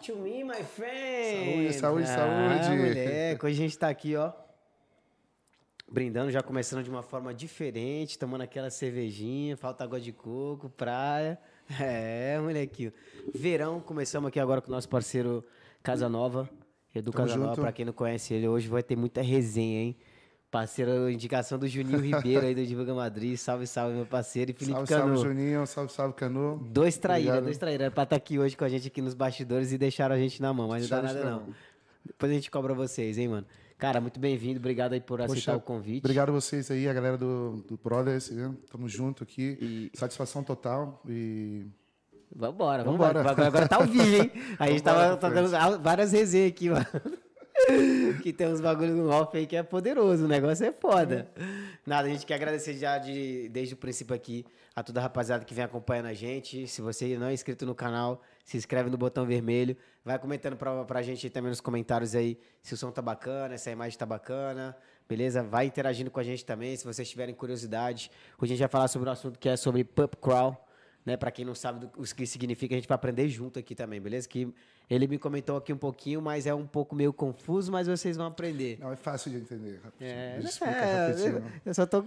to me, my friend. Saúde, saúde, ah, saúde. Moleque, hoje a gente tá aqui, ó. Brindando, já começando de uma forma diferente, tomando aquela cervejinha, falta água de coco, praia. É, molequinho. Verão, começamos aqui agora com o nosso parceiro Casa Nova. Edu Tamo Casa Nova, junto. pra quem não conhece ele, hoje vai ter muita resenha, hein? Parceiro, indicação do Juninho Ribeiro aí do Divulga Madrid. Salve, salve, meu parceiro. E Felipe Salve, Canu. salve, Juninho. Salve, salve, Canu. Dois Obrigado. dois traíras. Era pra estar aqui hoje com a gente aqui nos bastidores e deixaram a gente na mão, mas não dá nada não. mão. Depois a gente cobra vocês, hein, mano. Cara, muito bem-vindo. Obrigado aí por aceitar Poxa, o convite. Obrigado a vocês aí, a galera do, do Brothers. né? Tamo junto aqui. E- Satisfação total. E Vambora, vambora. Vambora. Agora, agora tá ao vivo, hein? A gente tava, Vambora, tá dando al- várias resenhas aqui, mano. que tem uns bagulhos no off aí que é poderoso. O negócio é foda. Nada, a gente quer agradecer já de, desde o princípio aqui a toda a rapaziada que vem acompanhando a gente. Se você não é inscrito no canal, se inscreve no botão vermelho. Vai comentando pra, pra gente também nos comentários aí se o som tá bacana, se a imagem tá bacana. Beleza? Vai interagindo com a gente também, se vocês tiverem curiosidade. Hoje a gente vai falar sobre um assunto que é sobre pub crawl né? Para quem não sabe do, o que significa, a gente vai aprender junto aqui também, beleza? Que ele me comentou aqui um pouquinho, mas é um pouco meio confuso, mas vocês vão aprender. não, é fácil de entender. rapidinho. É, eu explicar é, rapidinho. eu, eu só tô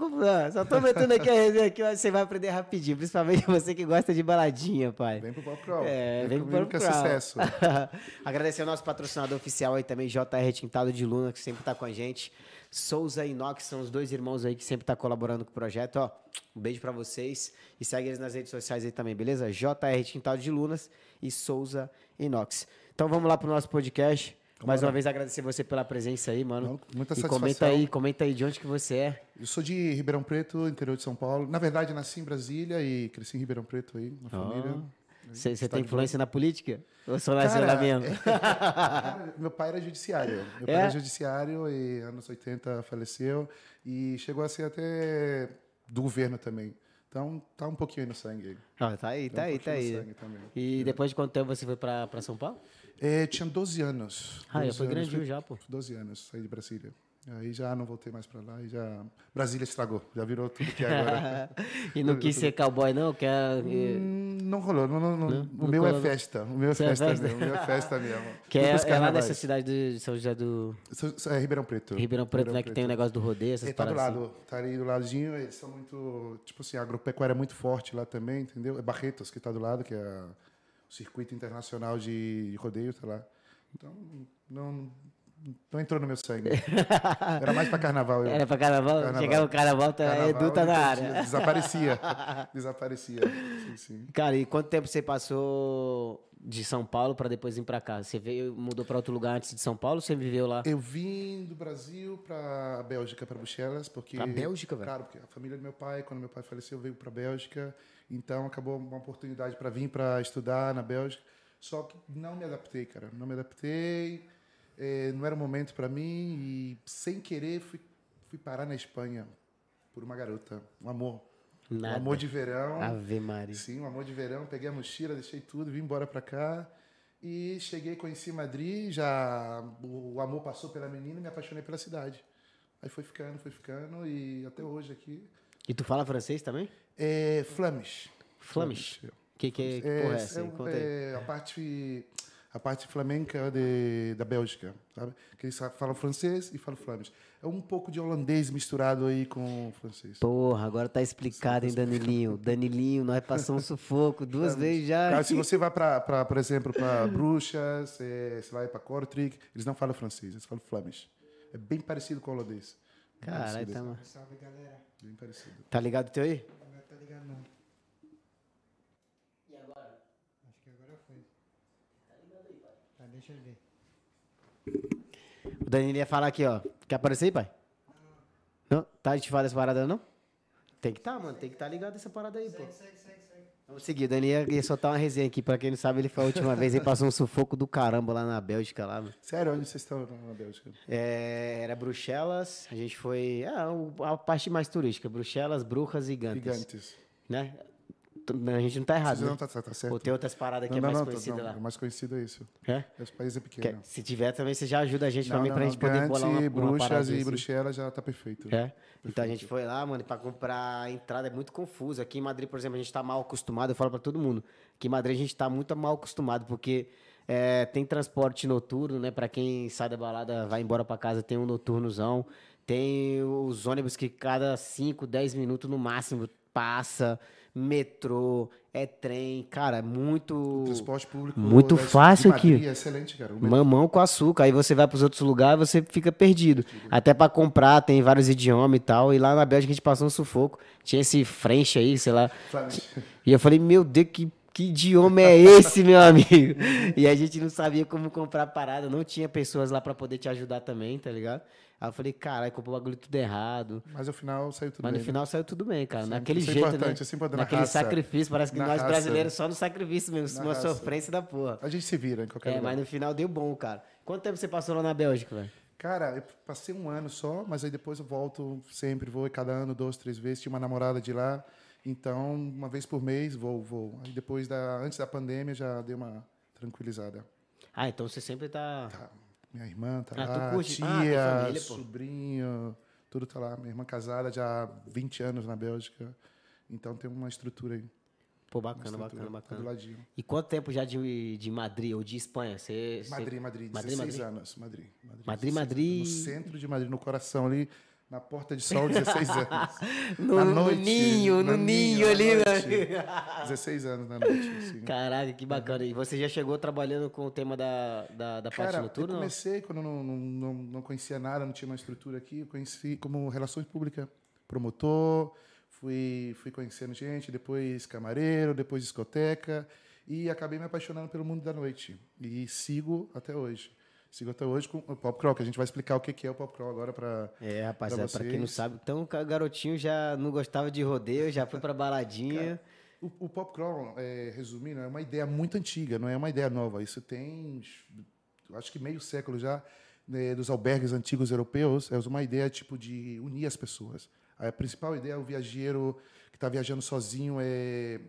só tô metendo aqui a resenha aqui, mas você vai aprender rapidinho, principalmente você que gosta de baladinha, pai. Vem pro Pop Crawl. É, vem comigo pro que é Crawl. sucesso. Agradecer ao nosso patrocinador oficial aí também, JR Tintado de Luna, que sempre tá com a gente. Souza e Inox são os dois irmãos aí que sempre tá colaborando com o projeto, ó. Um beijo pra vocês e segue eles nas redes sociais aí também, beleza? JR Tintado de Lunas e Souza Inox. Então vamos lá pro nosso podcast. Mais uma vez agradecer você pela presença aí, mano. Não, muita e comenta satisfação. aí, comenta aí de onde que você é. Eu sou de Ribeirão Preto, interior de São Paulo. Na verdade, nasci em Brasília e cresci em Ribeirão Preto aí, na família. Você tem influência na política? Ou só nasceu lá mesmo? Cara, meu pai era judiciário. Meu pai É? era judiciário e anos 80 faleceu e chegou a ser até do governo também. Então tá um pouquinho aí no sangue. aí. Ó, tá aí, tá um aí, tá aí. sangue também. E depois de quanto tempo você foi pra São Paulo? É, tinha 12 anos. Ah, já 12 foi anos, grandinho fui- já, pô. 12 anos, saí de Brasília. Aí já não voltei mais pra lá e já... Brasília estragou, já virou tudo que é agora. e não quis ser cowboy, não? Quer... Hum, não rolou, não, não, não. Não? o meu é festa, o meu é é festa, festa? mesmo, o meu é festa mesmo. Que é, é lá nessa cidade de São José do É Ribeirão Preto. Ribeirão Preto, né? Que tem o negócio do rodeio, essas Ele tá do assim. lado, tá ali do ladinho, eles são muito, tipo assim, a agropecuária é muito forte lá também, entendeu? É Barretos que tá do lado, que é o circuito internacional de rodeio, tá lá. Então, não, não entrou no meu sangue. Era mais pra carnaval. Eu. Era pra carnaval? Carnaval. Chegava o carnaval, tá, Carnaval, Edu tá na área. Desaparecia. Desaparecia. Sim, sim. Cara, e quanto tempo você passou de São Paulo pra depois vir pra cá? Você veio, mudou pra outro lugar antes de São Paulo ou você viveu lá? Eu vim do Brasil para Bélgica, para Bruxelas, porque Pra Bélgica, velho? Claro, porque a família do meu pai, quando meu pai faleceu, veio para Bélgica, então acabou uma oportunidade para vir para estudar na Bélgica. Só que não me adaptei, cara, não me adaptei, eh, não era o momento para mim e sem querer fui, fui parar na Espanha por uma garota, um amor, Nada. um amor de verão. Ave Maria. Sim, um amor de verão. Peguei a mochila, deixei tudo, vim embora pra cá. E cheguei, conheci Madrid, já o amor passou pela menina e me apaixonei pela cidade. Aí foi ficando, foi ficando e até hoje aqui. E tu fala francês também? É Flamish. Flamish? Que, que, que É, porra é essa é, é a parte a parte flamenca de, da Bélgica, sabe? Que eles falam francês e falam Flamish. É um pouco de holandês misturado aí com francês. Porra, agora tá explicado, hein, Danilinho? Danilinho, nós passamos um sufoco duas vezes já. Cara, se você vai para, por exemplo, para Bruxas, você vai para Kortrijk, eles não falam francês, eles falam Flemish. É bem parecido com o holandês. Caralho, tá, mano. Salve galera, Bem parecido. Tá ligado o teu aí? não tá ligado não. E agora? Acho que agora foi. Tá ligado aí, pai? Tá, deixa eu ver. O Danilo ia falar aqui, ó. Quer aparecer aí, pai? Não? Tá de falar dessa parada, não? Tem que tá, mano. Tem que tá ligado essa parada aí, pô. Segue, segue, segue, segue. Vamos seguir. O Danilo ia, soltar uma resenha aqui. Pra quem não sabe, ele foi a última vez. Ele passou um sufoco do caramba lá na Bélgica, lá, mano. Sério, onde vocês estão na Bélgica? É, era Bruxelas. A gente foi... É, a parte mais turística. Bruxelas, Brujas e Gantes. Gigantes. Né? A gente não tá errado, né? não tá, tá certo? Ou tem outras paradas que não, é não, mais não, conhecida não, lá. O mais conhecido é isso. É? Esse país é pequeno. se tiver também, você já ajuda a gente Não, também não, pra gente poder bolar uma, Gante, uma Bruxas e. Bruxelas já tá perfeito. É. Então a gente foi lá, mano, pra comprar a entrada é muito confuso. Aqui em Madrid, por exemplo, a gente tá mal acostumado, eu falo pra todo mundo. Aqui em Madrid a gente tá muito mal acostumado, porque É, tem transporte noturno, né? Pra quem sai da balada, vai embora pra casa, tem um noturnozão. Tem os ônibus que cada 5, 10 minutos no máximo passa. Metrô, é trem. Cara, é muito. Transporte público. Muito fácil Madrid aqui. É excelente, cara. O Mamão com açúcar. Aí você vai pros outros lugares você fica perdido. Até pra comprar, tem vários idiomas e tal. E lá na Bélgica a gente passou um sufoco. Tinha esse French aí, sei lá. E eu falei, meu Deus, que, que idioma é esse, meu amigo? E a gente não sabia como comprar parada. Não tinha pessoas lá pra poder te ajudar também, tá ligado? Aí eu falei, caralho, comprou o bagulho tudo errado. Mas no final saiu tudo Mas bem. no né? final saiu tudo bem, cara. Sempre. Naquele Isso é jeito, importante, né? é importante. Na Naquele raça. sacrifício. Parece que nós raça. brasileiros só no sacrifício mesmo. Na uma raça. sofrência da porra. A gente se vira em qualquer É, lugar. mas no final deu bom, cara. Quanto tempo você passou lá na Bélgica, velho? Cara, eu passei um ano só, mas aí depois eu volto sempre, vou cada ano, duas, três vezes. Tinha uma namorada de lá, então uma vez por mês vou, vou. Aí depois da, antes da pandemia já dei uma tranquilizada. Ah, então você sempre tá. Tá, minha irmã tá Ah, lá, curte? tia, Ah, família, pô. sobrinho, tudo tá lá. Minha irmã casada já há 20 anos na Bélgica, então tem uma estrutura aí. Pô, bacana, bacana, tá bacana. ladinho. E quanto tempo já de, de Madrid ou de Espanha? Você, você- Madrid, Madrid, 16 Madrid, Madrid? anos. Madrid, Madrid, Madrid, 16 Madrid. No centro de Madrid, no coração ali, na Porta de Sol, 16 anos. No, Na no noite, ninho, no, na ninho na ali, né? velho. 16 anos na noite, sim. Caraca, que bacana. E você já chegou trabalhando com o tema da, da, da parte Cara, eu noturna? não? comecei quando eu não, não, não, não conhecia nada, não tinha uma estrutura aqui. Eu conheci como relações públicas, promotor, fui, fui conhecendo gente, depois camareiro, depois discoteca. E acabei me apaixonando pelo mundo da noite. E sigo até hoje. Sigo até hoje com o Pop Crawl, que a gente vai explicar o que é o Pop Crawl agora para É, rapaziada, pra, pra quem não sabe, então o garotinho já não gostava de rodeio, já foi pra baladinha. O, o pop crawl, é, resumindo, é uma ideia muito antiga, não é uma ideia nova. Isso tem, acho que meio século já, né, dos albergues antigos europeus. É uma ideia tipo de unir as pessoas. A principal ideia é o viajeiro que está viajando sozinho é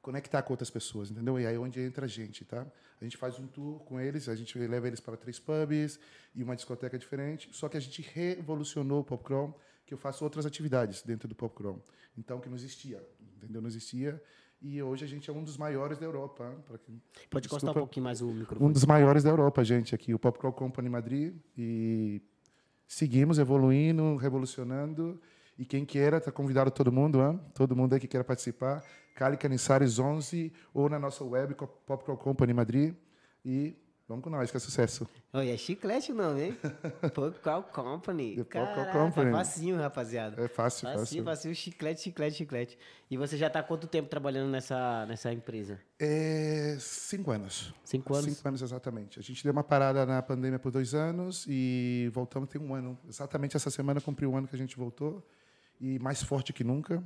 conectar com outras pessoas, entendeu? E aí é onde entra a gente, tá? A gente faz um tour com eles, a gente leva eles para três pubs e uma discoteca diferente. Só que a gente revolucionou o pop crawl, que eu faço outras atividades dentro do pop crawl. Então que não existia, entendeu? Não existia. E hoje a gente é um dos maiores da Europa. quem- Pode encostar um pouquinho mais o microfone. Um dos maiores da Europa, gente, aqui, o Pop Crawl Company Madrid. E seguimos evoluindo, revolucionando. E quem queira, está convidado todo mundo, hein? todo mundo aí que queira participar. Cali Caniçares 11 ou na nossa web, co- Pop Crawl Company Madrid. E vamos com nós, que é sucesso. Oi, é chiclete o nome, hein? Pocal Company. The Pocal Caraca, Company. facinho, rapaziada. É fácil, Facinho, fácil. facinho, chiclete, chiclete, chiclete. E você já tá há quanto tempo trabalhando nessa, nessa empresa? É, cinco anos. Cinco anos? Cinco anos, exatamente. A gente deu uma parada na pandemia por dois anos e voltamos tem um ano. Exatamente essa semana cumpriu um ano que a gente voltou e mais forte que nunca.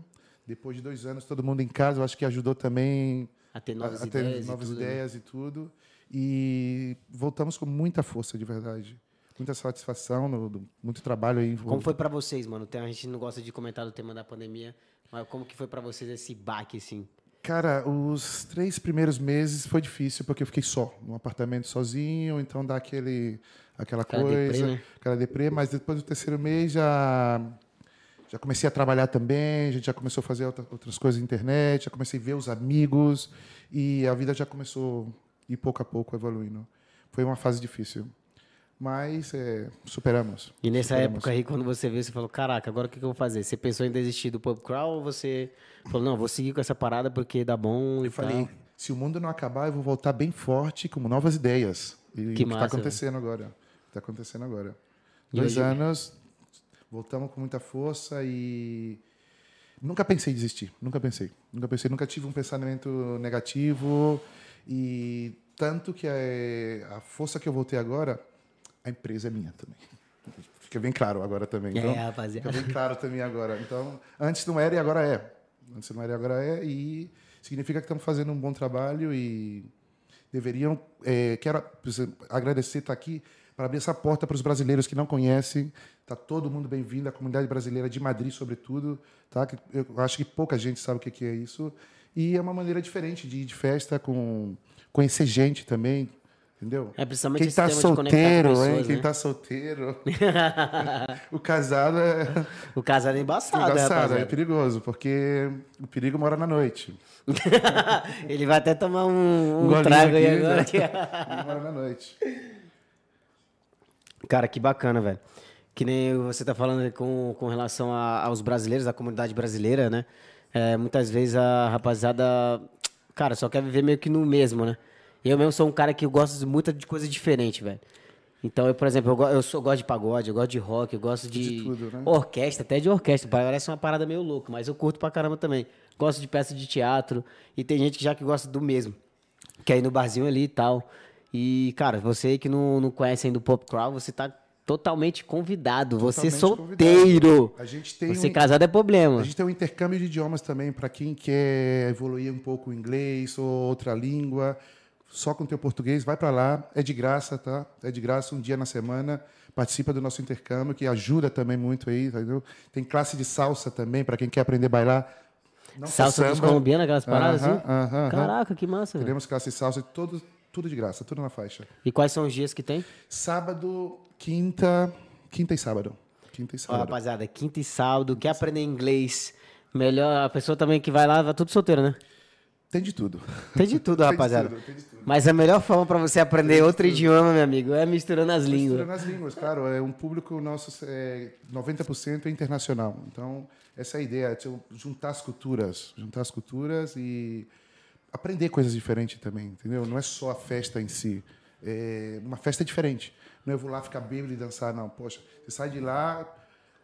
Depois de dois anos, todo mundo em casa, eu acho que ajudou também A ter novas a, a ter ideias. e novas tudo, né? ideias e tudo. E voltamos com muita força, de verdade. Muita satisfação, no- muito trabalho aí. Como foi pra vocês, mano? Tem- A gente não gosta de comentar do tema da pandemia, mas como que foi pra vocês esse baque, assim? Cara, os três primeiros meses foi difícil porque eu fiquei só, num apartamento sozinho, então dá aquele, aquela, Aquela coisa, deprê, né? aquela deprê, mas depois do terceiro mês já já comecei a trabalhar também, a gente já começou a fazer outra- outras coisas na internet, já comecei a ver os amigos e a vida já começou ir pouco a pouco evoluindo. Foi uma fase difícil, mas é, superamos. E nessa superamos. época aí, quando você viu, você falou, caraca, agora o que, que eu vou fazer? Você pensou em desistir do pub crawl ou você falou, não, vou seguir com essa parada porque dá bom e Eu falei, tal? se o mundo não acabar, eu vou voltar bem forte, com novas ideias. E Que está massa, acontecendo agora. Está acontecendo agora. E Dois hoje- anos, voltamos com muita força e nunca pensei em desistir. Nunca pensei. Nunca pensei. Nunca tive um pensamento negativo e tanto que a, a força que eu voltei agora, a empresa é minha também. Fica bem claro agora também. Então, É, rapaziada. Fica bem claro também agora. Então, antes não era e agora é. Antes não era e agora é. E significa que estamos fazendo um bom trabalho e deveriam. eh, quero agradecer estar aqui para abrir essa porta para os brasileiros que não conhecem. Está todo mundo bem-vindo, a comunidade brasileira de Madrid, sobretudo. Tá? Que Eu acho que pouca gente sabe o que é isso. E é uma maneira diferente de ir de festa, com conhecer gente também. Entendeu? É, principalmente Quem tá com solteiro, hein? pessoas, Quem né? tá solteiro. o casado é O casado é embaçado, engraçado, é rapaziada. perigoso, porque o perigo mora na noite. Ele vai até tomar um, um, Um trago aí aqui, agora. né? Perigo mora na noite. Cara, que bacana, velho. Que nem você tá falando aí com, com relação a- aos brasileiros, à comunidade brasileira, né? É, muitas vezes a rapaziada, cara, só quer viver meio que no mesmo, né? Eu mesmo sou um cara que eu gosto muito de coisa diferente, velho. Então, eu, por exemplo, eu, eu sou, gosto de pagode, eu gosto de rock, eu gosto de, De tudo, né? orquestra, até de orquestra. Parece uma parada meio louca, mas eu curto pra caramba também. Gosto de peça de teatro e tem gente que já que gosta do mesmo. Que é ir no barzinho ali e tal. E, cara, você aí que não, não conhece ainda o Pop Crawl, você tá totalmente convidado. Você Totalmente solteiro. A gente tem Você um- casado é problema. A gente tem um intercâmbio de idiomas também para quem quer evoluir um pouco o inglês ou outra língua. Só com o teu português, vai para lá, é de graça, tá? É de graça um dia na semana. Participa do nosso intercâmbio, que ajuda também muito aí, entendeu? Tem classe de salsa também para quem quer aprender a bailar. Não Salsa dos colombianos, aquelas paradas Aham, assim? aham, aham. Caraca, que massa. Teremos classe de salsa, tudo, tudo de graça, tudo na faixa. E quais são os dias que tem? Sábado, quinta, quinta e sábado. Quinta e Ó, sábado. rapaziada, quinta e sábado, quer aprender inglês? Melhor, a pessoa também que vai lá, vai tudo solteiro, né? Tem de tudo. Tem de tudo, Tem de rapaziada. tudo, tem de tudo. Mas a melhor forma pra você aprender outro idioma, meu amigo, é misturando as línguas. Mistura nas línguas, claro. É um público nosso, é, 90% é internacional. Então, essa é a ideia, é juntar as culturas. Juntar as culturas e aprender coisas diferentes também, entendeu? Não é só a festa em si. É uma festa diferente. Não é eu vou lá ficar bêbado e dançar, não. Poxa, você sai de lá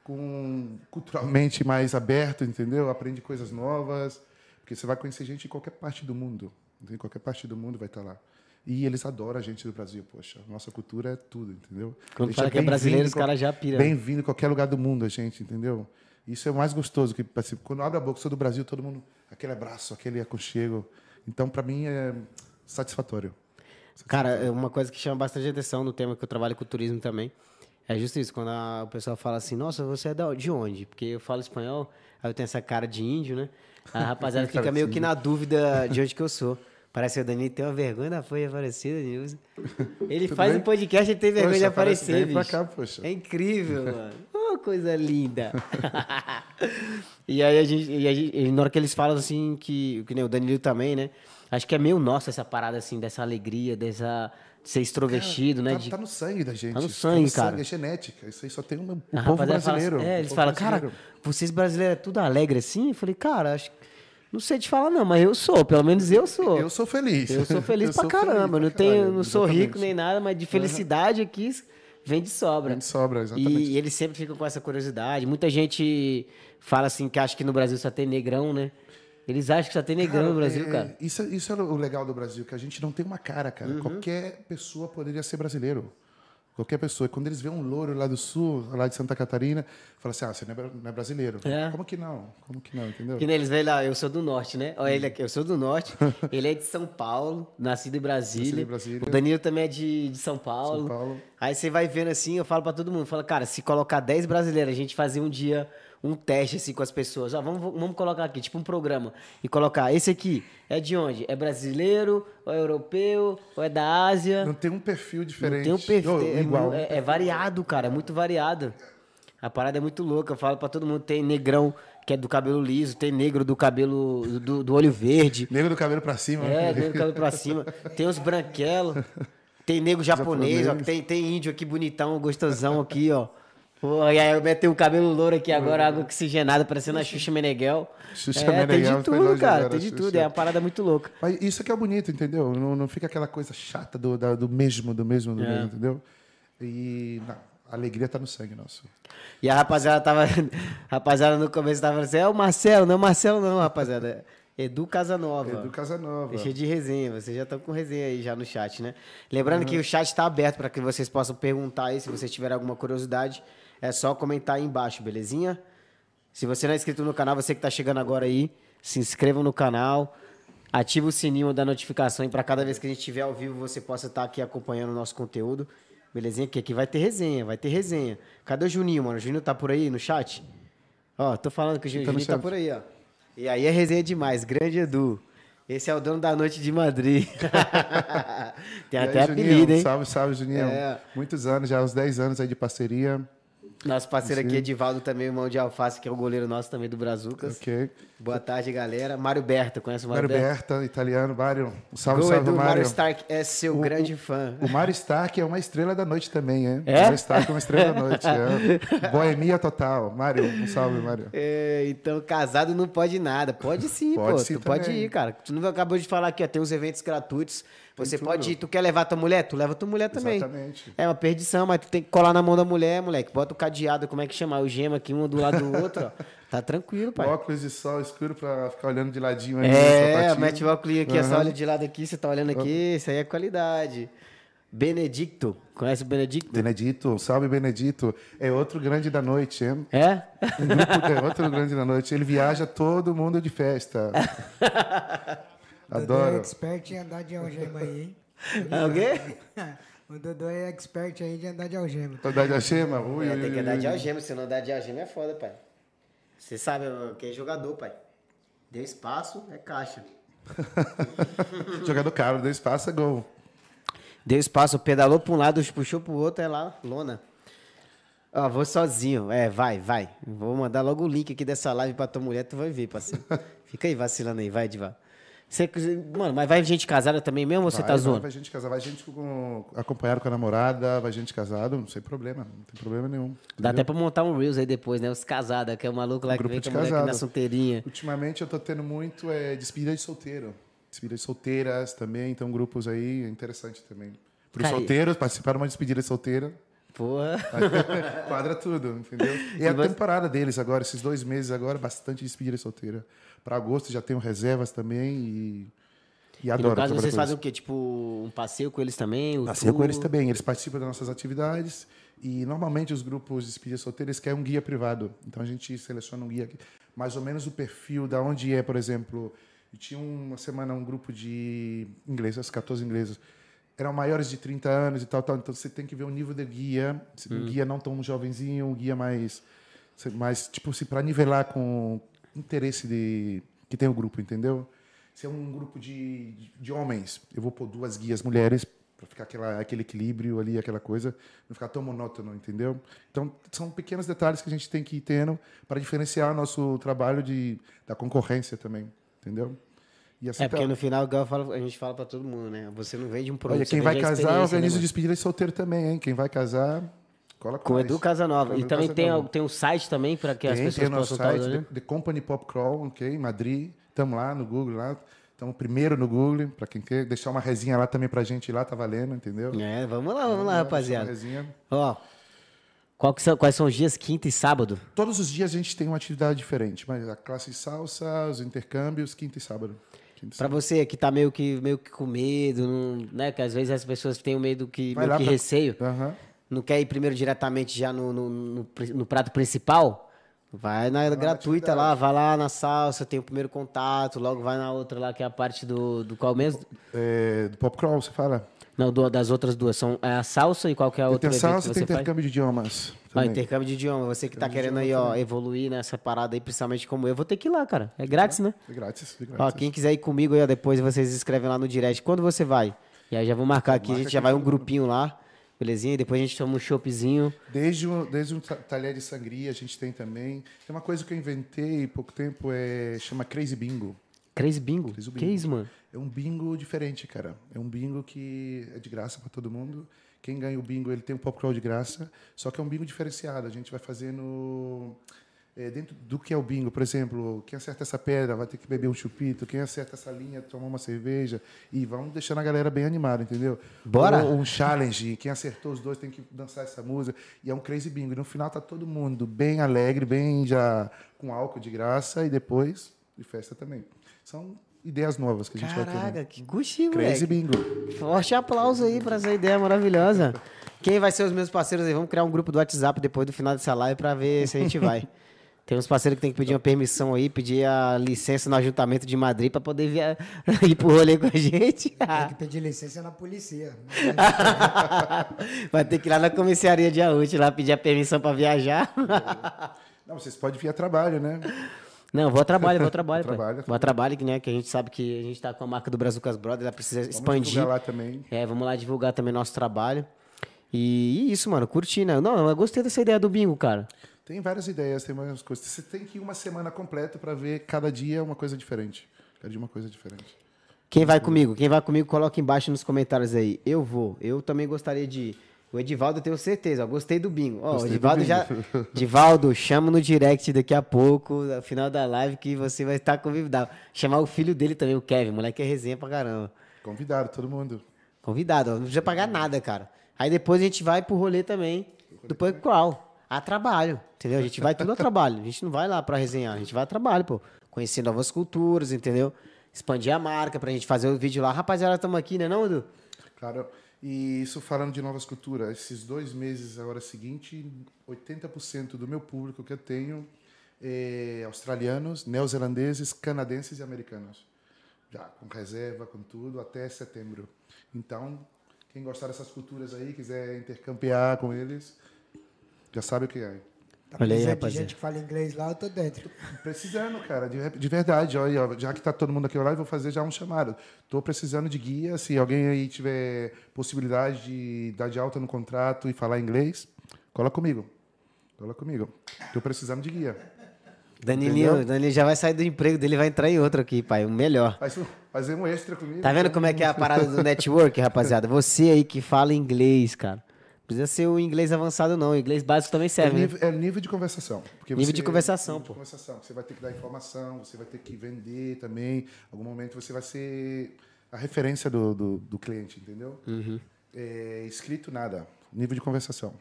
com culturalmente mais aberto, entendeu? Aprende coisas novas, porque você vai conhecer gente de qualquer parte do mundo. Em qualquer parte do mundo vai estar lá. E eles adoram a gente do Brasil, poxa. Nossa cultura é tudo, entendeu? Quando fala que é brasileiro, os caras já piram. Bem-vindo em qualquer lugar do mundo, a gente, entendeu? Isso é o mais gostoso. que assim, Quando abre a boca, sou do Brasil, todo mundo... Aquele abraço, aquele aconchego. Então, para mim, é satisfatório. Cara, é uma coisa que chama bastante atenção no tema que eu trabalho com turismo também. É justo isso, quando a- o pessoal fala assim, nossa, você é de onde? Porque eu falo espanhol, aí eu tenho essa cara de índio, né? A rapaziada fica meio que na dúvida de onde que eu sou. Parece que o Danilo tem uma vergonha da folha aparecida, Nilson. Ele Tudo faz bem? um podcast e tem vergonha Poxa, de parece- aparecer, bicho. cá. É incrível, mano. Coisa linda. e aí a gente, e a gente- na hora que eles falam assim, que, que nem o Danilo também, né? Acho que é meio nosso essa parada assim, dessa alegria, dessa de ser extrovertido, né? Tá, De- tá no sangue da gente. Tá no sangue, cara. É genética. Isso aí só tem um, um a povo rapaziada fala brasileiro. assim- é, um eles falam, cara, brasileiro. vocês brasileiros é tudo alegre assim? Eu falei, cara, acho que- não sei te falar não, mas eu sou, pelo menos eu sou. Eu sou feliz. Eu sou feliz Eu pra sou caramba. feliz não, pra tenho, caralho, não sou rico exatamente. nem nada, mas de felicidade aqui vem de sobra. Vem de sobra, exatamente. E, eles sempre ficam com essa curiosidade. Muita gente fala assim que acha que no Brasil só tem negrão, né? Eles acham que só tem negrão no Brasil, é, cara. Isso, isso é o legal do Brasil, que a gente não tem uma cara, cara. Uhum. Qualquer pessoa poderia ser brasileiro. Qualquer pessoa. Quando eles veem um louro lá do sul, lá de Santa Catarina, fala assim, ah, você não é, é brasileiro. É. Como que não? Como que não, entendeu? Que eles veem lá, eu sou do norte, né? Olha ele aqui, eu sou do norte. ele é de São Paulo, nascido em Brasília. Nascido em Brasília. O Danilo também é de, de São Paulo. São Paulo. Aí você vai vendo assim, eu falo pra todo mundo, fala, cara, se colocar 10 brasileiros, a gente fazer um dia um teste assim com as pessoas. Ó, vamos, vamos colocar aqui, tipo um programa. E colocar, esse aqui é de onde? É brasileiro, ou é europeu, ou é da Ásia? Não tem um perfil diferente. Não tem um perfil. Ou é, igual. é- é variado, cara. É muito variado. A parada é muito louca. Eu falo pra todo mundo. Tem negrão que é do cabelo liso, tem negro do cabelo do, do olho verde. Negro do cabelo pra cima. É, negro do cabelo pra cima. Tem os branquelos. Tem negro japonês, ó. que Tem, tem índio aqui bonitão, gostosão aqui, ó. Pô, e aí eu meti o cabelo louro aqui agora, água oxigenada, parecendo a Xuxa Meneghel. Xuxa é, tem Meneghel, de foi tudo, cara. Tem de tudo. É uma parada muito louca. Mas isso que é bonito, entendeu? Não, não fica aquela coisa chata do, da- do mesmo, do mesmo, do É. mesmo, entendeu? E não, a alegria tá no sangue nosso. E a rapaziada tava. a rapaziada no começo tava falando assim: é o Marcelo, não é o Marcelo, não, rapaziada. É Edu Casanova. Edu Casanova. Deixa de resenha, vocês já estão com resenha aí já no chat, né? Lembrando que o chat está aberto para que vocês possam perguntar aí, se vocês tiverem alguma curiosidade, é só comentar aí embaixo, belezinha? Se você não é inscrito no canal, você que está chegando agora aí, se inscreva no canal, ativa o sininho da notificação e para cada vez que a gente estiver ao vivo você possa estar aqui acompanhando o nosso conteúdo, belezinha? Que aqui vai ter resenha, vai ter resenha. Cadê o Juninho, mano? O Juninho tá por aí no chat? Ó, tô falando que o Juninho Tá no tá por aí, ó. E aí é resenha demais, grande Edu. Esse é o dono da noite de Madrid. Tem E aí, até Juninho? apelido, hein? Salve, salve, Juninho. É. Muitos anos, já uns 10 anos aí de parceria. Nosso parceiro aqui, Sim. Edivaldo, também, irmão de Alface, que é o goleiro nosso também do Brazucas. Ok. Boa tarde, galera. Mário Berta, conhece o Mário, Mário Berta? Berta, italiano. Mário, um salve, Gol salve, Edu, Mário Mário. Stark é seu O- grande fã. O Mário Stark é uma estrela da noite também, hein? É? Mário Stark é uma estrela da noite. É. Boemia total. Mário, um salve, Mário. É, então, casado não pode nada. Pode sim, Pode pô. sim tu pode também. ir, cara. Tu não acabou de falar aqui, ó. Tem uns eventos gratuitos. Você tudo. pode ir. Tu quer levar tua mulher? Tu leva tua mulher também. Exatamente. É uma perdição, mas tu tem que colar na mão da mulher, moleque. Bota o cadeado, como é que chama? O gema aqui, um do lado do outro, ó. Tá tranquilo, pai. Óculos de sol escuro pra ficar olhando de ladinho aí. É, sapatinho. mete o óculos aqui, essa Aham. olha de lado aqui, você tá olhando aqui, isso aí é qualidade. Benedicto, conhece o Benedicto? Benedito, salve Benedito. É outro grande da noite, hein? É? Um grupo é outro grande da noite. Ele viaja todo mundo de festa. Dodô é Adoro. expert em andar de algema aí, hein? É o quê? o Dodô é expert aí de andar de algema. Saudade da Gema? Ui, É, ui, tem que andar de algema, se não andar de algema é foda, pai. Você sabe quem é jogador, pai. Deu espaço, é caixa. Jogador caro, deu espaço, é gol. Deu espaço, pedalou pra um lado, puxou pro outro, é lá, lona. Ó, vou sozinho. É, vai, vai. Vou mandar logo o link aqui dessa live pra tua mulher, tu vai ver, parceiro. Fica aí vacilando aí, vai, Diva. Você, mano, mas vai gente casada também mesmo ou você tá zoando? Vai gente casada, vai gente com, acompanhado com a namorada, vai gente casado, sem problema, não tem problema nenhum. Dá até pra montar um Reels aí depois, né? Os casados, que é o maluco lá que grupo vem com a mulher na solteirinha. Ultimamente eu tô tendo muito é, despedida de solteiro. Despedida de solteiras também, então grupos aí, é interessante também. Para os e- solteiros, participar de uma despedida de solteira, Porra. quadra tudo, entendeu? E é a você- temporada deles agora, esses dois meses agora, bastante despedida de solteira. Para agosto já tenho reservas também e, e E adoro no caso, vocês fazem o quê? Tipo, um passeio com eles também? O Passeio com eles também, eles participam das nossas atividades e normalmente os grupos de despedida solteira eles querem um guia privado. Então a gente seleciona um guia, mais ou menos o perfil da onde é, por exemplo, tinha uma semana um grupo de ingleses, 14 ingleses, eram maiores de 30 anos e tal, tal, então você tem que ver o nível de guia, Hum. um guia não tão jovenzinho, um guia mais, mais tipo assim, para nivelar com o interesse de, que tem o grupo, entendeu? Se é um grupo de, de homens, eu vou pôr duas guias mulheres para ficar aquela, aquele equilíbrio ali, aquela coisa, não ficar tão monótono, entendeu? Então, são pequenos detalhes que a gente tem que ir tendo para diferenciar nosso trabalho de, da concorrência também, entendeu? E assim É, porque tá. no final, falo- a gente fala pra todo mundo, né? Você não vende um produto, Olha, quem vai casar, experiência, organiza né, o despedida de solteiro também, hein? Quem vai casar, cola com Com o. Edu Casanova. Com E Edu também tem, Casanova. tem um site também para que as Tem, pessoas tem o nosso possam site, olhando. The, Company Pop Crawl, ok? Em Madrid. Estamos lá no Google, lá. Estamos primeiro no Google, para quem quer. Deixar uma resinha lá também pra gente lá, tá valendo, entendeu? É, vamos lá, vamos lá, Deixar rapaziada. Ó, são, quais são os dias quinta e sábado? Todos os dias a gente tem uma atividade diferente, mas a classe salsa, os intercâmbios, quinta e sábado. Pra você que tá meio que, meio que com medo, não- né? Que às vezes as pessoas têm um medo que, meio lá que pra- receio. Aham. Não quer ir primeiro diretamente já no, no, no, no prato principal? Vai na gratuita lá, vai lá na salsa, tem o primeiro contato, logo vai na outra lá, que é a parte do, do qual mesmo? É, do Pop Crawl, você fala? Não, do- das outras duas. São é a salsa e qual que é a Tem outra evento salsa que tem faz? intercâmbio de idiomas. Ah, também. intercâmbio de idioma. Você que tá querendo aí, ó, evoluir nessa parada aí, principalmente como eu, vou ter que ir lá, cara. É grátis, né? É grátis, é Ó, grátis. quem quiser ir comigo aí, ó, depois vocês escrevem lá no direct. Quando você vai? E aí já vou marcar aqui, a Marca gente já vai um grupinho lá, belezinha? E depois a gente toma um choppzinho. Desde um, desde um ta- talher de sangria a gente tem também. Tem uma coisa que eu inventei há pouco tempo, é, chama Crazy Bingo. Crazy Bingo? Crazy Que Bingo. isso, mano? É um bingo diferente, cara. É um bingo que é de graça para todo mundo. Quem ganha o bingo, ele tem um pop crawl de graça. Só que é um bingo diferenciado. A gente vai fazendo é, dentro do que é o bingo. Por exemplo, quem acerta essa pedra vai ter que beber um chupito. Quem acerta essa linha tomar uma cerveja. E vamos deixando a galera bem animada, entendeu? Bora! Ou um challenge. Quem acertou os dois tem que dançar essa música. E é um crazy bingo. E no final tá todo mundo bem alegre, bem já com álcool de graça. E depois de festa também. São ideias novas que a gente vai ter. Caraca, que curtinho, Crazy moleque. Bingo. Forte aplauso aí pra essa ideia maravilhosa. Quem vai ser os meus parceiros aí? Vamos criar um grupo do WhatsApp depois do final dessa live pra ver se a gente vai. Tem uns parceiros que tem que pedir uma permissão aí, pedir a licença no ajuntamento de Madrid pra poder via... ir pro rolê com a gente. Tem que pedir licença na polícia. Vai ter que ir lá na comissaria de Aúte lá pedir a permissão pra viajar. Não, vocês podem vir a trabalho, né? Não, vou a trabalho, vou a trabalho. pai. Trabalha, Vou a trabalho, que, né, que a gente sabe que a gente tá com a marca do Brazucas Brothers, ela precisa Vamos expandir. divulgar lá também. É, vamos lá divulgar também nosso trabalho. E, e isso, mano, curti, né? Não, eu gostei dessa ideia do bingo, cara. Tem várias ideias, tem várias coisas. Você tem que ir uma semana completa para ver cada dia uma coisa diferente. Cada dia uma coisa diferente. Quem vai comigo? Quem vai comigo, coloca embaixo nos comentários aí. Eu vou. Eu também gostaria de ir. O Edivaldo, eu tenho certeza. Ó, gostei do bingo. Ó, o Gostei do Edivaldo já. Edivaldo, chama no direct daqui a pouco, no final da live, que você vai estar convidado. Chamar o filho dele também, o Kevin. Moleque é resenha pra caramba. Convidaram todo mundo. Convidado, ó, não precisa pagar nada, cara. Aí depois a gente vai pro rolê também do Punk Crawl. A trabalho, entendeu? A gente vai tudo a trabalho. A gente não vai lá pra resenhar, a gente vai a trabalho, pô. Conhecer novas culturas, entendeu? Expandir a marca pra gente fazer o vídeo lá. Rapaziada, estamos aqui, né não, Edu? Claro. E isso falando de novas culturas, esses dois meses agora seguinte, 80% do meu público que eu tenho é australianos, neozelandeses, canadenses e americanos. Já com reserva, com tudo, até setembro. Então, quem gostar dessas culturas aí, quiser intercampear com eles, já sabe o que é. Tá Olha aí, de rapaziada. gente que fala inglês lá, eu tô dentro. Precisando, cara, de, de verdade. Olha, ó, já que tá todo mundo aqui lá, eu vou fazer já um chamado. Tô precisando de guia. Se alguém aí tiver possibilidade de dar de alta no contrato e falar inglês, cola comigo. Cola comigo. Tô precisando de guia. Danilinho? Danilinho já vai sair do emprego dele e vai entrar em outro aqui, pai. O melhor. Faz fazer um extra comigo. Tá vendo como é que é a parada do network, rapaziada? Você aí que fala inglês, cara. Não precisa ser o inglês avançado, não. O inglês básico também É serve, né? nível, é nível de conversação. Nível de conversação, nível de pô. conversação. Você vai ter que dar informação, você vai ter que vender também. Em algum momento você vai ser a referência do, do, do cliente, entendeu? Uhum. É, escrito, nada. Nível de conversação.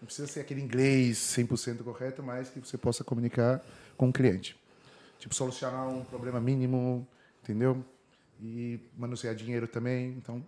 Não precisa ser aquele inglês 100% correto, mas que você possa comunicar com o cliente. Tipo, solucionar um problema mínimo, entendeu? E manusear dinheiro também. Então,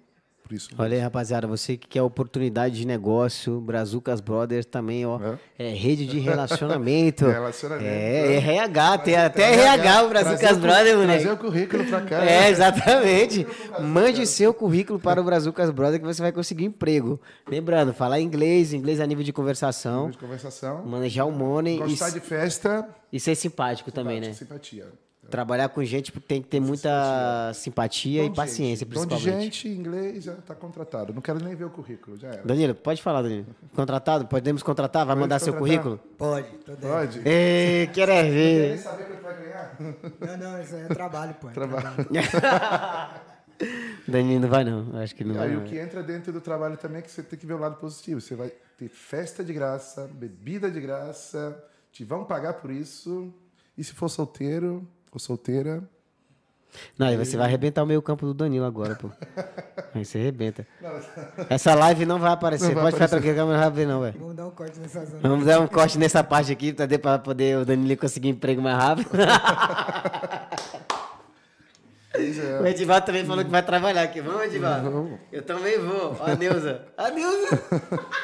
por isso. Olha aí, rapaziada, você que quer oportunidade de negócio, Brazucas Brothers também, ó. É, rede de relacionamento. Relacionamento. É, RH, tem até RH o Brazucas Trazer o cu- Brothers, moleque. Trazer o currículo pra cá. É, exatamente. Mande seu currículo para o Brazucas Brothers que você vai conseguir emprego. Lembrando, falar inglês, inglês a nível de conversação, de conversação. manejar o money e, Gostar de festa. e ser simpático também, né? Simpatia. Trabalhar com gente tem que ter muita simpatia Dom e paciência, gente. Dom de principalmente. gente, inglês, já está contratado. Não quero nem ver o currículo, já era. Danilo, pode falar, Danilo. Contratado? Podemos contratar? Vai Pode mandar seu contratar. currículo? Pode, tô dentro. Pode? Ei, quero é Quer ver. saber quanto vai ganhar? Não, não, isso aí é trabalho, pô. é Trabalho. Danilo não vai não, acho que não vai Aí não. o que entra dentro do trabalho também é que você tem que ver o lado positivo. Você vai ter festa de graça, bebida de graça, te vão pagar por isso. E se for solteiro ou solteira, Não, aí você vai arrebentar o meio campo do Danilo agora, pô. Aí você arrebenta. Essa live não vai aparecer. Não vai Pode ficar aparecer. tranquilo que a câmera não vai ver não, velho. Vamos dar um corte nessa zona. Vamos dar um corte nessa parte aqui pra poder o Danilo conseguir emprego mais rápido. é. O Edivaldo também falou que vai trabalhar aqui. Vamos, Edivaldo? Eu também vou. Ó, a Neuza. A Neuza.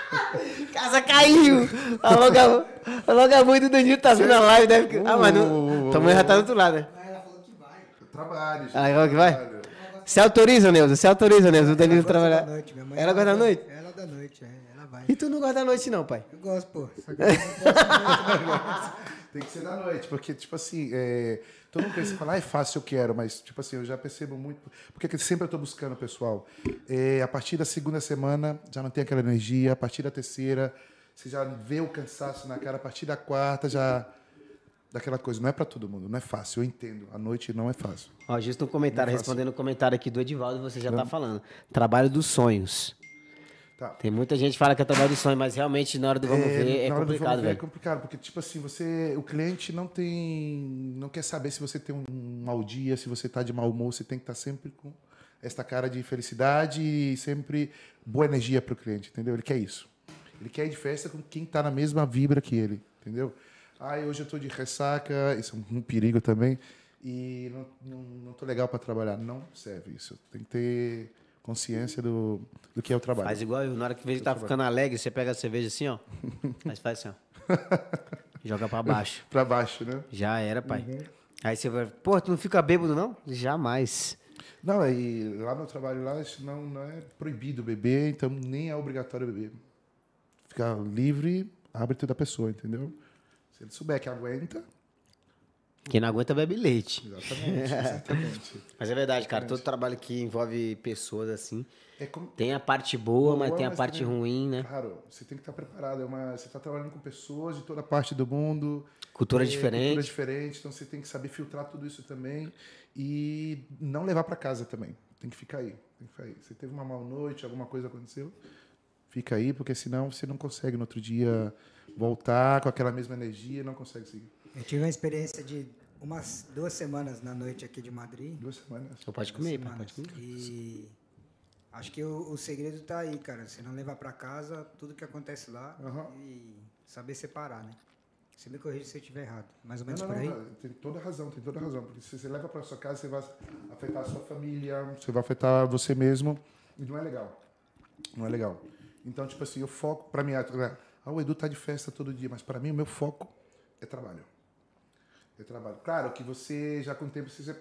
Casa caiu. A loga, a mãe do Danilo tá vendo a live. Deve... que- Ah, mas não. Tua mãe já tá do outro lado, né? Ah, ela falou que vai. Trabalho. Ah, ela que vai? trabalho. Você autoriza, Neuza? Você autoriza, Neuza, o Danilo trabalhar? da noite, minha mãe. Ela gosta da noite? Ela da noite, é. Ela vai. E tu não gosta da noite, não, pai? Eu gosto, pô. Só que eu não posso Tem que ser da noite, porque, tipo assim, é, todo mundo pensa, fala, ah, é fácil, eu quero, mas, tipo assim, eu já percebo muito, porque que sempre eu tô buscando, pessoal, é, a partir da segunda semana, já não tem aquela energia, a partir da terceira, você já vê o cansaço na cara, a partir da quarta, já, daquela coisa, não é para todo mundo, não é fácil, eu entendo, a noite não é fácil. Ó, justo um comentário, respondendo o comentário aqui do Edivaldo, você já tá falando. Trabalho dos sonhos. Tá. Tem muita gente que fala que é trabalho dos sonhos, mas realmente na hora do vamos ver é na hora do complicado, vamos ver É velho. complicado, porque, tipo assim, você. O cliente não tem. não quer saber se você tem um mau dia, se você está de mau humor, você tem que estar sempre com esta cara de felicidade e sempre boa energia para o cliente, entendeu? Ele quer isso. Ele quer ir de festa com quem está na mesma vibra que ele, entendeu? Ah, hoje eu estou de ressaca, isso é um perigo também, e não, não, não legal para trabalhar. Não serve isso. Tem que ter consciência do, do que é o trabalho. Faz igual eu, na hora que vê que tá ficando alegre, você pega a cerveja assim, ó. Mas faz assim, ó. Joga pra baixo. Para baixo, né? Já era, pai. Aí você vai, pô, tu não fica bêbado, não? Jamais. Não, e lá no trabalho lá isso não, não é proibido beber, então nem é obrigatório beber. Fica livre, hábito da pessoa, entendeu? Se ele souber que aguenta, Quem não aguenta bebe leite. Exatamente, exatamente. Mas é verdade, cara. Todo trabalho que envolve pessoas assim. É como, Tem a parte boa, mas Boa, tem a mas parte também- ruim, né? Claro, você tem que estar preparado. É uma, você está trabalhando com pessoas de toda parte do mundo. Cultura é, diferente. Cultura diferente. Então você tem que saber filtrar tudo isso também e não levar para casa também. Tem que ficar aí. Tem que ficar aí. Você teve uma mal noite, alguma coisa aconteceu, fica aí, porque senão você não consegue no outro dia voltar com aquela mesma energia, não consegue seguir. Eu tive uma experiência de umas duas semanas na noite aqui de Madrid. Duas semanas. Só pode comer, pai, Semanas. pode comer. E acho que o, o segredo tá aí, cara. Você não levar para casa tudo que acontece lá Aham. e saber separar, né? Você me corrige se eu estiver errado. Mais ou Não, menos não, por aí? não, tem toda razão, tem toda razão. Porque se você leva para sua casa, você vai afetar a sua família, você vai afetar você mesmo. E não é legal. Não é legal. Então, tipo assim, eu foco para mim. Ah, o Edu tá de festa todo dia, mas para mim o meu foco é trabalho. É trabalho. Claro que você já com o tempo você já,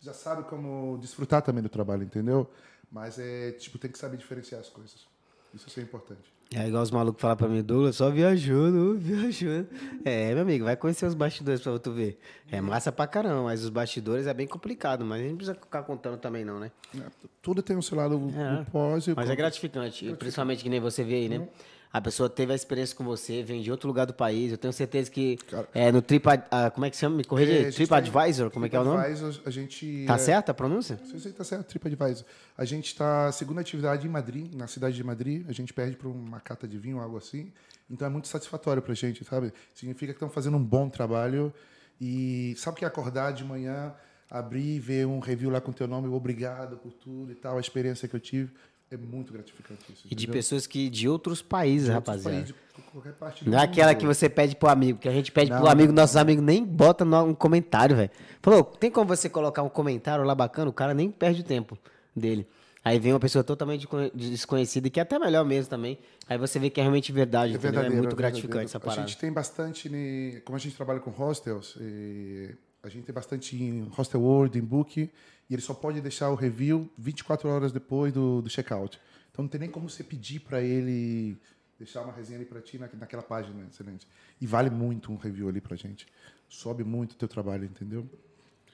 já sabe como desfrutar também do trabalho, entendeu? Mas é tipo tem que saber diferenciar as coisas. Isso é importante. É igual os malucos falam pra mim, Douglas, só viajando, viajando. É, meu amigo, vai conhecer os bastidores pra tu ver. É massa pra caramba, mas os bastidores é bem complicado, mas a gente não precisa ficar contando também não, né? É, Tudo tem o seu lado É. pós e Mas é contra. gratificante, principalmente que nem você vê aí, né? A pessoa teve a experiência com você, vem de outro lugar do país. Eu tenho certeza que Cara. é, no Trip, ah, como é que chama? Me corrija É, TripAdvisor, como é que é o nome? TripAdvisor, A gente Tá é, certo a pronúncia? Sim, sim, tá certo, TripAdvisor. A gente está segunda atividade em Madrid, na cidade de Madrid. A gente perde para uma cata de vinho, algo assim. Então é muito satisfatório para a gente, sabe? Significa que estão fazendo um bom trabalho. E sabe que é acordar de manhã, abrir, ver um review lá com teu nome, obrigado por tudo e tal, a experiência que eu tive. É muito gratificante isso. E de entendeu? pessoas que de outros países, De outros rapaziada. países, de qualquer parte do Não é aquela que você pede pro amigo, que a gente pede Não, pro amigo, não. nossos amigos nem bota no- um comentário, velho. Falou, tem como você colocar um comentário lá bacana? O cara nem perde o tempo dele. Aí vem uma pessoa totalmente desconhe- desconhecida, que é até melhor mesmo também. Aí você vê que é realmente verdade, É? É muito é gratificante verdadeiro. essa A parada. gente tem bastante, ne- como a gente trabalha com hostels, eh, a gente tem bastante em Hostel World, em Book, e ele só pode deixar o review 24 horas depois do, do checkout. Então não tem nem como você pedir para ele deixar uma resenha ali para ti na, naquela página, excelente. E vale muito um review ali pra gente. Sobe muito o teu trabalho, entendeu?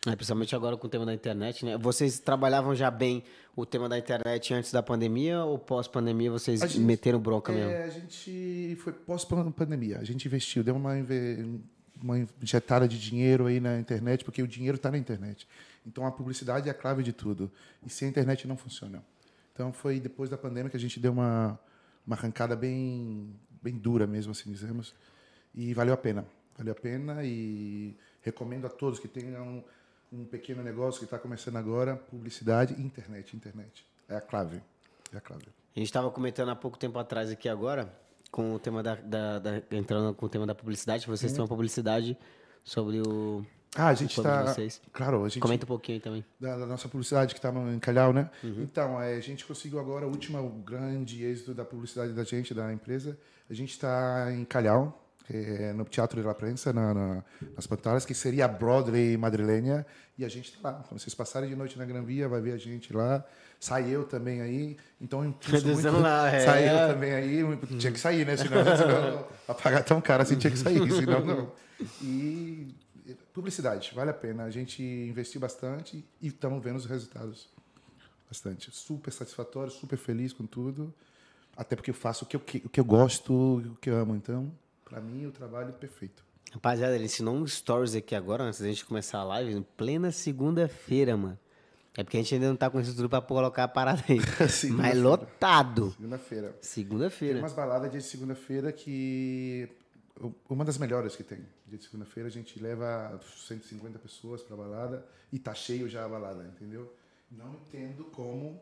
É, principalmente agora com o tema da internet, né? Vocês trabalhavam já bem o tema da internet antes da pandemia ou pós-pandemia vocês gente- meteram bronca mesmo? É, a gente foi pós-pandemia. A gente investiu, deu uma, uma injetada de dinheiro aí na internet, porque o dinheiro está na internet. Então a publicidade é a clave de tudo. E sem a internet não funciona. Então foi depois da pandemia que a gente deu uma, uma arrancada bem, bem dura mesmo, assim dizemos. E valeu a pena. Valeu a pena e recomendo a todos que tenham um pequeno negócio que está começando agora, publicidade e internet. Internet. É a clave. É a clave. A gente estava comentando há pouco tempo atrás aqui agora, com o tema da, da- da- entrando com o tema da publicidade, que vocês têm uma publicidade sobre o. Ah, a gente está. Claro, a gente. Comenta um pouquinho aí também. Da, da nossa publicidade que está em Calhau, né? Então, é, a gente conseguiu agora o último grande êxito da publicidade da gente, da empresa. A gente está em Calhau, é no Teatro de la Prensa, na, na, nas Pantalas, que seria a Broadway madrilenha. E a gente está lá. Quando vocês passarem de noite na Gran Via, vai ver a gente lá. Sai eu também aí. Então, eu impulso muito. Lá, é. Sai eu também aí. Tinha que sair, né? Senão, senão a pagar tão caro assim tinha que sair. Senão, não. E publicidade, vale a pena. A gente investiu bastante e estamos vendo os resultados. Bastante. Super satisfatório, super feliz com tudo. Até porque eu faço o que eu, que- o que eu gosto, o que eu amo. Então, para mim, o trabalho é perfeito. Rapaziada, ele ensinou um stories aqui agora, antes da gente começar a live, em plena segunda-feira, mano. É porque a gente ainda não tá com isso tudo pra colocar a parada aí. Mas lotado. Segunda-feira. Tem Segunda-feira. umas baladas de segunda-feira que. Uma das melhores que tem. Dia de segunda-feira a gente leva 150 pessoas para balada e tá cheio já a balada, entendeu? Não entendo como.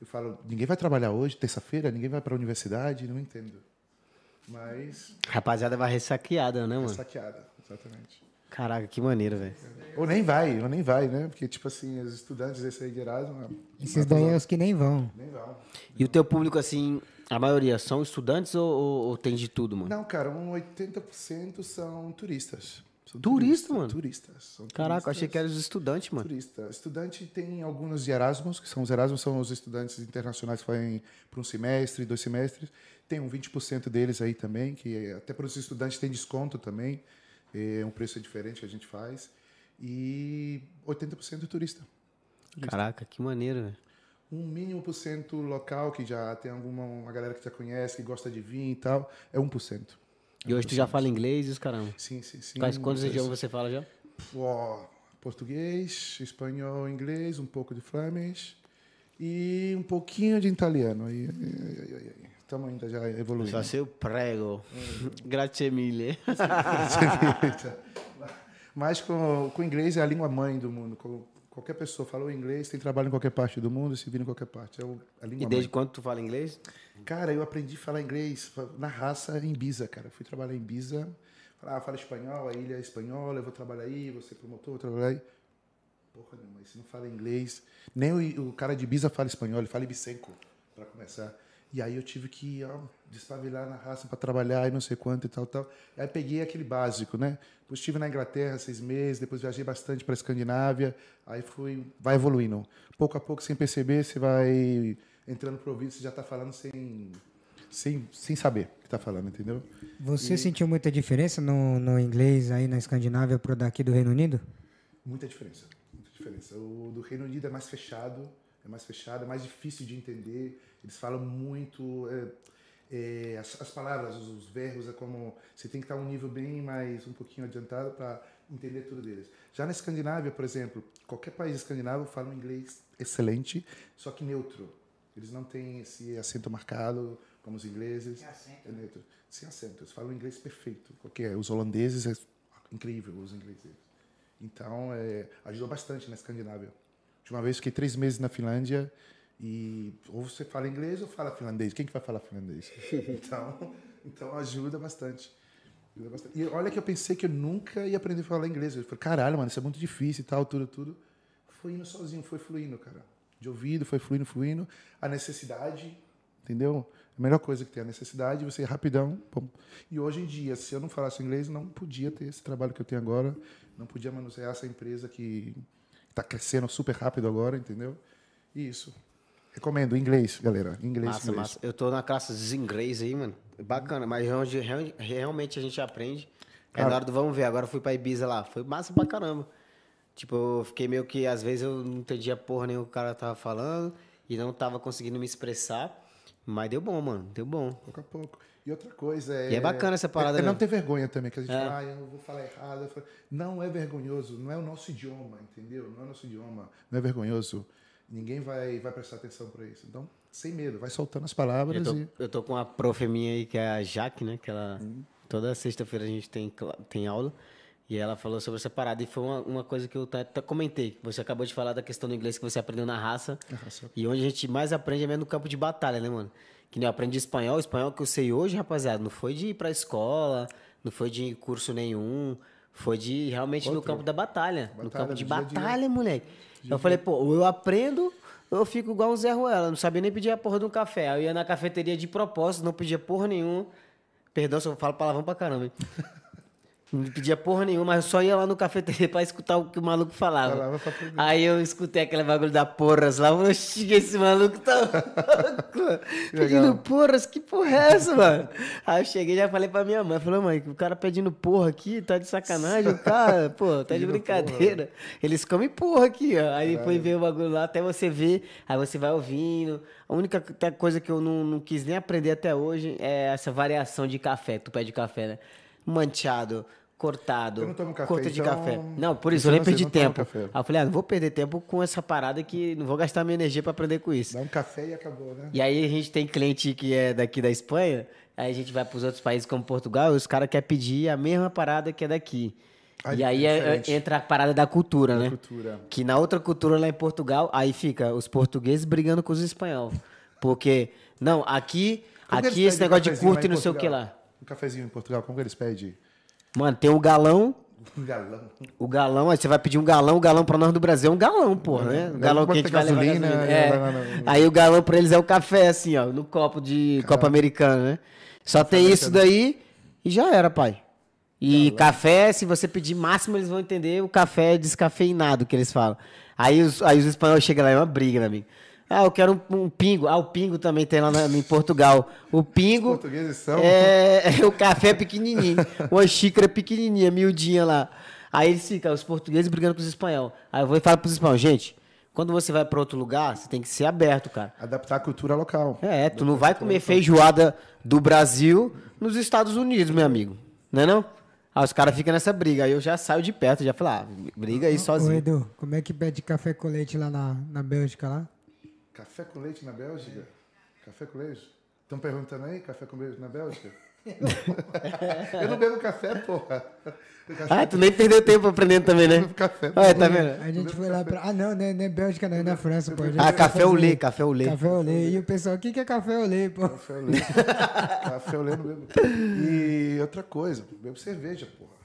Eu falo, ninguém vai trabalhar hoje, terça-feira, ninguém vai para a universidade, não entendo. Mas Rapaziada vai ressaqueada, né, mano? saqueada, exatamente. Caraca, que maneiro, velho. Ou nem vai, ou nem vai, né? Porque, tipo assim, os estudantes desse aí de Erasmus. Esses daí é os que nem vão. Nem vão. E o teu público, assim, a maioria são estudantes ou, ou- ou tem de tudo, mano? Não, cara, um 80% são turistas. São Turista, turistas, mano? Turistas. São Caraca, eu turistas. achei que eram os estudantes, mano. Turista. Estudante tem alguns de Erasmus, que são os Erasmus, são os estudantes internacionais que vão para um semestre, dois semestres. Tem um 20% deles aí também, que até para os estudantes tem desconto também. É um preço diferente que a gente faz. e 80% turista. Caraca, que maneiro, velho. Um mínimo por cento local, que já tem alguma uma galera que já conhece, que gosta de vinho e tal, é 1%. E hoje tu já fala inglês e os caramba. Sim, sim, sim. Quais, quantos Mas- idiomas você fala já? Ó, português, espanhol, inglês, um pouco de flamengo e um pouquinho de italiano. Aí, estamos ainda já evoluindo. Só sei o prego. Grazie mille. Mas com, com inglês é a língua mãe do mundo. Com- qualquer pessoa falou inglês, tem trabalho em qualquer parte do mundo, se vira em qualquer parte. É o- a língua E desde mãe. quando tu fala inglês? Cara, eu aprendi a falar inglês na raça em Ibiza, cara. Eu fui trabalhar em Ibiza. Falei, ah, fala espanhol, a ilha é espanhola, eu vou trabalhar aí, vou ser promotor, vou trabalhar aí. Porra nenhuma, se não fala inglês. Nem o, o cara de Ibiza fala espanhol, ele fala ibicenco, para começar. E aí eu tive que ó, despavilar na raça para trabalhar e não sei quanto e tal, tal. Aí peguei aquele básico, né? Depois estive na Inglaterra seis meses, depois viajei bastante para a Escandinávia. Aí fui, vai evoluindo. Pouco a pouco, sem perceber, você vai entrando pro ouvido, você já está falando sem, sem, sem saber o que está falando, entendeu? Você sentiu muita diferença no, no inglês aí na Escandinávia pro daqui do Reino Unido? Muita diferença, muita diferença. O do Reino Unido é mais fechado, é mais fechado, é mais difícil de entender. Eles falam muito é, é, as, as palavras, os, os verbos é como você tem que estar um nível bem mais um pouquinho adiantado para entender tudo deles. Já na Escandinávia, por exemplo, qualquer país escandinavo fala um inglês excelente, só que neutro. Eles não têm esse acento marcado como os ingleses. É neutro. Sem acento. Eles falam inglês perfeito. Qualquer. Os holandeses é incrível os ingleses. Então, é, ajudou bastante na Escandinávia. Última vez fiquei três meses na Finlândia e ou você fala inglês ou fala finlandês. Quem que vai falar finlandês? Então, então ajuda bastante. Ajuda bastante. E olha que eu pensei que eu nunca ia aprender a falar inglês. Eu falei, caralho, mano, isso é muito difícil e tal, tudo, tudo. Foi indo sozinho, foi fluindo, cara. De ouvido, foi fluindo, fluindo. A necessidade, entendeu? A melhor coisa que tem é a necessidade, você rapidão. pum. E hoje em dia, se eu não falasse inglês, não podia ter esse trabalho que eu tenho agora. Não podia manusear essa empresa que está crescendo super rápido agora, entendeu? Isso. Recomendo, inglês, galera. Inglês, Massa, inglês. massa. Eu tô na classe de inglês aí, mano. Bacana, mas onde real- realmente a gente aprende. É na hora do vamos ver. Agora fui pra Ibiza lá. Foi massa pra caramba. Tipo, eu fiquei meio que, às vezes, eu não entendia porra nem o cara tava falando e não tava conseguindo me expressar. Mas deu bom, mano. Deu bom. Pouco a pouco. E outra coisa é. E é bacana essa parada, É, é não né? ter vergonha também, que a gente É. fala, ah, eu vou falar errado. Não é vergonhoso, não é o nosso idioma, entendeu? Não é o nosso idioma, não é vergonhoso. Ninguém vai, vai prestar atenção para isso. Então, sem medo, vai soltando as Eu palavras tô, e. eu tô com uma prof minha aí, que é a Jaque, né? Que ela. Toda sexta-feira a gente tem, tem aula. E ela falou sobre essa parada. E foi uma, uma coisa que eu até comentei. Você acabou de falar da questão do inglês que você aprendeu na raça. Na raça. E onde a gente mais aprende é mesmo no campo de batalha, né, mano? Que nem eu aprendi espanhol. O espanhol que eu sei hoje, rapaziada, não foi de ir pra escola, não foi de curso nenhum. Foi de realmente no Outro. campo da batalha. no Batalha, campo de do dia batalha, moleque. Eu falei, pô, eu aprendo, eu fico igual um Zé Ruela. Não sabia nem pedir a porra de um café. Aí eu ia na cafeteria de propósito, não pedia porra nenhuma. Perdão se eu falo palavrão pra caramba, hein? Não pedia porra nenhuma, mas eu só ia lá no cafeteria pra escutar o que o maluco falava. Falava. Aí eu escutei aquele bagulho da porras lá, eu cheguei esse maluco tá louco. Pedindo porras, que porra é essa, mano? Aí eu cheguei e já falei pra minha mãe, falei, mãe, o cara pedindo porra aqui, tá de sacanagem, o cara, pô, tá de brincadeira. Eles comem porra aqui, ó. Aí foi ver o bagulho lá, até você ver, aí você vai ouvindo. A única coisa que eu não, não quis nem aprender até hoje é essa variação de café, que tu pede café, né? Manchado, cortado, Eu não tomo café, corte de então- café. Não, por isso então eu nem perdi tempo. Aí eu falei, ah, não vou perder tempo com essa parada que não vou gastar minha energia pra aprender com isso. Dá um café e acabou, né? E aí a gente tem cliente que é daqui da Espanha, aí a gente vai pros outros países como Portugal, e os caras querem pedir a mesma parada que é daqui. Ah, e é aí é- diferente. entra a parada da cultura, né? cultura. Que na outra cultura lá em Portugal, aí fica os portugueses brigando com os espanhóis. Porque, não, aqui, Como aqui esse negócio de curto e não sei o que lá. Um cafezinho em Portugal, como que eles pedem? Mano, tem o galão, Um galão. o galão, aí você vai pedir um galão, o galão pra nós do Brasil é um galão, porra, né? Um Não, galão que a gente vai levar gasolina, gasolina. é, não, não, não. Aí o galão pra eles é o café, assim, ó, no copo de copo americano, né? Só tem isso daí e já era, pai. E café, se você pedir máximo, eles vão entender o café descafeinado que eles falam. Aí os, aí os espanhóis chegam lá, é uma briga, né, amigo? Ah, eu quero um, um pingo. Ah, o pingo também tem lá na- em Portugal. O pingo. Os portugueses são- É, o café é pequenininho. Uma xícara pequenininha, miudinha lá. Aí eles ficam, os portugueses brigando com os espanhol. Aí eu vou e falo pros espanhol, gente, quando você vai pra outro lugar, você tem que ser aberto, cara. Adaptar a cultura local. É, tu não vai comer feijoada do Brasil nos Estados Unidos, meu amigo. Não é não? Aí os caras ficam nessa briga. Aí eu já saio de perto, já falo, ah, briga aí Ô, sozinho. Edu, como é que pede café com leite lá na, na Bélgica lá? Café com leite na Bélgica? Café com leite? Estão perguntando aí, café com leite na Bélgica? eu não bebo café, porra. Ah, tu nem perdeu tempo aprendendo também, né? Eu bebo café. Olha, tá vendo? A gente foi lá pra. Ah, não, é, é Bélgica, não, é na França, pô. Ah, café fazer olê, café olê. Café olê. E o pessoal, o que, que é café olê, pô? Café eu leio. Café eu leio, não bebo. E outra coisa, bebo cerveja, porra.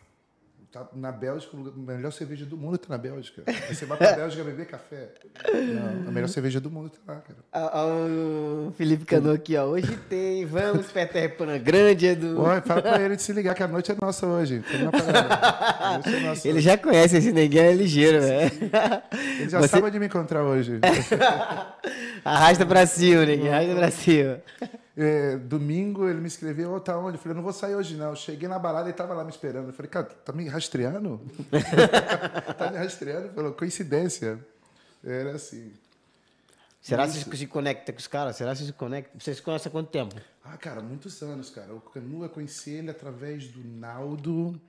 Tá na Bélgica, a melhor cerveja do mundo tá na Bélgica. Você vai pra Bélgica beber café. Não, a melhor cerveja do mundo tá lá, cara. Ah, ah, o Felipe Cano aqui, ó. Hoje tem, vamos, Peter Pan grande, Edu. Ó, fala pra ele de se ligar, que a noite é nossa hoje. A é nossa Ele hoje. já conhece esse neguinho, é ligeiro, velho. Ele já Você- sabe onde me encontrar hoje. Arrasta pra cima, neguinho, arrasta pra cima. É, domingo ele me escreveu, ô, tá onde? Eu falei, eu não vou sair hoje não. Eu cheguei na balada e tava lá me esperando. Eu falei, cara, tá me rastreando? tá me rastreando? Falou, coincidência. Era assim. Será que você se conecta com os caras? Será que você se conecta? Vocês se conhecem há quanto tempo? Ah, cara, muitos anos, cara. O Canu, eu conheci ele através do Naldo,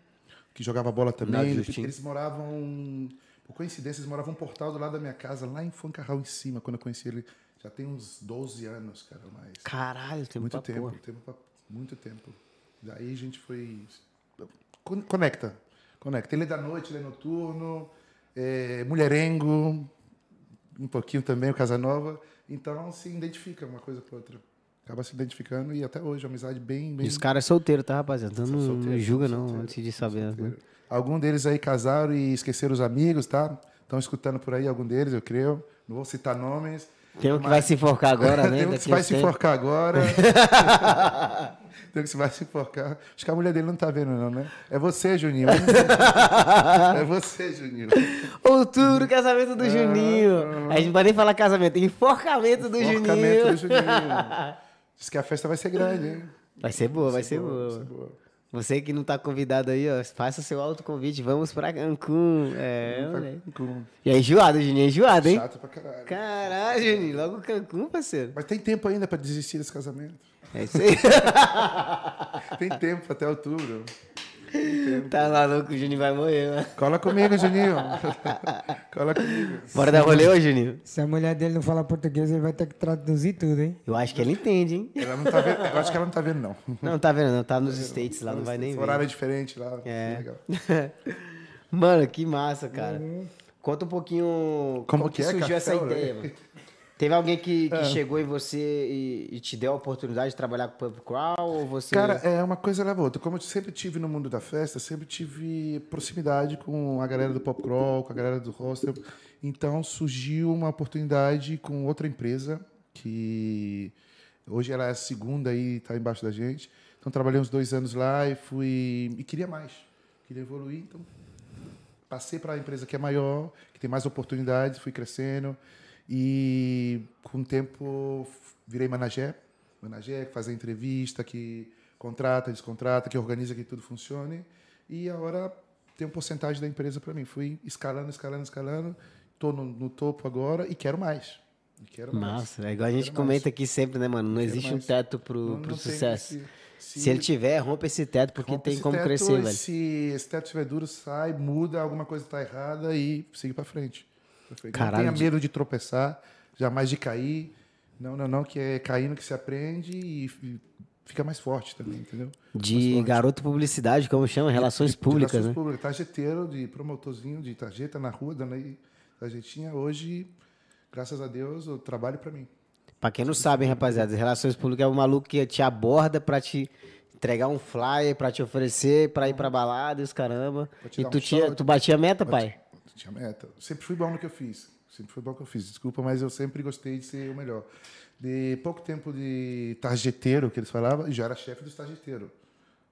que jogava bola também. Eles, eles moravam, por coincidência, eles moravam um portal do lado da minha casa, lá em Fancarral em cima, quando eu conheci ele. Já tem uns 12 anos, cara, mais. Caralho, tem muito tempo, porra. tempo pra- muito tempo. Daí a gente foi. Con- Conecta. Conecta. Ele é da noite, ele é noturno, é mulherengo, um pouquinho também, o Casanova. Então se identifica uma coisa com a outra. Acaba se identificando e até hoje, amizade bem. bem E os caras solteiros, tá, rapaziada? Então não, não julga, não, solteiros, antes de saber. né? Algum deles aí casaram e esqueceram os amigos, tá? Estão escutando por aí, algum deles, eu creio. Não vou citar nomes. Tem um que vai se enforcar agora, né? Tem um que vai se enforcar agora. Tem um que vai se enforcar. Acho que a mulher dele não tá vendo, não, né? É você, Juninho. é você, Juninho. Outubro, casamento do Juninho. A gente não pode nem falar casamento, enforcamento do Enforcamento Juninho. do Juninho. Diz que a festa vai ser grande, hein? Vai ser boa, vai ser Vai boa. ser boa. Você que não tá convidado aí, ó, faça seu autoconvite, vamos pra Cancún. É, com- E é enjoado, Juninho, é enjoado, hein? Chato pra caralho. Caralho, Juninho, logo Cancún, parceiro. Mas tem tempo ainda pra desistir desse casamento. É isso aí. Tem tempo até outubro. Tá maluco, o Juninho vai morrer, mano. Cola comigo, Juninho. Cola comigo. Bora dar rolê hoje, Juninho? Se a mulher dele não falar português, ele vai ter que traduzir tudo, hein? Eu acho que ele entende, hein? Ela não tá vendo. Eu acho que ela não tá vendo, não. Não, tá vendo, não. Tá nos States lá, não vai nem Esse ver. horário é diferente lá. É. Legal. Mano, que massa, cara. Conta um pouquinho como, que que, é surgiu café, essa ideia, mano. Teve alguém que, que chegou em você e, e te deu a oportunidade de trabalhar com o Pub Crawl ou você... Cara, é uma coisa leva a outra. Como eu sempre tive no mundo da festa, sempre tive proximidade com a galera do pop crawl, com a galera do hostel. Então surgiu uma oportunidade com outra empresa que hoje ela é a segunda aí, está embaixo da gente. Então trabalhei uns dois anos lá e fui e queria mais, queria evoluir. Então passei para a empresa que é maior, que tem mais oportunidades, fui crescendo e com o tempo virei manager, manager que faz a entrevista, que contrata, descontrata, que organiza que tudo funcione e agora tem um porcentagem da empresa para mim. Fui escalando, escalando, escalando, estou no, no topo agora e quero mais. E quero mais. Massa, é igual a gente Quero comenta mais. aqui sempre, né, mano? Não existe um mais. teto Não- pro não tem sucesso. Se, se- ele tiver, rompa esse teto, porque Rompe tem como teto, crescer, velho. Se esse teto estiver duro, sai, muda, alguma coisa está errada e siga para frente. Caralho, não tenha medo de tropeçar, jamais de cair. Não, não, não, que é caindo que se aprende e fica mais forte também, entendeu? De garoto publicidade, como chama? Relações De- de públicas, relações né? públicas, tarjeteiro, de promotorzinho, de tarjeta na rua, dando aí tarjetinha. Hoje, graças a Deus, eu trabalho para mim. Pra quem não sabe, hein, rapaziada, relações públicas é o maluco que te aborda pra te entregar um flyer, pra te oferecer, pra ir pra balada e os caramba. E tu, um tinha, tu batia meta, pai? Tinha meta. Sempre fui bom no que eu fiz. Sempre fui bom no que eu fiz. Desculpa, mas eu sempre gostei de ser o melhor. De pouco tempo de tarjeteiro, que eles falavam, já era chefe dos tarjeteiros.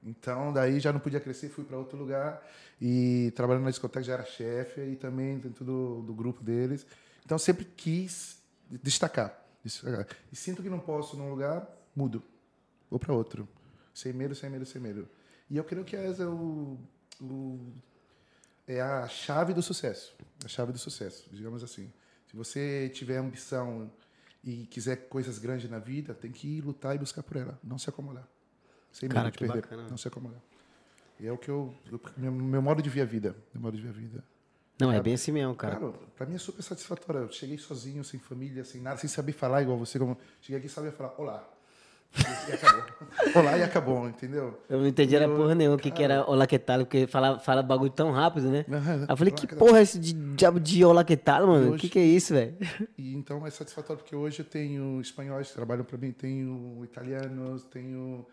Então, daí já não podia crescer, fui para outro lugar. E trabalhando na discoteca já era chefe e também dentro do, do grupo deles. Então, sempre quis destacar, destacar. E sinto que não posso num lugar, mudo. Vou para outro. Sem medo, sem medo, sem medo. E eu creio que essa é o, o é a chave do sucesso. A chave do sucesso, digamos assim. Se você tiver ambição e quiser coisas grandes na vida, tem que ir lutar e buscar por ela, não se acomodar. Sem medo Cara, de perder, bacana. não se acomodar. E é o que eu, eu- meu, meu modo de ver a vida, meu modo de ver a vida. Não, é bem assim mesmo, cara. Cara, pra mim é super satisfatório. Eu cheguei sozinho, sem família, sem nada, sem saber falar igual você. Como... Cheguei aqui e sabia falar, olá. E acabou. olá e acabou, entendeu? Eu não entendi era Eu- porra nenhuma o que, que era Olá que tal, porque fala, fala bagulho tão rápido, né? Aí eu falei, que porra é esse de, diabo de Olá que tal, mano? O que, que é isso, velho? E então é satisfatório porque hoje eu tenho espanhóis que trabalham para mim, tenho italianos, tenho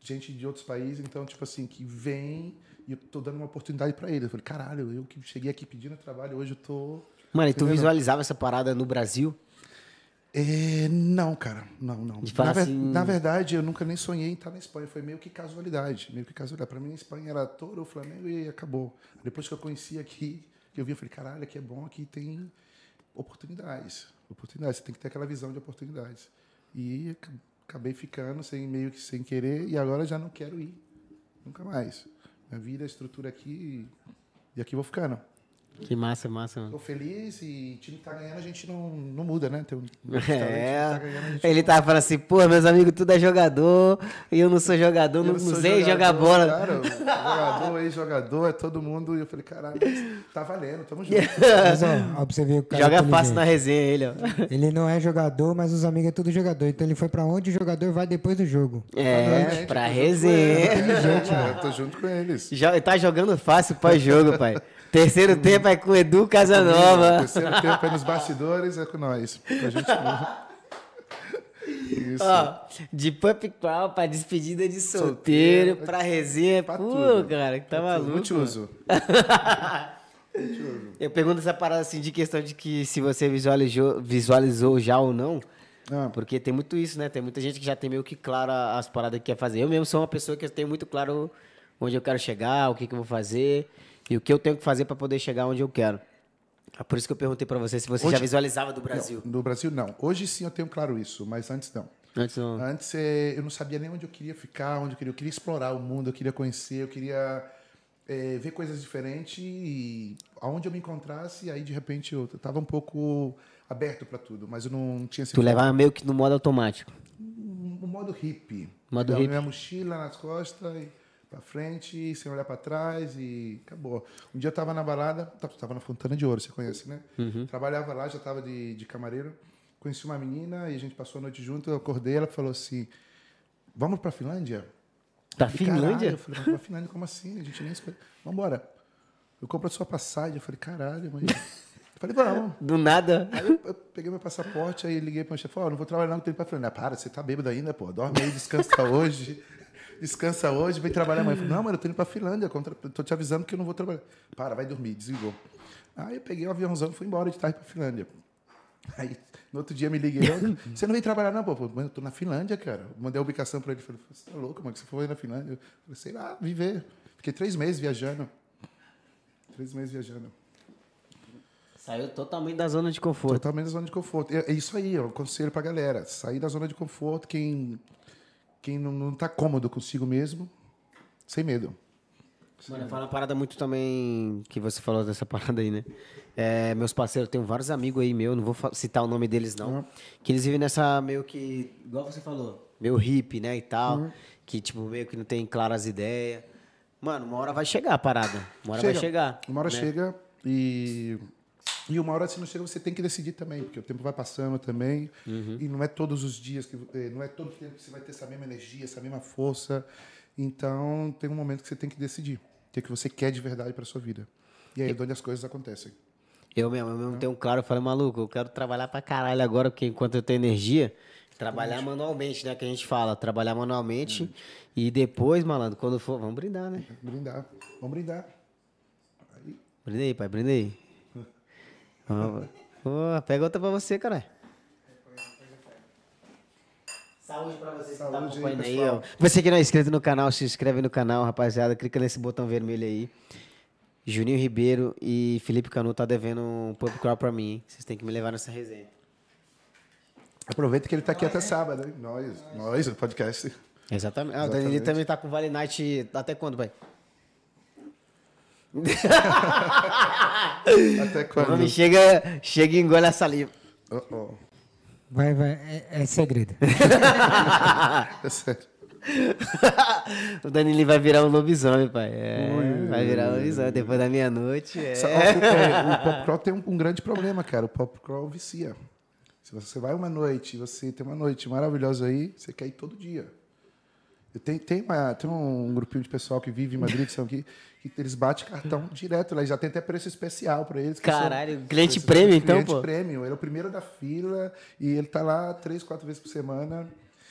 gente de outros países, então tipo assim que vem e eu tô dando uma oportunidade para eles. Eu falei, caralho, eu que cheguei aqui pedindo trabalho, hoje eu tô Mano, e tu visualizava essa parada no Brasil? É, não, cara, não, não. Na, ver- assim- na verdade, eu nunca nem sonhei em estar na Espanha. Foi meio que casualidade, meio que casualidade. Para mim, a Espanha era Toro, Flamengo e acabou. Depois que eu conheci aqui, que eu vi, eu falei, caralho, aqui é bom, aqui tem oportunidades. Oportunidades, você tem que ter aquela visão de oportunidades. E ac- acabei ficando sem meio que sem querer e agora já não quero ir. Nunca mais. Minha vida, a estrutura aqui e aqui vou ficando. Que massa, massa, mano. Tô feliz e o time que tá ganhando, a gente não, não muda, né? Tem um, É, tá ganhando, a gente ele tava falando assim, pô, meus amigos tudo é jogador, e eu não sou jogador, Eu não, não sou sei jogar jogador, bola. Cara, jogador, ex-jogador, é todo mundo. E eu falei, caralho, tá valendo, tamo junto. Mas, ó, ó, pra você ver o cara Joga fácil na resenha ele, ó. Ele não é jogador, mas os amigos é tudo jogador. Então ele foi pra onde o jogador vai depois do jogo. É, Gente, pra junto resenha. eles, Gente, eu tô junto com eles. Já, tá jogando fácil pós-jogo, pai. Terceiro tempo é com o Edu Casanova. terceiro tempo é nos bastidores, é com nós. A gente... Isso. Ó, de pump crawl pra despedida de solteiro, Solteiro, pra resenha. pra Pô, tudo. cara, que tá maluco. Multiuso. Eu pergunto essa parada assim de questão de que se você visualizou, visualizou já ou não. Ah, Porque tem muito isso, né? Tem muita gente que já tem meio que claro as paradas que quer fazer. Eu mesmo sou uma pessoa que eu tenho muito claro onde eu quero chegar, o que, que eu vou fazer e o que eu tenho que fazer para poder chegar onde eu quero. É por isso que eu perguntei para você se você Hoje- já visualizava do Brasil. No Brasil, não. Hoje sim eu tenho claro isso, mas antes não. Antes não. Antes eh, eu não sabia nem onde eu queria ficar, onde eu queria. Eu queria explorar o mundo, eu queria conhecer, eu queria eh, ver coisas diferentes e aonde eu me encontrasse, aí de repente eu estava um pouco aberto para tudo, mas eu não tinha Tu levava meio que no modo automático. um modo hippie. Modo hippie. Minha mochila nas costas, e para frente, sem olhar para trás e acabou. Um dia eu estava na balada, estava na Fontana de Ouro, você conhece, né? Uhum. Trabalhava lá, já estava de, de camareiro. Conheci uma menina e a gente passou a noite junto. Eu acordei, ela falou assim: Vamos para Finlândia? "Caralho." Finlândia? Eu falei, vamos pra Finlândia, como assim? A gente nem escolheu. Vamos embora. Eu compro a sua passagem. Eu falei, caralho, mãe. Eu falei, vamos. Do nada. Aí eu, eu peguei meu passaporte, aí liguei para o chefe, falei, ó, não vou trabalhar não, indo pra Finlândia. Ah, para, você tá bêbado ainda, pô. Dorme aí, descansa hoje. Descansa hoje, vem trabalhar amanhã. Eu falei, não, mano, eu tô indo pra Finlândia, contra... tô te avisando que eu não vou trabalhar. Para, vai dormir, desligou. Aí eu peguei o aviãozão e fui embora de tarde pra Finlândia. Aí, no outro dia me liguei, "Ó, você não vem trabalhar não, pô? Pô, Mano, eu tô na Finlândia, cara. Mandei a ubicação para ele, falei, você tá louco, mano, que você foi na Finlândia? Eu falei, sei lá, viver. Fiquei três meses viajando. Três meses viajando. Saiu totalmente da zona de conforto. Totalmente da zona de conforto. É, é isso aí, é um conselho pra galera. Sair da zona de conforto, quem, quem não, não tá cômodo consigo mesmo, sem medo. Mano, fala uma parada muito também que você falou dessa parada aí, né? É, meus parceiros, tenho vários amigos aí meu, não vou citar o nome deles não, que eles vivem nessa meio que, igual você falou, meio hippie, né, e tal, que tipo, meio que não tem claras ideias. Mano, uma hora vai chegar a parada, uma hora vai chegar. Uma hora né? chega e. E uma hora, se não chega, você tem que decidir também, porque o tempo vai passando também. Uhum. E não é todos os dias, que eh, não é todo tempo que você vai ter essa mesma energia, essa mesma força. Então, tem um momento que você tem que decidir o que, é que você quer de verdade para sua vida. E aí é onde as coisas acontecem. Eu mesmo, eu mesmo tenho um claro, eu falei, maluco, eu quero trabalhar pra caralho agora, porque enquanto eu tenho energia, trabalhar manualmente, né, que a gente fala, trabalhar manualmente, e depois, malandro, quando for, vamos brindar, né? Brindar. Vamos brindar. Brinda aí, pai, brinda ó, pega outra pra você, caralho. Saúde pra vocês que estão Saúde aí, acompanhando aí, ó. Você que não é inscrito no canal, se inscreve no canal, rapaziada. Clica nesse botão vermelho aí. Juninho Ribeiro e Felipe Canu tá devendo um pub crawl pra mim, hein? Vocês têm que me levar nessa resenha. Aproveita que ele está aqui até sábado, hein? Nós, nós, o podcast. Exatamente. Ah, o Danilo Exatamente. também tá com Vale Night até quando, pai? Até O quando? homem chega, chega e engole a saliva. Oh, oh. Vai, vai, é, é segredo. É sério. o Danilo vai virar um lobisomem, pai. É, vai virar um lobisomem depois da meia-noite. É. É, o pop crawl tem um, um grande problema, cara. O pop crawl vicia. Se você vai uma noite, você tem uma noite maravilhosa aí, você quer ir todo dia. Eu tenho, tem, uma, tem um grupinho de pessoal que vive em Madrid, que são aqui, que eles batem cartão direto lá. Já tem até preço especial para eles. que são- Caralho, cliente prêmio, então, cliente pô. prêmio. Ele é o primeiro da fila e ele tá lá três, quatro vezes por semana.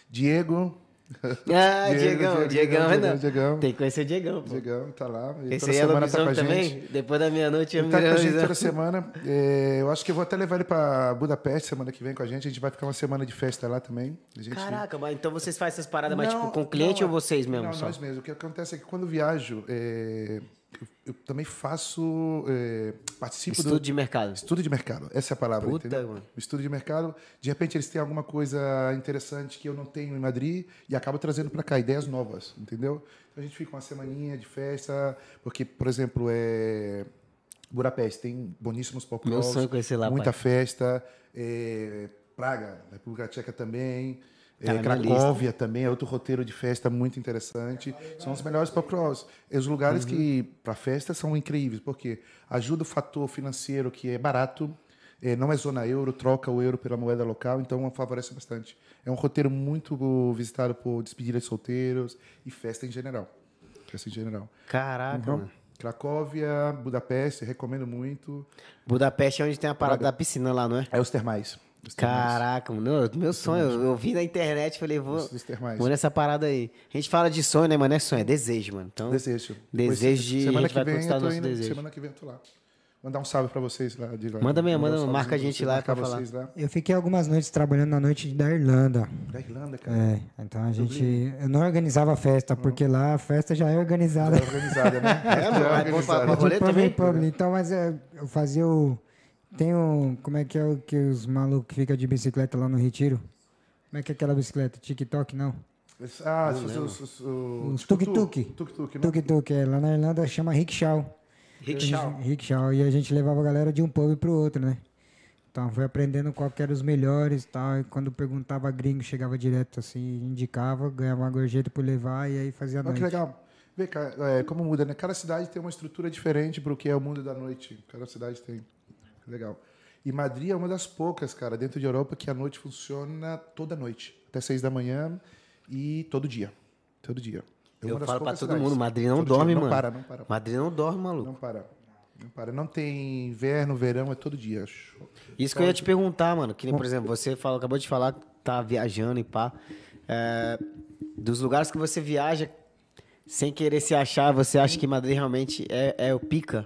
Diego. Ah, Diegão, Diegão, Diego, não. Diegão. Tem que conhecer o Diegão, pô. Diegão tá lá. Esse toda aí é semana tá com a também? gente. Depois da meia-noite eu Ele me tá com a gente toda semana. É, eu acho que eu vou até levar ele para Budapeste semana que vem com a gente. A gente vai ficar uma semana de festa lá também. Gente... Caraca, mas então vocês fazem essas paradas, mas Não, tipo, com cliente não, ou vocês mesmo? Não, só? nós mesmos. O que acontece é que quando eu viajo, é, eu, eu também faço, é, participo Estudo do de mercado. estudo de mercado. Essa é a palavra, Puta, entendeu? mano. Estudo de mercado. De repente eles têm alguma coisa interessante que eu não tenho em Madrid e acabo trazendo para cá ideias novas, entendeu? Então a gente fica uma semaninha de festa, porque, por exemplo, é Budapeste tem boníssimos pop Meu crawls, sonho é conhecer lá, muita pai. festa, é, Praga, República Tcheca também. Tá É, minha Cracóvia também é outro roteiro de festa muito interessante. São os melhores pop crawls. E os lugares que, Uhum. para festa, são incríveis, porque ajuda o fator financeiro, que é barato, é, não é zona euro, troca o euro pela moeda local, então favorece bastante. É um roteiro muito visitado por despedida de solteiros e festa em geral. Festa em geral. Caraca, Então, mano. Cracóvia, Budapeste, recomendo muito. Budapeste é onde tem a parada da piscina lá, não é? É os termais. Caraca, mano. Meu sonho. Eu, eu vi na internet falei, vou, vou nessa parada aí. A gente fala de sonho, né, mas não é sonho, é desejo, mano. Então, Desejo. Desejo de- Semana que vem conquistar eu tô nosso indo. desejo. Semana que vem eu tô lá. Mandar um salve pra vocês lá de lá. Manda mesmo, manda, um marca a gente lá pra falar. lá. Eu fiquei algumas noites trabalhando na noite da Irlanda. Da Irlanda, cara. É, então a gente. Eu não organizava a festa, porque lá a festa já é organizada. Já é organizada, né? É, Já mano, é pra- organizada. pra- rolê De também? public, public. Então, mas é, eu fazia o. Tem o. Como é que é o que os malucos que ficam de bicicleta lá no Retiro? Como é que é aquela bicicleta? TikTok, não? Ah, os, os, os, os Os tuk-tuk. Tuk-tuk, né? Tuk-tuk, é, lá na Irlanda chama rickshaw. Rickshaw. Rickshaw. E a gente levava a galera de um pub pro outro, né? Então foi aprendendo qual que eram os melhores e tal. E quando perguntava gringo, chegava direto assim, indicava, ganhava uma gorjeta por levar e aí fazia a Olha noite. que legal. Vê, cara, é, como muda, né? Cada cidade tem uma estrutura diferente pro que é o mundo da noite. Cada cidade tem. Legal. E Madrid é uma das poucas, cara, dentro de Europa que a noite funciona toda noite. Até seis da manhã e todo dia. Todo dia. É Eu falo pra poucas todo cidades. mundo, Madrid não Todo dia. dorme, não mano. Para, não para. Madrid não dorme, maluco. Não para. Não para. Não tem inverno, verão, é todo dia. Show. Isso que eu ia te perguntar, mano. Que nem, por exemplo, você falou, acabou de falar que tá viajando e pá. É, dos lugares que você viaja, sem querer se achar, você acha que Madrid realmente é, é o pica?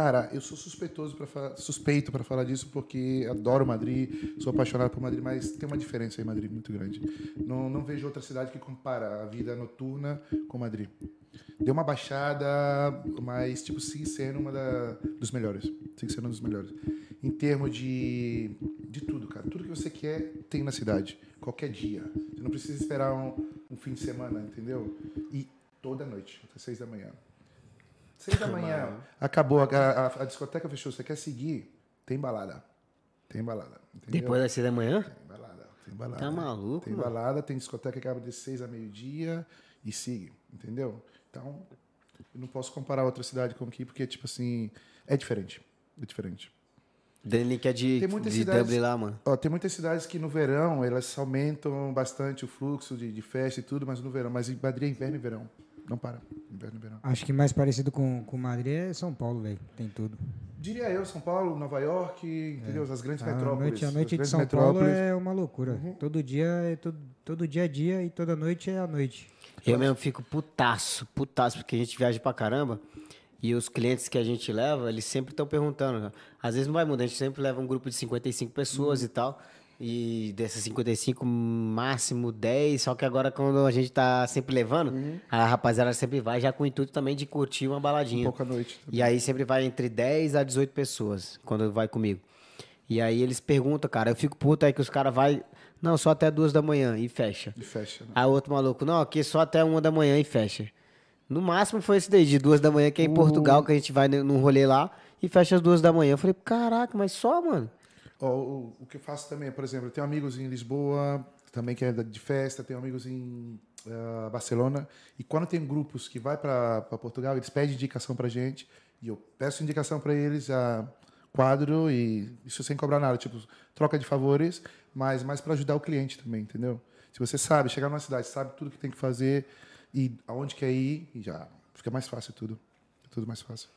Cara, eu sou suspeitoso para suspeito para falar disso porque adoro Madrid, sou apaixonado por Madrid, mas tem uma diferença em Madrid muito grande. Não, não vejo outra cidade que compara a vida noturna com Madrid. Deu uma baixada, mas tipo sigue sendo uma da, dos melhores, sigue sendo um dos melhores. Em termos de de tudo, cara, tudo que você quer tem na cidade, qualquer dia. Você não precisa esperar um, um fim de semana, entendeu? E toda noite, até seis da manhã. Seis da manhã, acabou, a, a- a discoteca fechou, você quer seguir? Tem balada. Tem balada. Entendeu? Depois das seis da manhã? Tem balada, tem balada. Tá maluco, Tem mano? balada, tem discoteca que abre de seis a meio-dia e sigue, entendeu? Então, eu não posso comparar outra cidade com aqui, porque, tipo assim, é diferente. É diferente. Danilo que é de, Tem muitas de cidades- Dublin lá, mano. Ó, tem muitas cidades que no verão elas aumentam bastante o fluxo de, de festa e tudo, mas no verão. Mas em Madrid é inverno e verão. Não para. Inverno e verão. Acho que mais parecido com, com Madrid é São Paulo, velho. Tem tudo. Diria eu, São Paulo, Nova York, entendeu? As grandes A metrópoles. noite, a noite de São Paulo é uma loucura. Todo dia é todo, todo dia é dia e toda noite é a noite. Eu mesmo fico putaço, putaço, porque a gente viaja pra caramba. E os clientes que a gente leva, eles sempre estão perguntando. Às vezes não vai mudar, a gente sempre leva um grupo de 55 pessoas e tal. E dessas 55, máximo 10. Só que agora, quando a gente tá sempre levando, a rapaziada sempre vai já com o intuito também de curtir uma baladinha. Um pouco à noite. E aí sempre vai entre 10 a 18 pessoas quando vai comigo. E aí eles perguntam, cara, eu fico puto aí que os caras vai, não, só até duas da manhã e fecha. E fecha. Né? Aí outro maluco, não, aqui só até uma da manhã e fecha. No máximo foi esse daí, de duas da manhã, que é em Portugal, que a gente vai num rolê lá e fecha às duas da manhã. Eu falei, caraca, mas só, mano. O, o que eu faço também, por exemplo, eu tenho amigos em Lisboa, também que é de festa, tenho amigos em ah, Barcelona. E quando tem grupos que vai para Portugal, eles pedem indicação pra gente. E eu peço indicação para eles, a quadro, e isso sem cobrar nada. Tipo, troca de favores, mas mais para ajudar o cliente também, entendeu? Se você sabe, chegar numa cidade, sabe tudo que tem que fazer e aonde quer ir, e já fica mais fácil tudo. Tudo mais fácil.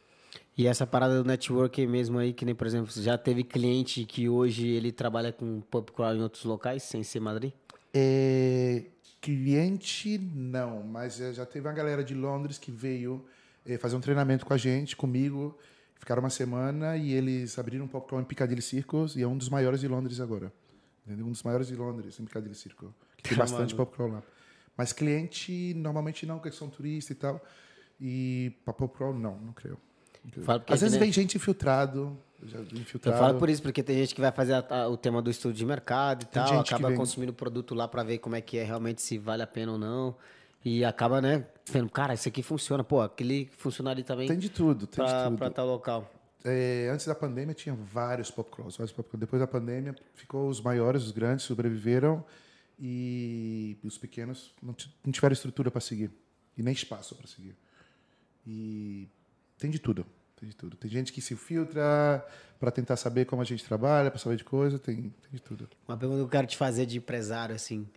E essa parada do networking mesmo aí, que nem, por exemplo, já teve cliente que hoje ele trabalha com pub crawl em outros locais, sem ser Madrid? É, cliente, não, mas eh, já teve uma galera de Londres que veio eh, fazer um treinamento com a gente, comigo. Ficaram uma semana e eles abriram um popcorn em Piccadilly Circus e é um dos maiores de Londres agora. Um dos maiores de Londres em Piccadilly Circus. Que tem bastante maluco. popcorn lá. Mas cliente, normalmente não, porque são turistas e tal. E para popcorn, não, não. Não creio. Às vezes vem gente infiltrado. eu falo por isso, porque tem gente que vai fazer a- a- o tema do estudo de mercado e Tem tal, acaba consumindo o produto lá pra ver como é que é realmente, se vale a pena ou não. E acaba, né, vendo, cara, isso aqui funciona. Pô, aquele funcionaria também Tem de tudo, tem de pra, tudo. pra tal local. É, antes da pandemia tinha vários popcrawls, vários popcrawls. Depois da pandemia ficou os maiores, os grandes sobreviveram e os pequenos não, não tiveram estrutura para seguir e nem espaço para seguir. E tem de tudo, tem de tudo. Tem gente que se filtra para tentar saber como a gente trabalha, para saber de coisa, tem, tem de tudo. Uma pergunta que eu quero te fazer de empresário, assim,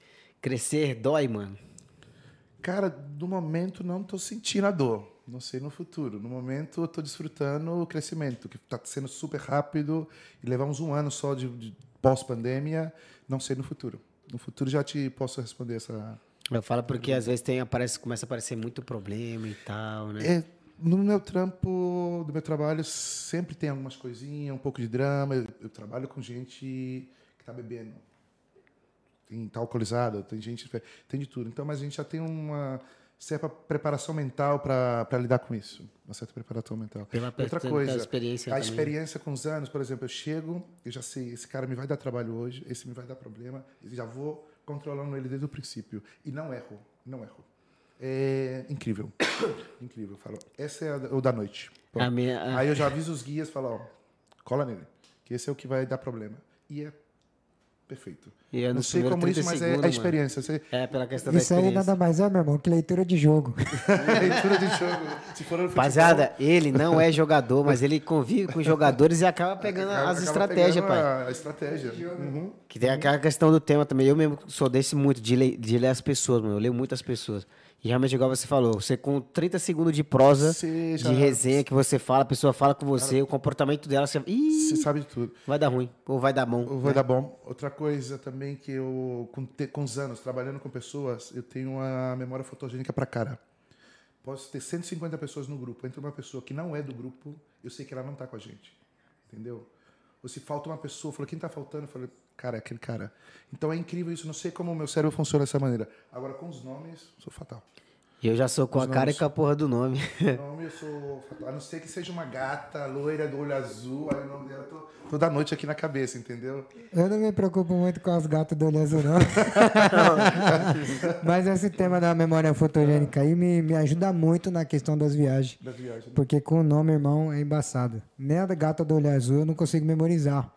crescer dói, mano? Cara, no momento não estou sentindo a dor. Não sei no futuro. No momento eu estou desfrutando o crescimento, que está sendo super rápido e levamos um ano só de, de pós-pandemia. Não sei no futuro. No futuro já te posso responder essa. Eu falo porque às vezes tem, aparece, começa a aparecer muito problema e tal, né? É, no meu trampo, do meu trabalho, sempre tem algumas coisinhas, um pouco de drama. Eu, eu trabalho com gente que está bebendo, tem, tá alcoolizado, tem gente, tem de tudo. Então, mas a gente já tem uma certa preparação mental para lidar com isso, uma certa preparação mental. Pela Outra coisa, experiência a também. experiência com os anos, por exemplo, eu chego, eu já sei, esse cara me vai dar trabalho hoje, esse me vai dar problema, já vou controlando ele desde o princípio e não erro, não erro. É incrível, incrível. Eu falo, essa é a da- o da noite. A minha- a- Aí eu já aviso os guias, falo, ó, cola nele, que esse é o que vai dar problema. E é perfeito. E é Não sei como isso, 30 mas é segundos, a mano. experiência. Você, É, pela questão da Isso aí experiência. nada mais é, meu irmão, que leitura de jogo. leitura de jogo. Se for no Rapaziada, ele não é jogador, mas ele convive com jogadores e acaba pegando acaba- as acaba estratégias, pegando pai. A, a estratégia. Uhum. Que tem aquela questão do tema também. Eu mesmo sou desse muito, de ler, de ler as pessoas, mano. Eu leio muitas pessoas. E realmente, igual você falou, você com 30 segundos de prosa, já- de resenha que você fala, a pessoa fala com você, o comportamento dela, você. Ih, Você sabe de tudo. vai dar ruim, ou vai dar bom. Ou Vai dar bom. Outra coisa também que eu, com, te- com os anos, trabalhando com pessoas, eu tenho uma memória fotogênica para cara. Posso ter 150 pessoas no grupo. Entre uma pessoa que não é do grupo, eu sei que ela não tá com a gente. Entendeu? Ou se falta uma pessoa, eu falo, quem tá faltando? Eu falei, cara, é aquele cara. Então é incrível isso. Não sei como o meu cérebro funciona dessa maneira. Agora, com os nomes, sou fatal. E eu já sou com a Os cara e com a porra do nome. nome eu sou fatal. A não ser que seja uma gata loira do olho azul, aí o nome dela tô, toda noite aqui na cabeça, entendeu? Eu não me preocupo muito com as gatas do olho azul, não. Mas esse tema da memória fotogênica aí me, me ajuda muito na questão das viagens. Das viagens. Porque com o nome, irmão, é embaçado. Nem a gata do olho azul eu não consigo memorizar.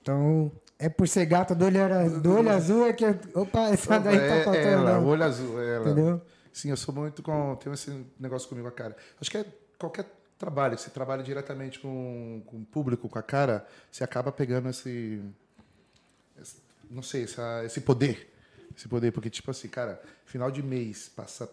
Então, é por ser gata do olho, ara- do olho azul é que. Opa, essa daí é, tá faltando. ela, não. olho azul, é ela. Entendeu? Sim, eu sou muito com. Tenho esse negócio comigo, a cara. Acho que é qualquer trabalho, que você trabalha diretamente com, com o público, com a cara, você acaba pegando esse. esse- não sei, essa, esse poder. Esse poder, porque, tipo assim, cara, final de mês, passa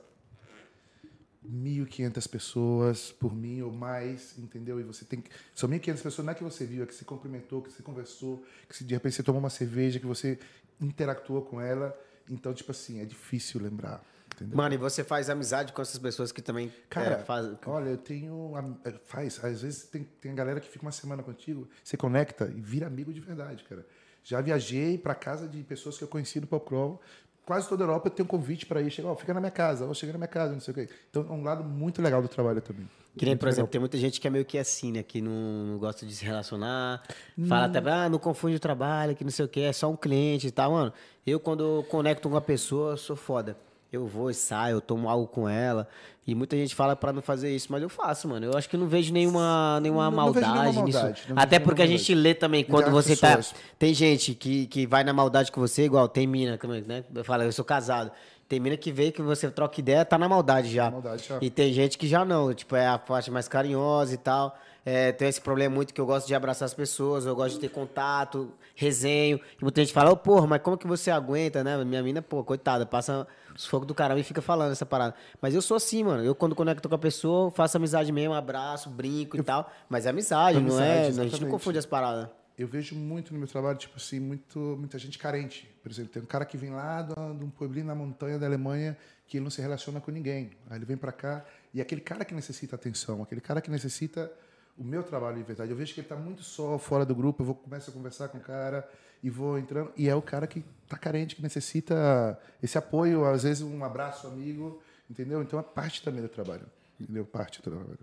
1.500 pessoas por mim ou mais, entendeu? E você tem que. São 1.500 pessoas, não é que você viu, é que você cumprimentou, que você conversou, que se de repente você tomou uma cerveja, que você interactuou com ela. Então, tipo assim, é difícil lembrar, entendeu? Mano, e você faz amizade com essas pessoas que também Cara, é, faz... olha, eu tenho. é, Faz, às vezes tem, tem galera que fica uma semana contigo, você conecta e vira amigo de verdade, cara. Já viajei para casa de pessoas que eu conheci no Pop Crawl. Quase toda a Europa eu tenho um convite para ir. Chega, ó, fica na minha casa, ó, chega na minha casa, não sei o quê. Então é um lado muito legal do trabalho também. Que nem, por exemplo, legal. tem muita gente que é meio que assim, né? Que não, não gosta de se relacionar. Hum. Fala até, ah, não confunde o trabalho, que não sei o que, é só um cliente e tal. Mano, eu quando eu conecto com uma pessoa, sou foda. Eu vou e saio, eu tomo algo com ela. E muita gente fala pra não fazer isso, mas eu faço, mano. Eu acho que não vejo nenhuma, nenhuma Não- não vejo maldade nenhuma nisso. maldade, vejo Até nenhuma porque a gente lê também quando você tá. pessoas. Tem gente que, que vai na maldade com você, igual tem mina, né? Eu falo, eu sou casado. Tem mina que vê que você troca ideia, tá na maldade já. maldade já. E tem gente que já não, tipo, é a parte mais carinhosa e tal. É, tem esse problema muito que eu gosto de abraçar as pessoas, eu gosto de ter contato, resenho. E muita gente fala, ô, porra, mas como que você aguenta, né? Minha mina, pô, coitada, passa os fogos do caramba e fica falando essa parada. Mas eu sou assim, mano. Eu, quando conecto com a pessoa, faço amizade mesmo, abraço, brinco e tal. Mas é amizade, não é? A gente não confunde as paradas. Eu vejo muito no meu trabalho, tipo assim, muito, muita gente carente. Por exemplo, tem um cara que vem lá de um de um pueblinho na montanha da Alemanha que ele não se relaciona com ninguém. Aí ele vem para cá e é aquele cara que necessita atenção, aquele cara que necessita o meu trabalho de verdade. Eu vejo que ele está muito só fora do grupo, eu vou começar a conversar com o cara e vou entrando. E é o cara que está carente, que necessita esse apoio, às vezes um abraço amigo, entendeu? Então é parte também do trabalho, entendeu? Parte do trabalho.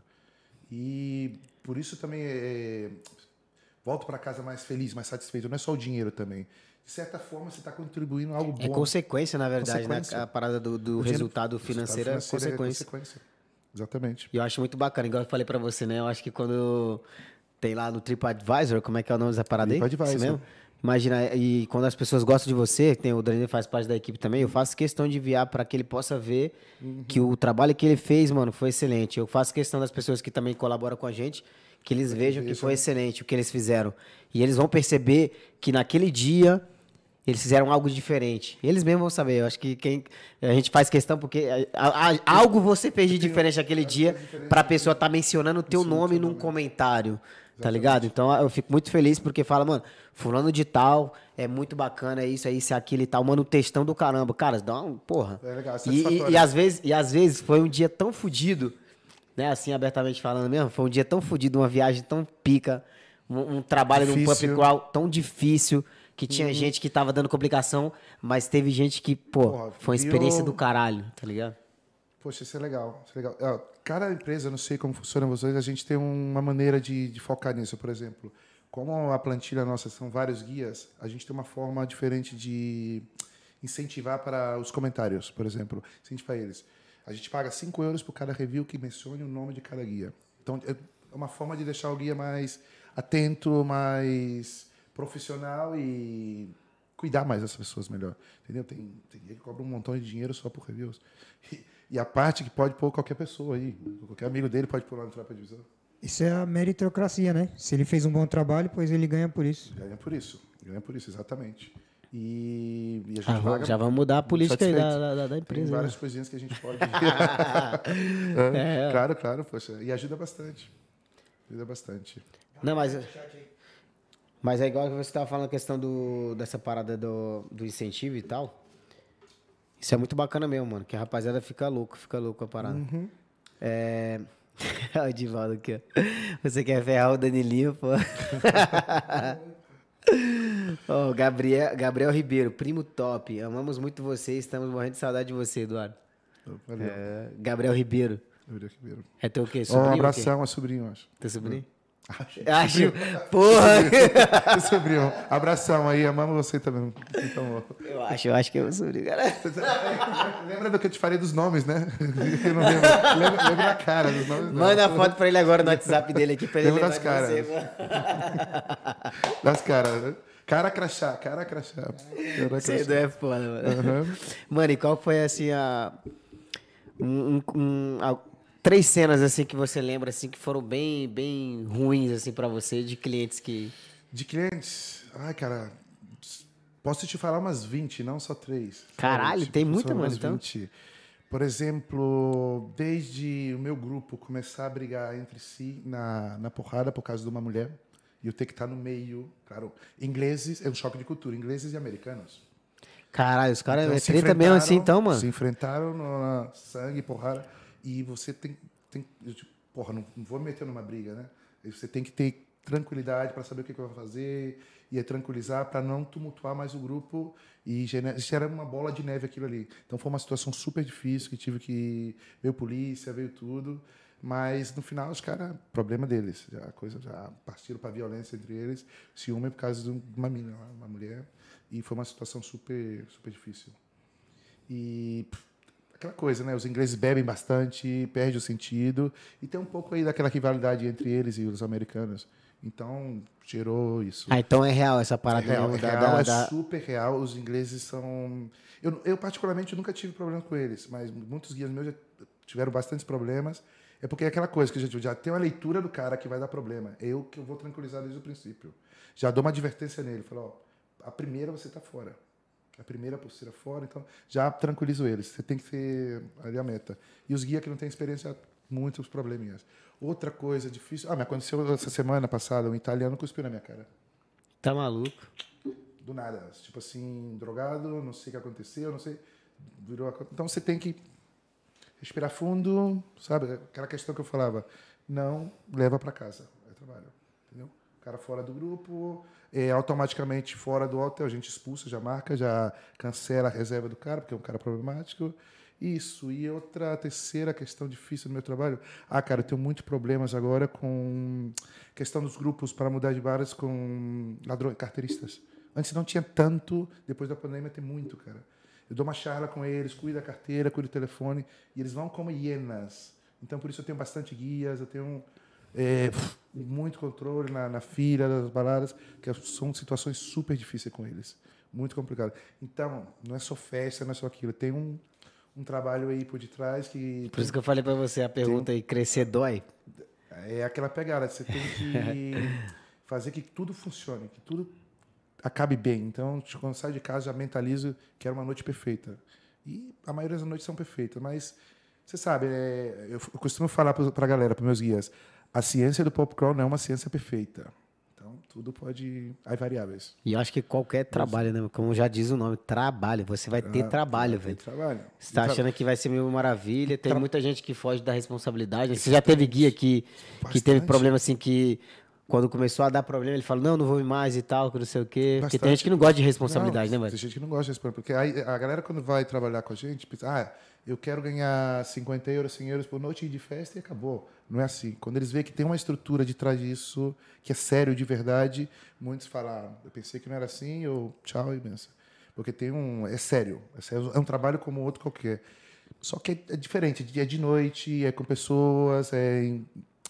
E por isso também é, volto para casa mais feliz, mais satisfeito. Não é só o dinheiro também. De certa forma, você está contribuindo algo bom. É consequência, na verdade, Consequência. né? A parada do, do O dinheiro- resultado financeiro é financeiro consequência. consequência. Exatamente. E eu acho muito bacana, igual eu falei pra você, né? Eu acho que quando tem lá no TripAdvisor, como é que é o nome dessa parada aí? TripAdvisor. Imagina, e quando as pessoas gostam de você, tem o Danilo faz parte da equipe também, eu faço questão de enviar para que ele possa ver que o trabalho que ele fez, mano, foi excelente. Eu faço questão das pessoas que também colaboram com a gente, que eles vejam que foi excelente o que eles fizeram. E eles vão perceber que naquele dia eles fizeram algo diferente. Eles mesmos vão saber. Eu acho que quem a gente faz questão porque a- a- algo você fez de diferente naquele dia para a pessoa estar mencionando o teu nome num comentário, tá ligado? Então eu fico muito feliz porque fala, mano, fulano de tal é muito bacana, é isso, é isso, é aquilo e tal, mano, um textão do caramba, cara, dá um, porra. É legal, é e, e, e às vezes, e às vezes foi um dia tão fudido, né, assim abertamente falando mesmo, foi um dia tão fudido, uma viagem tão pica, um, um trabalho num Difícil. pub crawl tão difícil que tinha gente que tava dando complicação, mas teve gente que, pô, Porra, foi uma experiência viu- do caralho, tá ligado? Poxa, isso é legal. Isso é legal. Ó, cada empresa, eu não sei como funciona vocês, a gente tem uma maneira de, de focar nisso. Por exemplo, como a plantilha nossa são vários guias, a gente tem uma forma diferente de incentivar para os comentários, por exemplo. Incentivar eles. A gente paga 5 euros por cada review que mencione o nome de cada guia. Então, é uma forma de deixar o guia mais atento, mais profissional e cuidar mais das pessoas melhor. Entendeu? Tem, tem que cobra um montão de dinheiro só por reviews. E, e a parte que pode pôr qualquer pessoa aí. Qualquer amigo dele pode pôr lá no Tropa Divisão. Isso é a meritocracia, né? Se ele fez um bom trabalho, pois ele ganha por isso. Ganha por isso. Ganha por isso, exatamente. E, e a gente Ah, paga já vamos mudar a política aí da, da, da- da Tem empresa. né? várias coisinhas que a gente pode. É. É, Claro, claro, poxa. E ajuda bastante. Ajuda bastante. Não, mas. Mas é igual que você estava falando a questão do, dessa parada do, do incentivo e tal. Isso é muito bacana mesmo, mano. Que a rapaziada fica louco, fica louco com a parada. É. Olha o Divaldo aqui, ó. Você quer ferrar o Danilinho, pô. Ó, Gabriel, Gabriel Ribeiro, primo top. Amamos muito você, estamos morrendo de saudade de você, Eduardo. Valeu. É, Gabriel Ribeiro. Gabriel Ribeiro. É teu o quê? Sobrinho? um abração, é sobrinho, acho. Teu sobrinho? Acho. Acho. Porra! É sobrinho. Abração aí, amamos você também. Então. Eu acho, eu acho que meu sobrinho, cara. Lembra do que eu te falei dos nomes, né? Eu não lembro. Lembra, lembra da cara dos nomes. não. Manda a foto pra ele agora no WhatsApp dele aqui pra ele Lembra das caras. você. Das caras. Cara crachá, cara crachá. Cara Você crachá. é foda, mano. Mano, e qual foi, assim, a... um- um- um- a- três cenas, assim, que você lembra, assim, que foram bem, bem ruins, assim, pra você, de clientes que... De clientes, ai, cara, posso te falar umas 20, não só três. Caralho, Sabe? tem Tipo, muita, umas então. 20. Por exemplo, desde o meu grupo começar a brigar entre si na, na porrada por causa de uma mulher, e eu ter que estar no meio, claro, ingleses, é um choque de cultura, ingleses e americanos. Caralho, os caras Então, é treta mesmo assim, então, mano. Se enfrentaram no sangue, porrada. E você tem. tem tipo, porra, não, não vou me meter numa briga, né? Você tem que ter tranquilidade para saber o que, que vai fazer e é tranquilizar para não tumultuar mais o grupo e gera, uma bola de neve aquilo ali. Então foi uma situação super difícil que tive que veio polícia, veio tudo, mas no final os caras, problema deles, já a coisa já partiram para violência entre eles, ciúme por causa de uma mina, uma mulher e foi uma situação super super difícil. E aquela coisa, né? Os ingleses bebem bastante, perde o sentido. E tem um pouco aí daquela rivalidade entre eles e os americanos. Então, gerou isso. Ah, então é real essa parada. É real, mesmo é, da- real, da- é super real. Os ingleses são. Eu, eu, particularmente, nunca tive problema com eles, mas muitos guias meus já tiveram bastantes problemas. É porque é aquela coisa que a gente já tem uma leitura do cara que vai dar problema. É Eu que eu vou tranquilizar desde o princípio. Já dou uma advertência nele. Falo, ó, a primeira você está fora. A primeira pulseira fora, então já tranquilizo eles. Você tem que ter ali a meta. E os guias que não têm experiência, muitos probleminhas. Outra coisa difícil. Ah, me aconteceu essa semana passada, um italiano cuspiu na minha cara. Tá maluco? Do nada. Tipo assim, drogado, não sei o que aconteceu, não sei. Virou a... Então você tem que respirar fundo, sabe? Aquela questão que eu falava. Não leva para casa. É trabalho. Entendeu? O cara fora do grupo, é, automaticamente fora do hotel, a gente expulsa, já marca, já cancela a reserva do cara, porque é um cara problemático. Isso. E outra terceira questão difícil no meu trabalho. Ah, cara, eu tenho muitos problemas agora com questão dos grupos para mudar de bares com ladrões, carteiristas. Antes não tinha tanto, depois da pandemia tem muito, cara. Eu dou uma charla com eles, cuido da carteira, cuido do telefone, e eles vão como hienas. Então, por isso eu tenho bastante guias, eu tenho é, muito controle na, na fila das baladas, que são situações super difíceis com eles. Muito complicado. Então, não é só festa, não é só aquilo. Tem um, um trabalho aí por detrás que... Por isso que eu falei pra você a pergunta aí, crescer dói? É aquela pegada, você tem que fazer que tudo funcione, que tudo acabe bem. Então, quando sai de casa, já mentalizo que era uma noite perfeita. E a maioria das noites são perfeitas, mas você sabe, é, eu, eu costumo falar para a galera, para meus guias, a ciência do popcorn não é uma ciência perfeita. Então, tudo pode. Há variáveis. E eu acho que qualquer trabalho, né? Como já diz o nome, trabalho. Você vai ter Ah, trabalho, velho. Trabalho. Você tá E tra- achando que vai ser mil maravilha. Tem muita gente que foge da responsabilidade. Você já teve guia que, que teve Bastante. problema assim que. Quando começou a dar problema, ele falou, não, não vou ir mais e tal, que não sei o quê. Porque tem Bastante. gente que não gosta de responsabilidade, Não, né, velho? Tem gente que não gosta de responder. Porque aí, a galera, quando vai trabalhar com a gente, pensa, ah, eu quero ganhar 50 euros, 100 euros por noite de festa e acabou. Não é assim. Quando eles veem que tem uma estrutura de trás disso, que é sério de verdade, muitos falam, ah, eu pensei que não era assim, ou tchau e benção. Porque tem um. É sério. É, sério, é um trabalho como outro qualquer. Só que é, é diferente. É de noite, é com pessoas, é,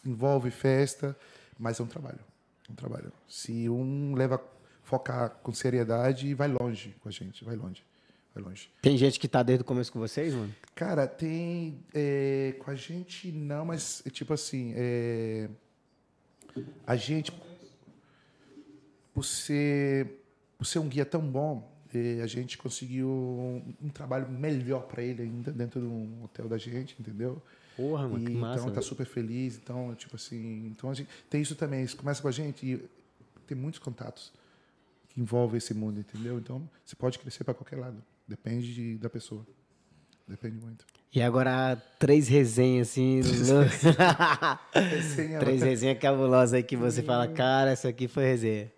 envolve festa, mas é um trabalho. É um trabalho. Se um leva focar com seriedade, vai longe com a gente, vai longe. Vai longe. Tem gente que tá desde o começo com vocês, mano? Cara, tem. é, com a gente não, mas é tipo assim. é, a gente. Por ser, por ser um guia tão bom, é, a gente conseguiu um, um trabalho melhor para ele ainda dentro de um hotel da gente, entendeu? Porra, mano, E, que massa. então tá super feliz. Então, tipo assim. Então a gente, tem isso também. Isso começa com a gente e tem muitos contatos que envolvem esse mundo, entendeu? Então você pode crescer para qualquer lado. Depende de- da pessoa. Depende muito. E agora, três resenhas, assim. no- Resenha, três resenhas cabulosas aí que você fala, cara, essa aqui foi resenha.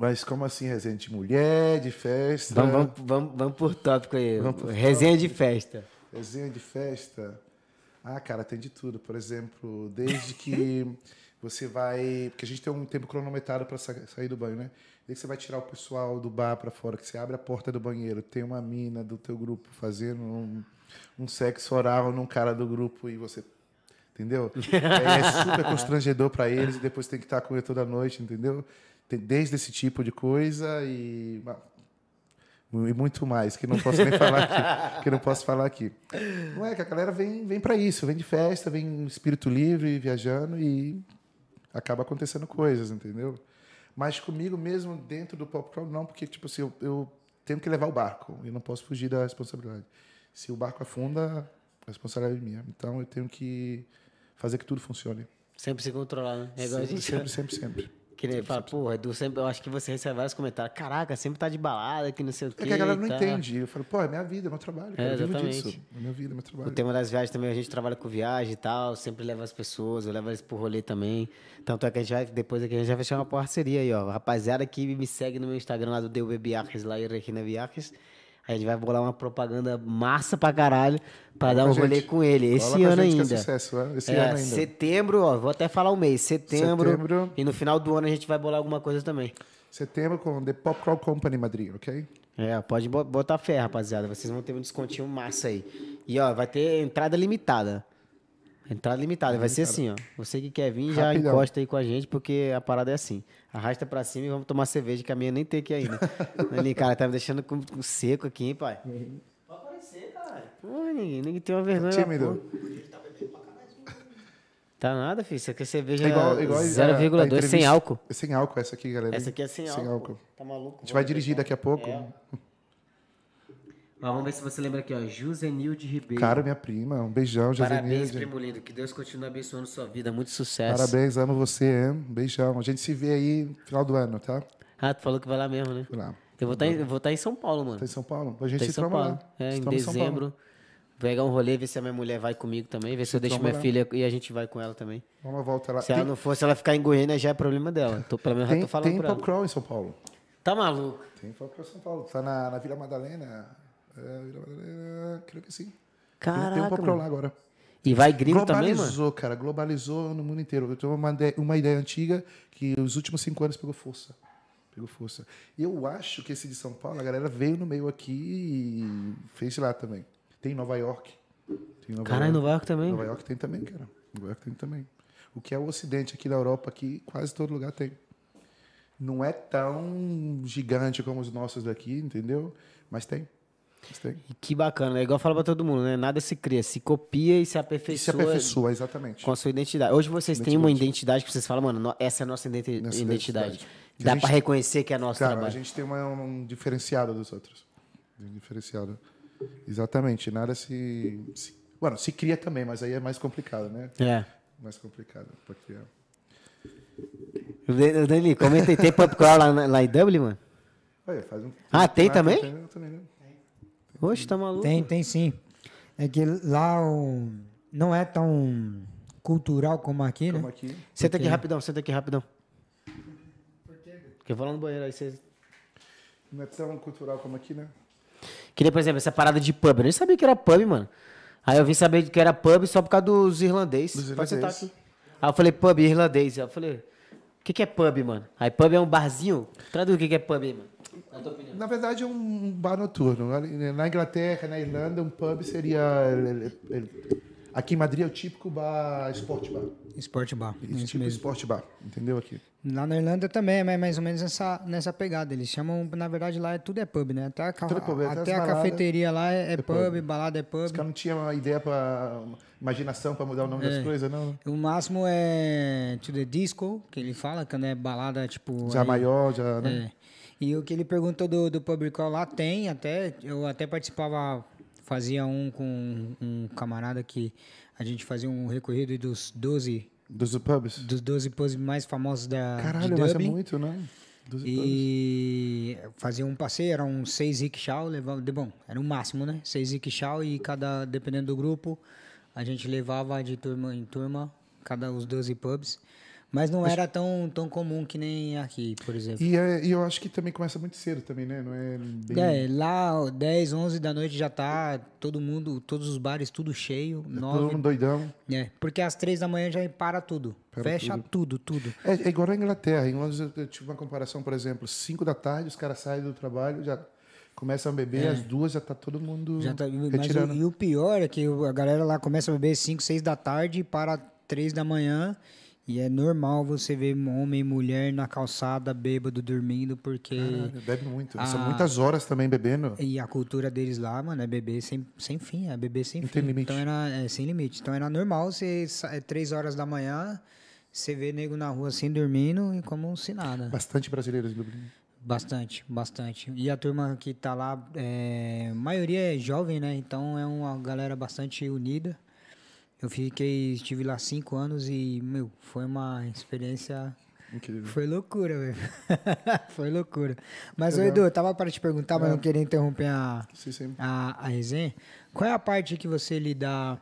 Mas como assim, resenha de mulher, de festa? Vamos, vamos, vamos, vamos por tópico aí. Vamos por resenha de festa. Resenha de festa. Ah, cara, tem de tudo. Por exemplo, desde que você vai. Porque a gente tem um tempo cronometrado para sair do banho, né? Desde que você vai tirar o pessoal do bar para fora, que você abre a porta do banheiro, tem uma mina do teu grupo fazendo um, um sexo oral num cara do grupo e você. Entendeu? É super constrangedor para eles e depois tem que estar com ele toda noite, entendeu? Tem desde esse tipo de coisa e. E muito mais, que não posso nem falar aqui. Que não posso falar aqui. Não é que a galera vem, vem para isso, vem de festa, vem espírito livre, viajando e acaba acontecendo coisas, entendeu? Mas comigo mesmo, dentro do popcorn, não, porque tipo assim, eu, eu tenho que levar o barco e não posso fugir da responsabilidade. Se o barco afunda, a responsabilidade é minha. Então eu tenho que fazer que tudo funcione. Sempre se controlar, né? É igual a sempre, gente. sempre, sempre, sempre. Que nem fala, porra, Edu, sempre, eu acho que você recebe vários comentários. Caraca, sempre tá de balada, que não sei o quê. É que a galera não tá. entende. Eu falo, pô, é minha vida, é meu trabalho. cara, É, eu vivo exatamente. disso. É minha vida, é meu O trabalho. tema das viagens também, a gente trabalha com viagem e tal, sempre leva as pessoas, eu levo eles pro rolê também. Tanto é que a gente vai, depois aqui a gente vai fechar uma parceria aí, ó. Rapaziada que me segue no meu Instagram lá do Biarques, lá Requina Biarques. A gente vai bolar uma propaganda massa pra caralho pra Cola dar um rolê gente. com ele. Esse ano é ainda. sucesso, é? Esse É, ano ainda. Setembro, ó, vou até falar o mês. Setembro, Setembro. E no final do ano a gente vai bolar alguma coisa também. Setembro com The Pop Crawl Company Madrid, ok? É, pode bo- botar fé, rapaziada. Vocês vão ter um descontinho massa aí. E ó, vai ter entrada limitada. Entrada limitada. Vai ser assim, ó. Você que quer vir, já Rapidão. encosta aí com a gente, porque a parada é assim. Arrasta pra cima e vamos tomar cerveja, que a minha nem tem aqui ainda. Ali, cara, tá me deixando com, com seco aqui, hein, pai? Pode aparecer, cara. Pô, ninguém, ninguém tem uma vergonha. Tímido. Tá nada, filho. Isso aqui é cerveja É igual, igual a- a 0,2 sem álcool. É sem álcool essa aqui, galera. Essa aqui é sem, Sem álcool. álcool. Tá maluco? A gente vai dirigir daqui a pouco. É. Ó, vamos ver se você lembra aqui, ó. Jusenilde Ribeiro. Cara, minha prima, um beijão, Parabéns, Josenilde. primo lindo. Que Deus continue abençoando sua vida. Muito sucesso. Parabéns, amo você, hein? Beijão. A gente se vê aí no final do ano, tá? Ah, tu falou que vai lá mesmo, né? Vai lá. Eu vou estar em, eu vou tá em São Paulo, mano. Tá em São Paulo? A gente Tá em se São tromba Paulo. É, Se em São dezembro. Pegar um rolê, ver se a minha mulher vai comigo também. Ver se eu deixo minha filha e a gente vai com ela também. Vamos uma volta lá. Se ela não for, se ela ficar em Goiânia, já é problema dela. Tô, pelo menos já tem, tô falando tem pra ela. Crawl em São Paulo. Tá maluco? Tem em São Paulo. Tá na, na Vila Madalena. É, creio que sim. Caraca, tem um Crawl lá agora. E vai gringo também, mano? globalizou, cara. Globalizou no mundo inteiro. Eu tenho uma, ide- uma ideia antiga que os últimos cinco anos pegou força. Pegou força. Eu acho que esse de São Paulo, a galera veio no meio aqui e fez lá também. Tem em Nova York. Tem em Nova Caralho, York. Nova York também? Nova York tem também, cara. Nova York tem também. O que é o Ocidente aqui na Europa, aqui quase todo lugar tem. Não é tão gigante como os nossos daqui, entendeu? Mas tem. Mas tem. Que bacana, é igual fala pra todo mundo, né? Nada se cria, se copia e se E se aperfeiçoa, aperfeiçoa, exatamente. com a sua identidade. Hoje vocês têm uma identidade que vocês falam, mano, no- essa é a nossa identi- Nossa identidade. identidade. Dá a pra reconhecer que é nosso Cara, a trabalho. gente tem uma- um diferenciado dos outros. Um diferenciado. Exatamente. Nada se, se. Bueno, se cria também, mas aí é mais complicado, né? É. Mais complicado para criar. Dani, comenta aí, tem pub crawl lá, lá em Dublin, mano? Olha, faz um- Ah, tem Ah, também? Tem, também, né? Oxe, tá maluco? Tem, tem sim. É que lá o- não é tão cultural como aqui, Como né? aqui. Senta aqui rapidão, senta aqui rapidão. Porque eu vou lá no banheiro aí vocês... Não é tão cultural como aqui, né? Que nem, por exemplo, essa parada de pub. Eu nem sabia que era pub, mano. Aí eu vim saber que era pub só por causa dos irlandês. Dos Pode sentar aqui. Aí eu falei, pub irlandês. Aí eu falei, o que, que é pub, mano? Aí pub é um barzinho? Traduz o que, que é pub aí, mano. Na tua opinião. Na verdade, é um bar noturno. Na Inglaterra, na Irlanda, um pub seria. Aqui em Madrid é o típico bar, sport bar. Sport bar. Esse Isso tipo mesmo. sport bar, entendeu aqui? Lá na Irlanda também é mais- ou menos nessa, nessa pegada. Eles chamam, na verdade, lá é- tudo é pub, né? Até a, ca- é pub, até até as a baladas cafeteria lá é, é é pub, pub. balada é pub. Os caras não tinham uma ideia para imaginação para mudar o nome É. das coisas, não. O máximo é to the disco, que ele fala, quando é balada, tipo... Já aí- maior, já, né? É. E o que ele perguntou do, do Public Call lá tem, até, eu até participava, fazia um com um camarada que a gente fazia um recorrido dos 12, Dos pubs. dos 12 pubs mais famosos da Caralho, mas é muito, né? Dos pubs. E fazia um passeio, eram seis rickshaw, levava, de bom, era o máximo, né? Seis rickshaw e cada, dependendo do grupo, a gente levava de turma em turma, cada os 12 pubs. Mas não era tão, tão comum que nem aqui, por exemplo. E, é- e eu acho que também começa muito cedo também, né? Não é bem... É, lá ó, 10, 11 da noite já tá todo mundo, todos os bares tudo cheio, Todo 9. mundo doidão. É, porque às 3 da manhã já para tudo. Para Fecha tudo, tudo. É, é igual na Inglaterra. Em Londres eu, tive uma comparação, por exemplo, 5 da tarde, os caras saem do trabalho, já começam a beber, às duas já tá todo mundo É. Já tá, mas retirando. o, e o pior é que a galera lá começa a beber 5, 6 da tarde e para 3 da manhã. E é normal você ver homem e mulher na calçada, bêbado, dormindo, porque. Caralho, bebe muito. São Ah. muitas horas também bebendo. E a cultura deles lá, mano, é beber sem, sem fim, é beber sem Não fim. tem limite. Então era é, sem limite. Então era normal você é três horas da manhã, você vê nego na rua assim dormindo e como se nada. Bastante brasileiros em Dublin. Bastante, bastante. E a turma que tá lá, é, a maioria é jovem, né? Então é uma galera bastante unida. Eu fiquei, estive lá cinco anos e, meu, foi uma experiência Incrível. foi loucura, velho. Foi loucura. Mas, ô. Edu, eu tava para te perguntar, mas É. não queria interromper a, Sim, sim. a, a resenha. Qual é a parte que você lhe dá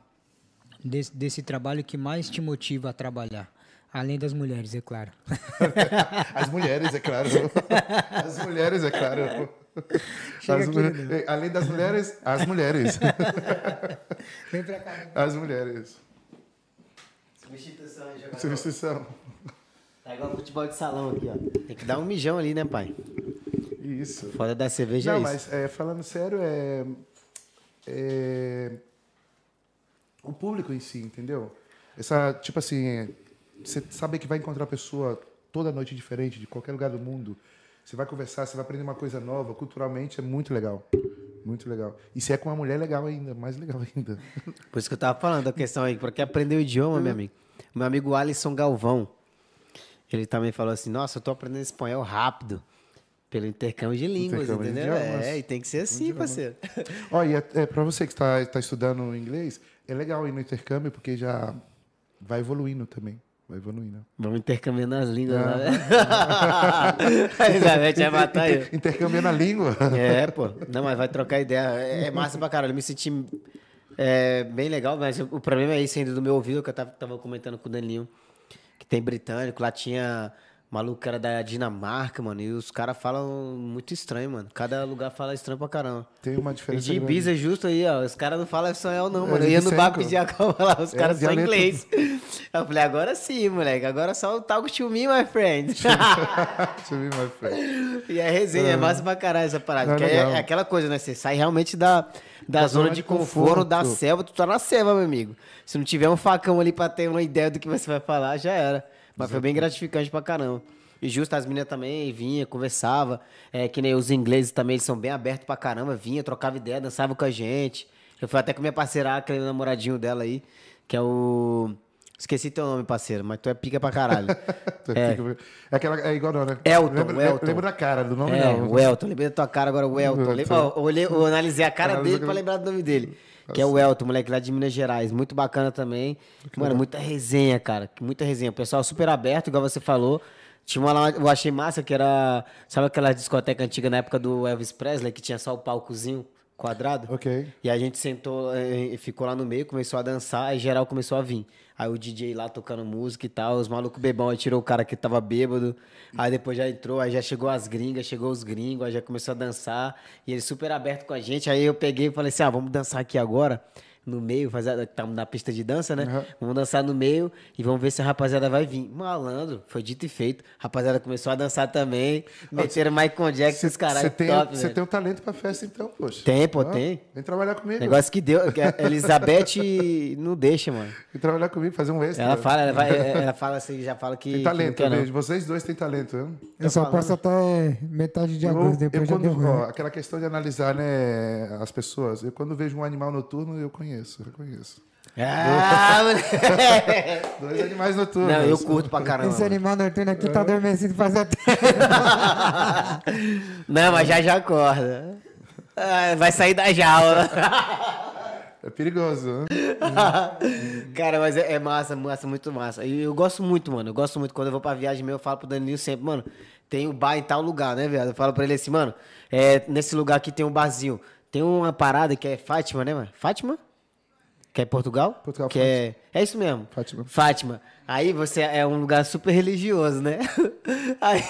desse, desse trabalho que mais te motiva a trabalhar? Além das mulheres, é claro. As mulheres, é claro. As mulheres, é claro. Chega As aqui, eh, Além das mulheres, as mulheres. Vem pra cá. As mulheres. Substituição jogador. Substituição. Tá É igual futebol de salão aqui, ó. Tem que dar um mijão ali, né, pai? Isso. Foda da cerveja Não, é isso. mas é, falando sério, é, é o público em si, entendeu? Essa, tipo assim, é, você saber que vai encontrar pessoa toda noite diferente, de qualquer lugar do mundo. Você vai conversar, você vai aprender uma coisa nova, culturalmente é muito legal. Muito legal. E se é com uma mulher, legal ainda, mais legal ainda. Por isso que eu tava falando da questão aí, porque aprender o idioma, meu amigo. Meu amigo Alisson Galvão, ele também falou assim: Nossa, eu tô aprendendo espanhol rápido. Pelo intercâmbio de línguas, Intercâmbio de entendeu? idiomas. É, e tem que ser assim, parceiro. E é, é, para você que está tá estudando inglês, é legal ir no intercâmbio, porque já vai evoluindo também. Vai evoluindo. Vamos intercambiando as línguas Ah. lá, né? A Elizabeth vai matar eu. Intercambiando a língua. É, pô. Não, mas vai trocar ideia. É, é massa pra caralho. Eu me senti é, bem legal, mas o problema é isso ainda do meu ouvido, que eu tava, tava comentando com o Daninho, que tem britânico. Lá tinha maluco era da Dinamarca, mano, e os caras falam muito estranho, mano. Cada lugar fala estranho pra caramba. Tem uma E diferença. de grande. Ibiza, justo aí, ó. Os caras não falam espanhol, não, É, mano. Eu de ia no bar pedir a calma lá, os É, caras dialeto. inglês. Eu falei, agora sim, moleque. Agora só o talk to me, my friend. Eu ver, my friend. E é resenha, é massa pra caralho essa parada. É porque é, é aquela coisa, né? Você sai realmente da, da, zona de conforto, da conforto. selva, tu tá na selva, meu amigo. Se não tiver um facão ali pra ter uma ideia do que você vai falar, já era. Mas foi bem gratificante pra caramba. E justo as meninas também vinha, conversava. É, que nem os ingleses também, eles são bem abertos pra caramba. Vinha, trocava ideia, dançava com a gente. Eu fui até com minha parceira, aquele namoradinho dela aí, que é o. Esqueci teu nome, parceiro, mas tu é pica pra caralho. Tu É. fica- É, aquela, é igual, não, né? Elton, lembra, Elton. Lembra da cara, do nome É, não. o Elton. Lembrei da tua cara agora, o Elton. Lembra- Eu, olhei, eu analisei a cara dele pra lembrar do nome dele. Que é o Elton, moleque lá de Minas Gerais. Muito bacana também. Mano, muita resenha, cara. Muita resenha. O pessoal super aberto, igual você falou. Tinha uma lá, eu achei massa, que era... Sabe aquela discoteca antiga na época do Elvis Presley, que tinha só o palcozinho quadrado? Ok. E a gente sentou, eh, ficou lá no meio, começou a dançar, aí geral começou a vir. Aí o DJ lá tocando música e tal, os malucos bebão, aí tirou o cara que tava bêbado. Aí depois já entrou, aí já chegou as gringas, chegou os gringos, aí já começou a dançar. E ele super aberto com a gente. Aí eu peguei e falei assim: ah, vamos dançar aqui agora, no meio, fazer, estamos na pista de dança, né? Uhum. Vamos dançar no meio e vamos ver se a rapaziada vai vir. Malandro, foi dito e feito. A rapaziada começou a dançar também. Meteram Michael Jackson, os caras. Você tem, top, tem um talento pra festa, então, poxa. Tem, pô, Ó, tem. Vem trabalhar comigo. Negócio que deu. que a Elizabeth não deixa, mano. Vem trabalhar comigo, fazer um extra. Ela fala, ela, vai, ela fala assim, já fala que. Tem talento, eu não. vejo. Vocês dois têm talento? Eu só falando. passo até metade de Eu, agosto, eu depois já quando, deu ruim. ó, aquela questão de analisar né, as pessoas, eu quando vejo um animal noturno, eu conheço, eu conheço. Ah, moleque. Dois animais noturnos. Não, eu curto pra caramba. Esse animal noturno aqui tá adormecido faz até. Não, mas já já acorda. Ah, vai sair da jaula. É perigoso. né? Cara, mas é, é massa, massa, muito massa. E eu gosto muito, mano. Eu gosto muito. Quando eu vou pra viagem meu, eu falo pro Danilo sempre, mano, tem um bar em tal lugar, né, viado? Eu falo pra ele assim, mano, é, nesse lugar aqui tem um barzinho. Tem uma parada que é Fátima, né, mano? Fátima? Que é Portugal? Portugal, que é, é isso mesmo. Fátima. Fátima. Aí você é um lugar super religioso, né? Aí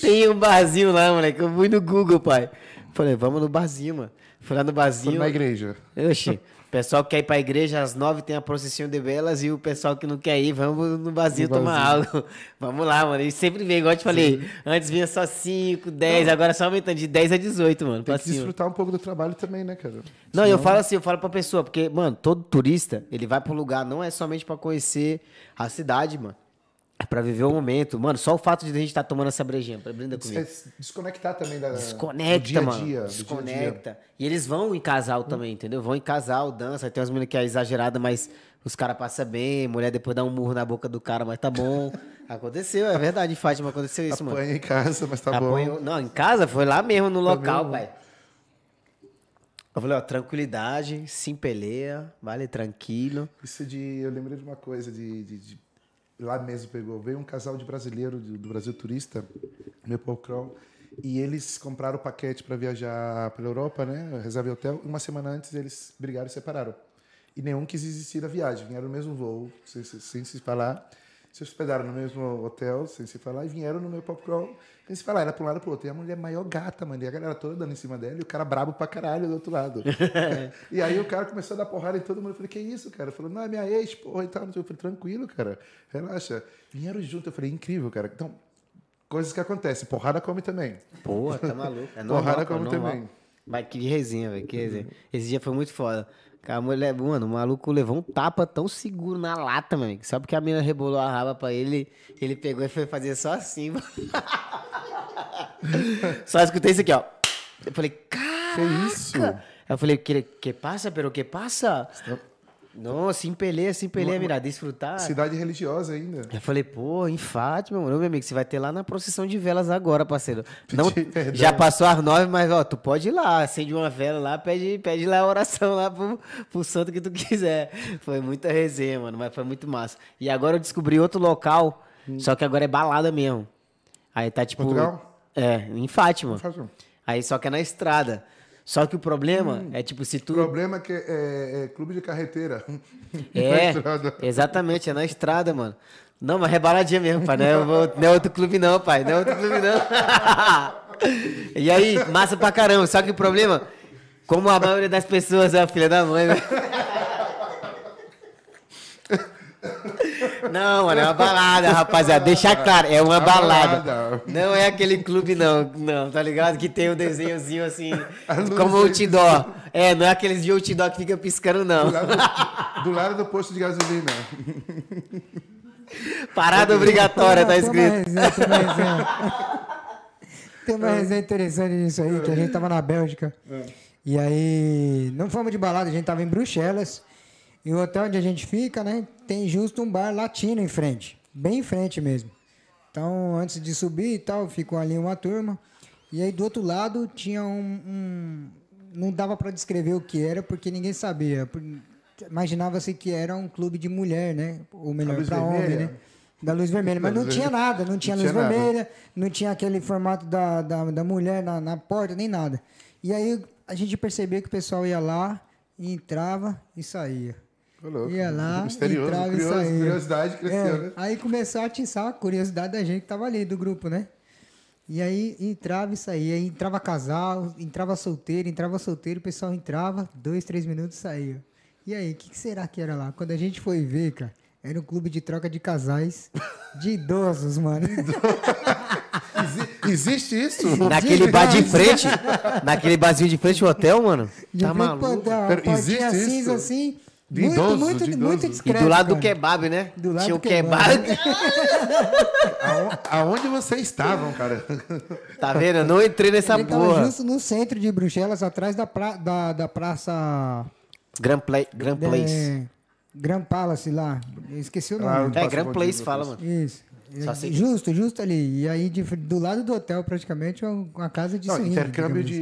tem um barzinho lá, moleque. Eu fui no Google, pai. Falei, vamos no barzinho, mano. Fui lá no barzinho. na igreja. Oxi, pessoal que quer ir pra igreja às nove tem a procissão de velas e o pessoal que não quer ir, vamos no No tomar algo. Vamos lá, mano. E sempre vem, igual eu te falei. Antes vinha só 5, 10, agora só aumentando de 10 a 18, mano. Tem que cima. desfrutar um pouco do trabalho também, né, cara? Não, eu falo assim, eu falo pra pessoa, porque, mano, todo turista, ele vai pro lugar não é somente pra conhecer a cidade, mano. É pra viver o momento. Mano, só o fato de a gente estar tomando essa brejinha, brinda comigo. Desconectar também da, Desconecta, dia a mano. dia. Desconecta. dia dia. E eles vão em casal também, entendeu? Vão em casal, dança. Tem umas meninas que é exagerada, mas os caras passam bem. Mulher depois dá um murro na boca do cara, mas tá bom. Aconteceu, é verdade, Fátima, aconteceu isso, mano. Apanha em casa, mas tá Apanhou- bom. Não, em casa, foi lá mesmo no local, mesmo? pai. Eu falei, ó, tranquilidade, sem peleia, vale, tranquilo. Isso de. Eu lembrei de uma coisa, de. de- de- lá mesmo pegou. Veio um casal de brasileiro do, Brasil Turista, meu Pocrão, e eles compraram o paquete para viajar pela Europa, né? Reserva hotel. Uma semana antes eles brigaram e separaram. E nenhum quis existir da viagem. Vieram no mesmo voo, sem- sem se falar. Se hospedaram no mesmo hotel, sem se falar, e vieram no meu popcorn, sem se falar, era para um lado pro outro. E a mulher maior gata, mano, e a galera toda dando em cima dela, e o cara brabo pra caralho do outro lado. e aí o cara começou a dar porrada em todo mundo. Eu falei, que isso, cara? Falou, não, é minha ex, porra, e tal. Eu falei, tranquilo, cara, relaxa. Vieram junto, eu falei, incrível, cara. Então, coisas que acontecem. Porrada come também. Porra, tá maluco. É normal, Porrada normal. também. Mas que resenha, velho, que resenha. Esse dia foi muito foda. A mulher, mano, o maluco levou um tapa tão seguro na lata, meu amigo. Só porque a menina rebolou a raba pra ele, ele pegou e foi fazer só assim, mano. Só escutei isso aqui, ó. Eu falei, cara. Que isso? Eu falei, que, que passa, pero que passa? Não, se empelê, se empelê, mira, desfrutar. Cidade religiosa ainda. Eu falei, pô, em Fátima, mano, meu amigo, você vai ter lá na procissão de velas agora, parceiro. Não, perdão. já passou às nove, mas ó, tu pode ir lá, acende uma vela lá, pede, pede lá a oração lá pro, pro santo que tu quiser. Foi muita resenha, mano, mas foi muito massa. E agora eu descobri outro local, só que agora é balada mesmo. Aí tá tipo. Portugal? É, em Fátima. Fátima. Aí só que é na estrada. Só que o problema Hum. é tipo, se O tu. problema é que é, é clube de carreteira. É, Na estrada. exatamente, é na estrada, mano. Não, mas é baladinha mesmo, pai. Não é, o- não é outro clube, não, pai. Não é outro clube, não. e aí, massa pra caramba. Só que o problema, como a maioria das pessoas é a filha da mãe, velho. Não, mano, é uma balada, rapaziada. Deixa claro, é uma É balada. balada. Não é aquele clube, não. Não, tá ligado? Que tem o desenhozinho assim, como outdoor. É, não é aqueles de outdoor que fica piscando, não. Do lado, do lado do posto de gasolina. Parada obrigatória, tá Tem uma escrito. resenha, tem uma resenha. Tem uma resenha interessante nisso aí, que a gente tava na Bélgica. E aí, não fomos de balada, a gente tava em Bruxelas. E o hotel onde a gente fica, né, tem justo um bar latino em frente. Bem em frente mesmo. Então, antes de subir e tal, ficou ali uma turma. E aí, do outro lado, tinha um... um- não dava para descrever o que era, porque ninguém sabia. Imaginava-se que era um clube de mulher, né? Ou melhor, para homem, né? Da luz vermelha. Mas não tinha nada, não tinha Não luz tinha nada. vermelha, não tinha aquele formato da, da, da mulher na, na porta, nem nada. E aí a gente percebia que o pessoal ia lá, entrava e saía. Louco. Ia lá, Misterioso, entrava e saía. curiosidade cresceu, É, né? Aí começou a atiçar a curiosidade da gente que tava ali, do grupo, né? E aí entrava e saía, aí entrava casal, entrava solteiro, entrava solteiro, o pessoal entrava, dois, três minutos saía. E aí, o que, que será que era lá? Quando a gente foi ver, cara, era um clube de troca de casais de idosos, mano. Exi- existe isso? Naquele bar de frente, naquele barzinho de frente do hotel, mano. De Tá maluco. Pera, existe isso? cinza assim, De muito, idoso, muito, de muito idoso. E discreto. do lado do cara. kebab, né? Do lado Tinha o do kebab. kebab. Aon- Aonde vocês estavam, cara? Tá vendo? Eu não entrei nessa tava porra. justo no centro de Bruxelas, atrás da, pra, da, da praça Grand, Play, Grand Place. É, Grand Palace lá. Eu esqueci o Ah, nome. onde É, Grand Place fala, mano. Isso. Sei. Justo, justo ali. E aí, de- do lado do hotel, praticamente, é uma casa de Não, swing, intercâmbio de,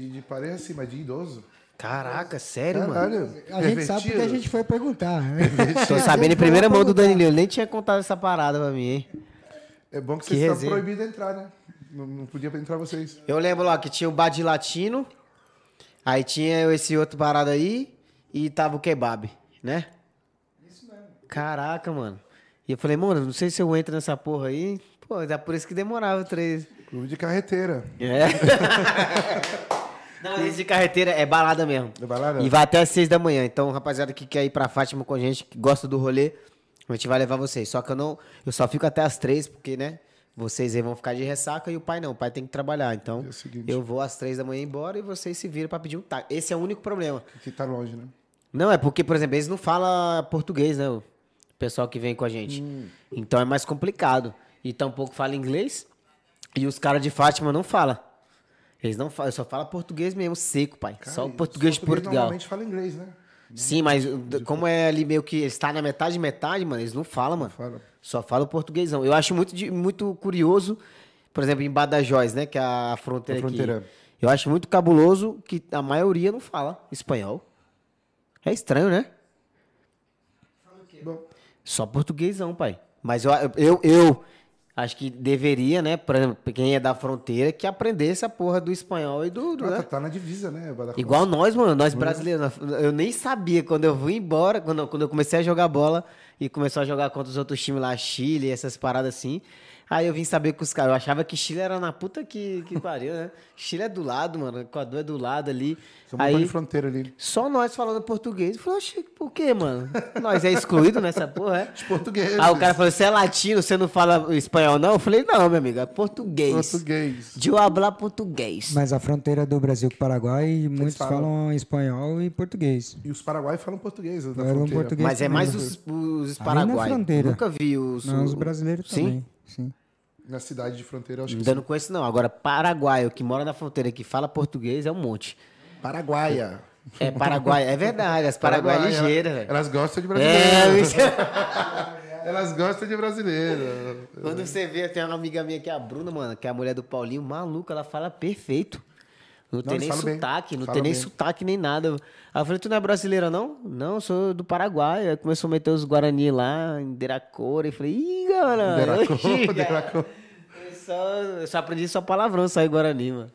de, de parede acima de idoso. Caraca, sério, mano? Caralho. assim. A gente sabe porque a gente foi perguntar. né? Tô sabendo em primeira mão do Danilo. Ele nem tinha contado essa parada pra mim, hein? É bom que Que vocês estão proibidos de entrar, né? Não, não podia entrar vocês. Eu lembro lá que tinha o bar de latino, aí tinha esse outro parado aí e tava o kebab, né? Isso mesmo. Caraca, mano. E eu falei, mano, não sei se eu entro nessa porra aí. Pô, é por isso que demorava três. Clube de carreteira. É. Não, esse de carreteira é balada mesmo. É balada? E vai até às seis da manhã. Então, rapaziada que quer ir pra Fátima com a gente, que gosta do rolê, a gente vai levar vocês. Só que eu não. Eu só fico até às três, porque, né? Vocês aí vão ficar de ressaca e o pai não. O pai tem que trabalhar. Então, É o seguinte. eu vou às três da manhã embora e vocês se viram pra pedir um táxi. Esse é o único problema. Que tá longe, né? Não, é porque, por exemplo, eles não falam português, né? O pessoal que vem com a gente. Hum. Então é mais complicado. E tampouco fala inglês. E os caras de Fátima não falam. Eles não falam, só fala português mesmo, seco, pai. só o Cara, português de Portugal. normalmente fala inglês, né? Sim, mas como é ali meio que está na metade, metade, mano, eles não falam, mano. fala. Só falam portuguesão. Eu acho muito, muito curioso, por exemplo, em Badajoz, né, que é a fronteira, A fronteira. aqui. Eu acho muito cabuloso que a maioria não fala espanhol. É estranho, né? Só portuguesão, pai. Mas eu, eu, eu acho que deveria, né, exemplo, quem é da fronteira, que aprender essa porra do espanhol e do... do ah, né? tá, tá na divisa, né? Igual nós, mano, nós brasileiros. Eu nem sabia quando eu fui embora, quando, quando eu comecei a jogar bola, e começou a jogar contra os outros times lá, Chile, essas paradas assim. Aí eu vim saber que os caras. Eu achava que Chile era na puta que, que pariu, né? Chile é do lado, mano. Equador é do lado ali. São um montão Aí de fronteira ali. só nós falando português. Eu falei, oxe, por quê, mano? Nós é excluído nessa porra, é? Os portugueses. Aí o cara falou, você é latino, você não fala espanhol, não? Eu falei, não, meu amigo, é português. Português. De eu hablar português. Mas a fronteira do Brasil com o Paraguai, muitos falam. falam espanhol e português. E os paraguaios falam português na Falam fronteira. português. Mas é também, mais né? os, os paraguaios. fronteira. Nunca vi os... Não, os brasileiros Sim? também. Sim. Na cidade de fronteira, eu acho que Ainda sim. não conheço, não. Agora, paraguaio, que mora na fronteira, que fala português, é um monte. Paraguaia. É Paraguai, é verdade. As Paraguai é ligeira, velho. Elas gostam de É, brasileiro. bicho. Elas gostam de brasileiro. Quando você vê, tem uma amiga minha que é a Bruna, mano, que é a mulher do Paulinho, maluca, ela fala perfeito. Não, tem eles nem falam bem. sotaque, não Falam tem nem bem. sotaque nem nada. Aí eu falei, tu não é brasileira, não? Não, eu sou do Paraguai. Aí começou a meter os Guarani lá, em Deracora. E falei, ih, galera. Deracô, oxi, Deracô. Eu só, eu só aprendi só palavrão, só em Guarani, mano.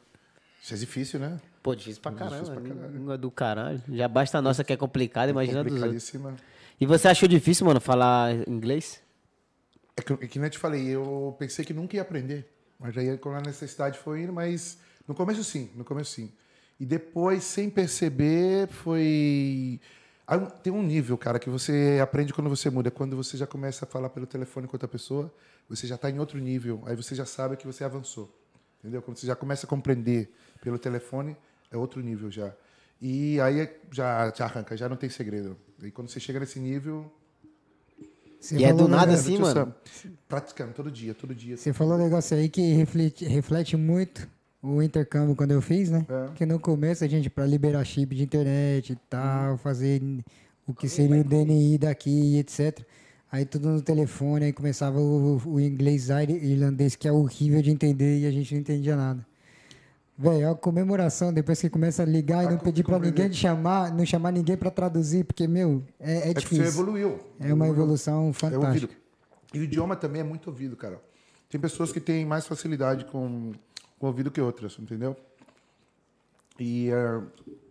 Isso é difícil, né? Pô, difícil pra caramba. Difícil pra caralho. Língua do caralho. Já basta a nossa que é complicada, imagina dos outros. E você achou difícil, mano, falar inglês? É que, é que nem eu te falei, eu pensei que nunca ia aprender. Mas aí quando a necessidade foi indo, mas no começo sim, no começo sim. E depois, sem perceber, foi. Tem um nível, cara, que você aprende quando você muda. Quando você já começa a falar pelo telefone com outra pessoa, você já está em outro nível. Aí você já sabe que você avançou. Entendeu? Quando você já começa a compreender pelo telefone, é outro nível já. E aí já, já arranca, já não tem segredo. E quando você chega nesse nível. Você E é do nada assim, mano? Praticando todo dia, todo dia. Você falou um negócio aí que reflete, reflete muito o intercâmbio quando eu fiz, né? É. Que no começo a gente, para liberar chip de internet e tal, fazer o que seria o DNI daqui, etc. Aí tudo no telefone, aí começava o, o inglês ir- irlandês, que é horrível de entender e a gente não entendia nada. Velho, a comemoração, depois que começa a ligar e não pedir pra ninguém de chamar, não chamar ninguém pra traduzir, porque, meu, é, é É que você difícil. evoluiu. É uma evolução É ouvido. fantástica. E o idioma também é muito ouvido, cara. Tem pessoas que têm mais facilidade com, com ouvido que outras, entendeu? E, eh,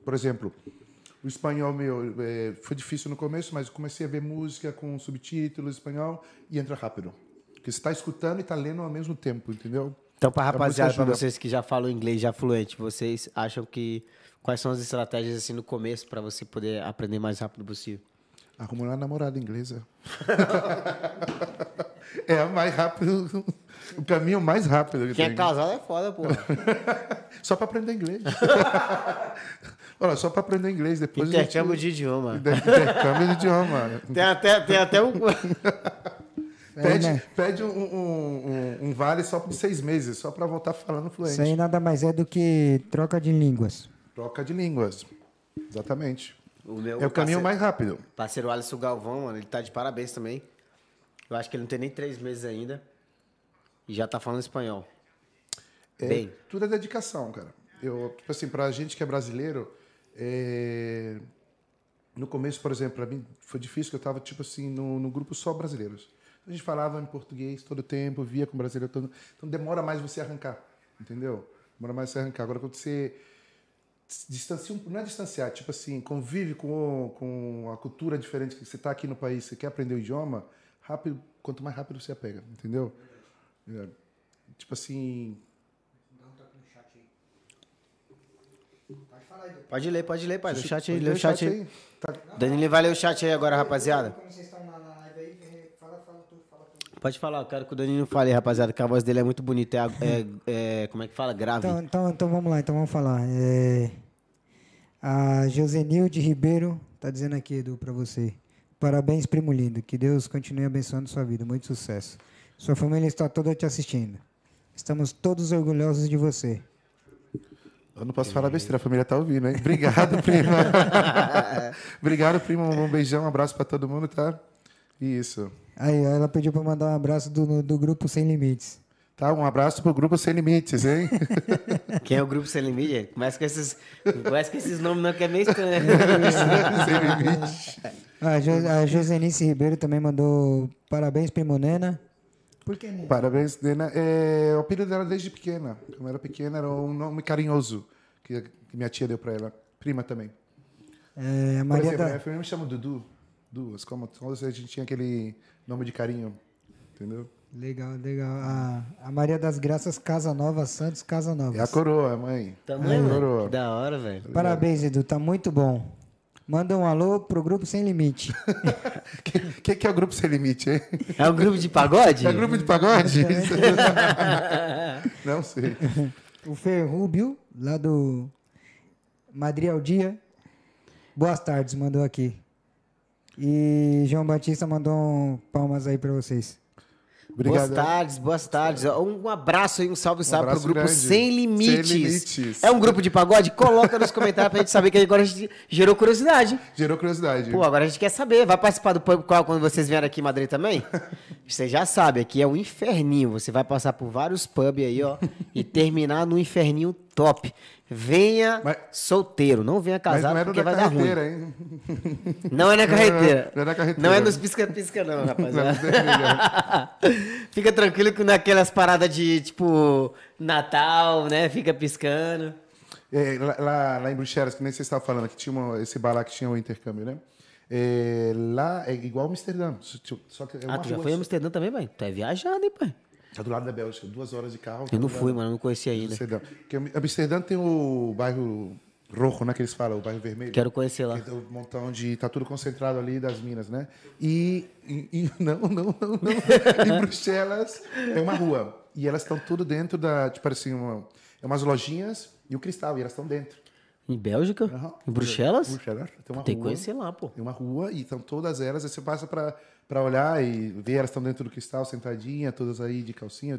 por exemplo, o espanhol meu eh, foi difícil no começo, mas comecei a ver música com subtítulos espanhol e entra rápido. Porque você está escutando e está lendo ao mesmo tempo, entendeu? Então, pra A música rapaziada, ajuda. vocês que já falam inglês, já fluente, vocês acham que. Quais são as estratégias assim no começo pra você poder aprender mais rápido possível? Arruma uma namorada inglesa. é o mais rápido, o caminho mais rápido que Quem é tem. casado é foda, pô. Só para aprender inglês. Olha, só para aprender inglês depois. a gente- Intercâmbio de idioma. Intercâmbio de idioma. Tem até, tem até um. Pede, né? pede um, um- um- um vale só por seis meses, só para voltar falando Isso aí fluente. nada mais é do que troca de línguas. Troca de línguas. Exatamente. O meu É o caminho parceiro, mais rápido. Parceiro Alisson Galvão, mano, ele tá de parabéns também. Eu acho que ele não tem nem três meses ainda. E já tá falando espanhol. É, Bem. Tudo é dedicação, cara. Eu, tipo assim, pra gente que é brasileiro, é, no começo, por exemplo, pra mim foi difícil que eu tava, tipo assim, no, no grupo só brasileiros. A gente falava em português todo tempo, via com brasileiro todo Então demora mais você arrancar, entendeu? Demora mais você arrancar. Agora, quando você distancia, não é distanciar, tipo assim, convive com, com a cultura diferente, que você tá aqui no país, você quer aprender o idioma, rápido, quanto mais rápido você apega, entendeu? É, tipo assim, Pode ler, pode ler, pai. Lê o chat aí, Pode lê o ler chat aí. Tá- Danilo vai ler o chat aí agora, rapaziada. Como vocês estão na live aí, fala, fala tudo, fala tudo. Pode falar, eu quero que o Danilo fale, rapaziada, que a voz dele é muito bonita. É, é- é- como é que fala? Grave. Então, então, então vamos lá, então vamos falar. É, a Josenilde Ribeiro tá dizendo aqui, Edu, para você. Parabéns, primo lindo. Que Deus continue abençoando sua vida. Muito sucesso. Sua família está toda te assistindo. Estamos todos orgulhosos de você. Eu não posso falar besteira, a família tá ouvindo, hein? Obrigado, prima. Obrigado, prima. Um beijão, um abraço pra todo mundo, tá? Isso. Aí, ela pediu para mandar um abraço do, do grupo Sem Limites. Tá? Um abraço pro Grupo Sem Limites, hein? Quem é o grupo Sem Limite? gente? Começa com esses, começa com esses nomes não que é meio estranho. Sem Limites. A, jo, a Josenice Ribeiro também mandou parabéns, primo Nena. Por que Nena? Parabéns, Nena. É, o apelido dela desde pequena. Quando era pequena, era um nome carinhoso que, que minha tia deu pra ela. Prima também. É, a Por Maria exemplo, da... minha família me chama Dudu. Duas. Como todas a gente tinha aquele nome de carinho. Entendeu? Legal, legal. A, a Maria das Graças Casa Nova Santos Casa Nova. É a coroa, mãe. Tamanho, é a mano. coroa. Que da hora, velho. Parabéns, Edu, tá muito bom. Manda um alô pro grupo Sem Limite. O que, que, que é o Grupo Sem Limite, hein? É um grupo de pagode? É grupo de pagode? Não sei. O Fer Rubio, lá do Madrid ao Dia. Boas tardes, mandou aqui. E João Batista mandou um palmas aí pra vocês. Obrigado. Boas tardes, boas tardes. Um abraço aí, um salve, salve pro abraço grupo. Sem Limites. Sem Limites. É um grupo de pagode? Coloca nos comentários pra gente saber que agora a gente gerou curiosidade. Gerou curiosidade. Pô, agora a gente quer saber. Vai participar do pub qual quando vocês vierem aqui em Madrid também? Você já sabe, aqui é um inferninho. Você vai passar por vários pubs aí, ó, e terminar no inferninho top. Venha Mas- solteiro, não venha Mas casado não é porque da vai dar ruim. carreteira, hein? Não é na carreteira. Não é na carreteira. Não é nos pisca-pisca, não, rapaziada. Fica tranquilo que naquelas paradas de, tipo, Natal, né? Fica piscando. É, lá, lá, em Bruxelas, que nem você estava falando, que tinha uma- esse bar lá que tinha o intercâmbio, né? É, lá é igual Amsterdã. Só que é Ah, tu já rua foi em. Amsterdã também, pai? Tu é viajado, hein, pai? Tá do lado da Bélgica, duas horas de carro. Eu não tá fui, mano, eu não conheci ainda. Amsterdã. Porque Amsterdã tem o bairro rojo, né? Que eles falam, o bairro vermelho. Quero conhecer lá. Que tem um montão de. Tá tudo concentrado ali das minas, né? E. e- e- não, não, não, não. em Bruxelas é uma rua. E elas estão tudo dentro da. Tipo assim, uma, é umas lojinhas e o cristal, e elas estão dentro. Em Bélgica? Aham. Em Bruxelas? Bruxelas. Tem uma Tem que rua. conhecer lá, pô. Tem uma rua e estão todas elas. Aí você passa para para olhar e ver elas estão dentro do cristal, sentadinha, todas aí de calcinha.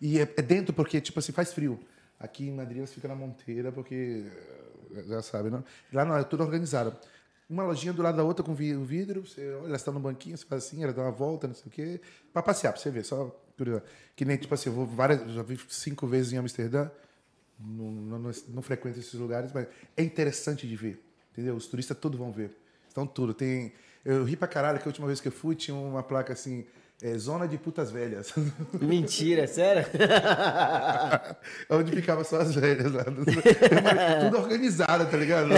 E é, é dentro porque, tipo assim, faz frio. Aqui em Madrid elas ficam na monteira porque, eh, já sabe, não? Lá não, é tudo organizado. Uma lojinha do lado da outra com vidro, você olha, elas estão no banquinho, você faz assim, elas dão uma volta, não sei o quê, para passear, para você ver, só curiosidade. Que nem, tipo assim, eu vou várias, já vi cinco vezes em Amsterdã, não, não, não, frequento esses lugares, mas é interessante de ver, entendeu? Os turistas todos vão ver. Estão tudo. Tem, eu ri pra caralho que a última vez que eu fui tinha uma placa assim, é, zona de putas velhas. Mentira, sério? Onde ficava só as velhas lá. Tudo organizado, tá ligado?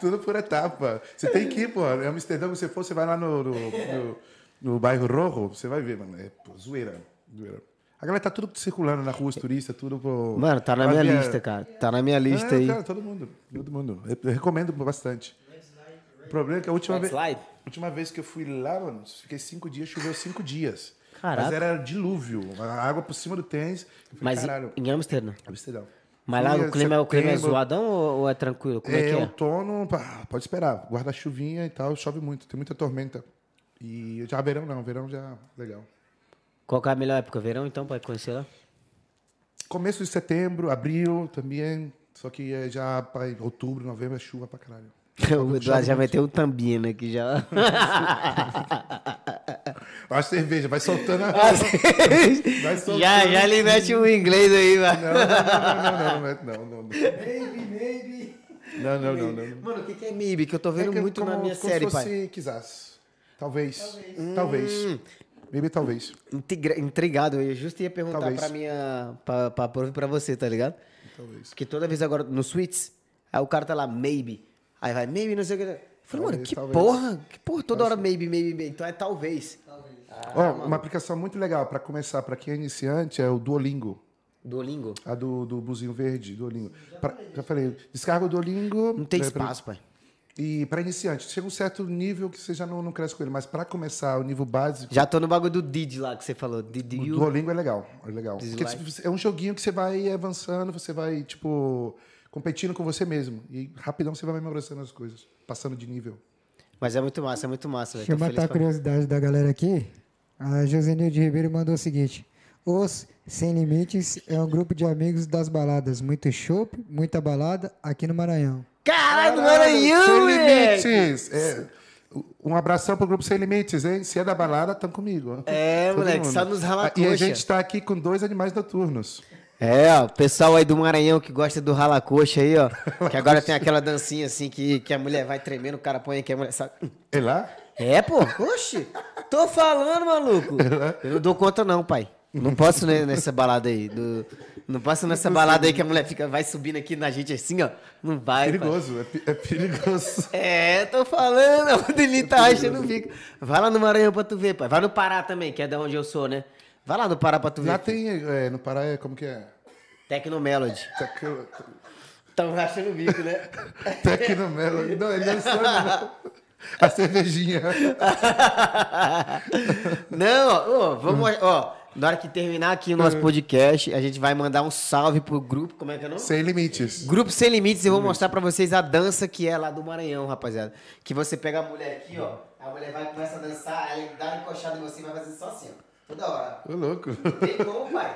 Tudo por etapa. Você tem que ir, pô. Em Amsterdã, você for, você vai lá no, no, no- no bairro Rojo, você vai ver, mano. É pô, zoeira. zoeira. A galera tá tudo circulando na rua, os turistas, tudo pro. Mano, tá na minha ver a- lista, cara. Tá na minha lista É, aí. cara, todo mundo. Todo mundo. Eu recomendo bastante. O problema é que a última vez. Última vez que eu fui lá, mano, fiquei cinco dias, choveu cinco dias. Caraca. Mas era dilúvio. A água por cima do tênis. Falei, Mas em- caralho. em Amsterdã. Amsterdã. Mas lá o clima, é- o clima é zoadão ou, é tranquilo? Como é, É, que é? outono, pode esperar. Guarda-chuvinha e tal, chove muito, tem muita tormenta. E já verão não, verão já legal. Qual é a melhor época? Verão, então, pra conhecer lá? Começo de setembro, abril também, só que é já pra outubro, novembro é chuva pra caralho. O Eduardo já meteu um tambino aqui já. a cerveja, vai soltando a. vai soltando. Já, já ele mete um inglês aí, vai. Não, não, não, não, não, não, Maybe, maybe. Não, não, não, não. Mano, o que, é maybe? Que eu tô vendo é é muito na minha série, pai. Se quisesse. Talvez. Talvez. Hum. Hum. Maybe talvez. Intrigado, eu justo ia perguntar talvez. pra minha. pra, pra, pra você, tá ligado? Talvez. Porque toda vez agora no Switch, aí o cara tá lá, maybe. Aí vai, maybe, não sei o que. Eu falei, mano, Talvez, que talvez. porra? Que porra, toda hora maybe, maybe, maybe. Então é talvez. Ó, uma aplicação muito legal para começar, para quem é iniciante, é o Duolingo. Duolingo? A do, do Buzinho Verde, Duolingo. Pra- já falei, descarga o Duolingo. Não tem é, pra- espaço, pai. E para iniciante, chega um certo nível que você já não, não cresce com ele, mas para começar o nível básico, Já tô no bagulho do Did lá que você falou. Did o you... Duolingo é legal. É legal. Porque Dislike. tipo, é um joguinho que você vai avançando, você vai, tipo, competindo com você mesmo. E rapidão você vai memorizando as coisas, passando de nível. Mas é muito massa, é muito massa, velho. Deixa eu matar a curiosidade da galera aqui. A Josenilde Ribeiro mandou o seguinte. Os Sem Limites é um grupo de amigos das baladas. Muito chopp, muita balada aqui no Maranhão. Caralho, Sem Maranhão, moleque! limites! É, um abração pro grupo Sem Limites, hein? Se é da balada, estão comigo. É, Todo moleque, mundo. só nos rala E a gente está aqui com dois animais noturnos. É, ó, pessoal aí do Maranhão que gosta do rala coxa aí, ó. Que agora tem aquela dancinha assim que, que a mulher vai tremendo, o cara põe aqui, a mulher sabe. É lá? É, pô. Oxi. Tô falando, maluco. Eu não dou conta não, pai. Não posso né, nessa balada aí. do- não posso nessa balada aí que a mulher fica, vai subindo aqui na gente assim, ó. Não vai. pai. Perigoso, é, é perigoso. É, tô falando, o Deli tá achando o bico. Vai lá no Maranhão pra tu ver, pai. Vai no Pará também, que é da onde eu sou, né? Vai lá no Pará pra tu ver. Lá tem, é, no Pará, é, como que é? Tecnomelody. Tec- Tão achando o bico, né? Tecnomelo. Não, ele não. A cervejinha. Não, ó, vamos, ó, na hora que terminar aqui o nosso podcast, a gente vai mandar um salve pro grupo, como é que é o nome? Sem limites. Grupo Sem Limites, eu vou mostrar pra vocês a dança que é lá do Maranhão, rapaziada. Que você pega a mulher aqui, ó, a mulher vai começa a dançar, ela dá uma encoxada em você e vai fazer só assim, ó. Toda hora. Ô, louco. Tem como, pai?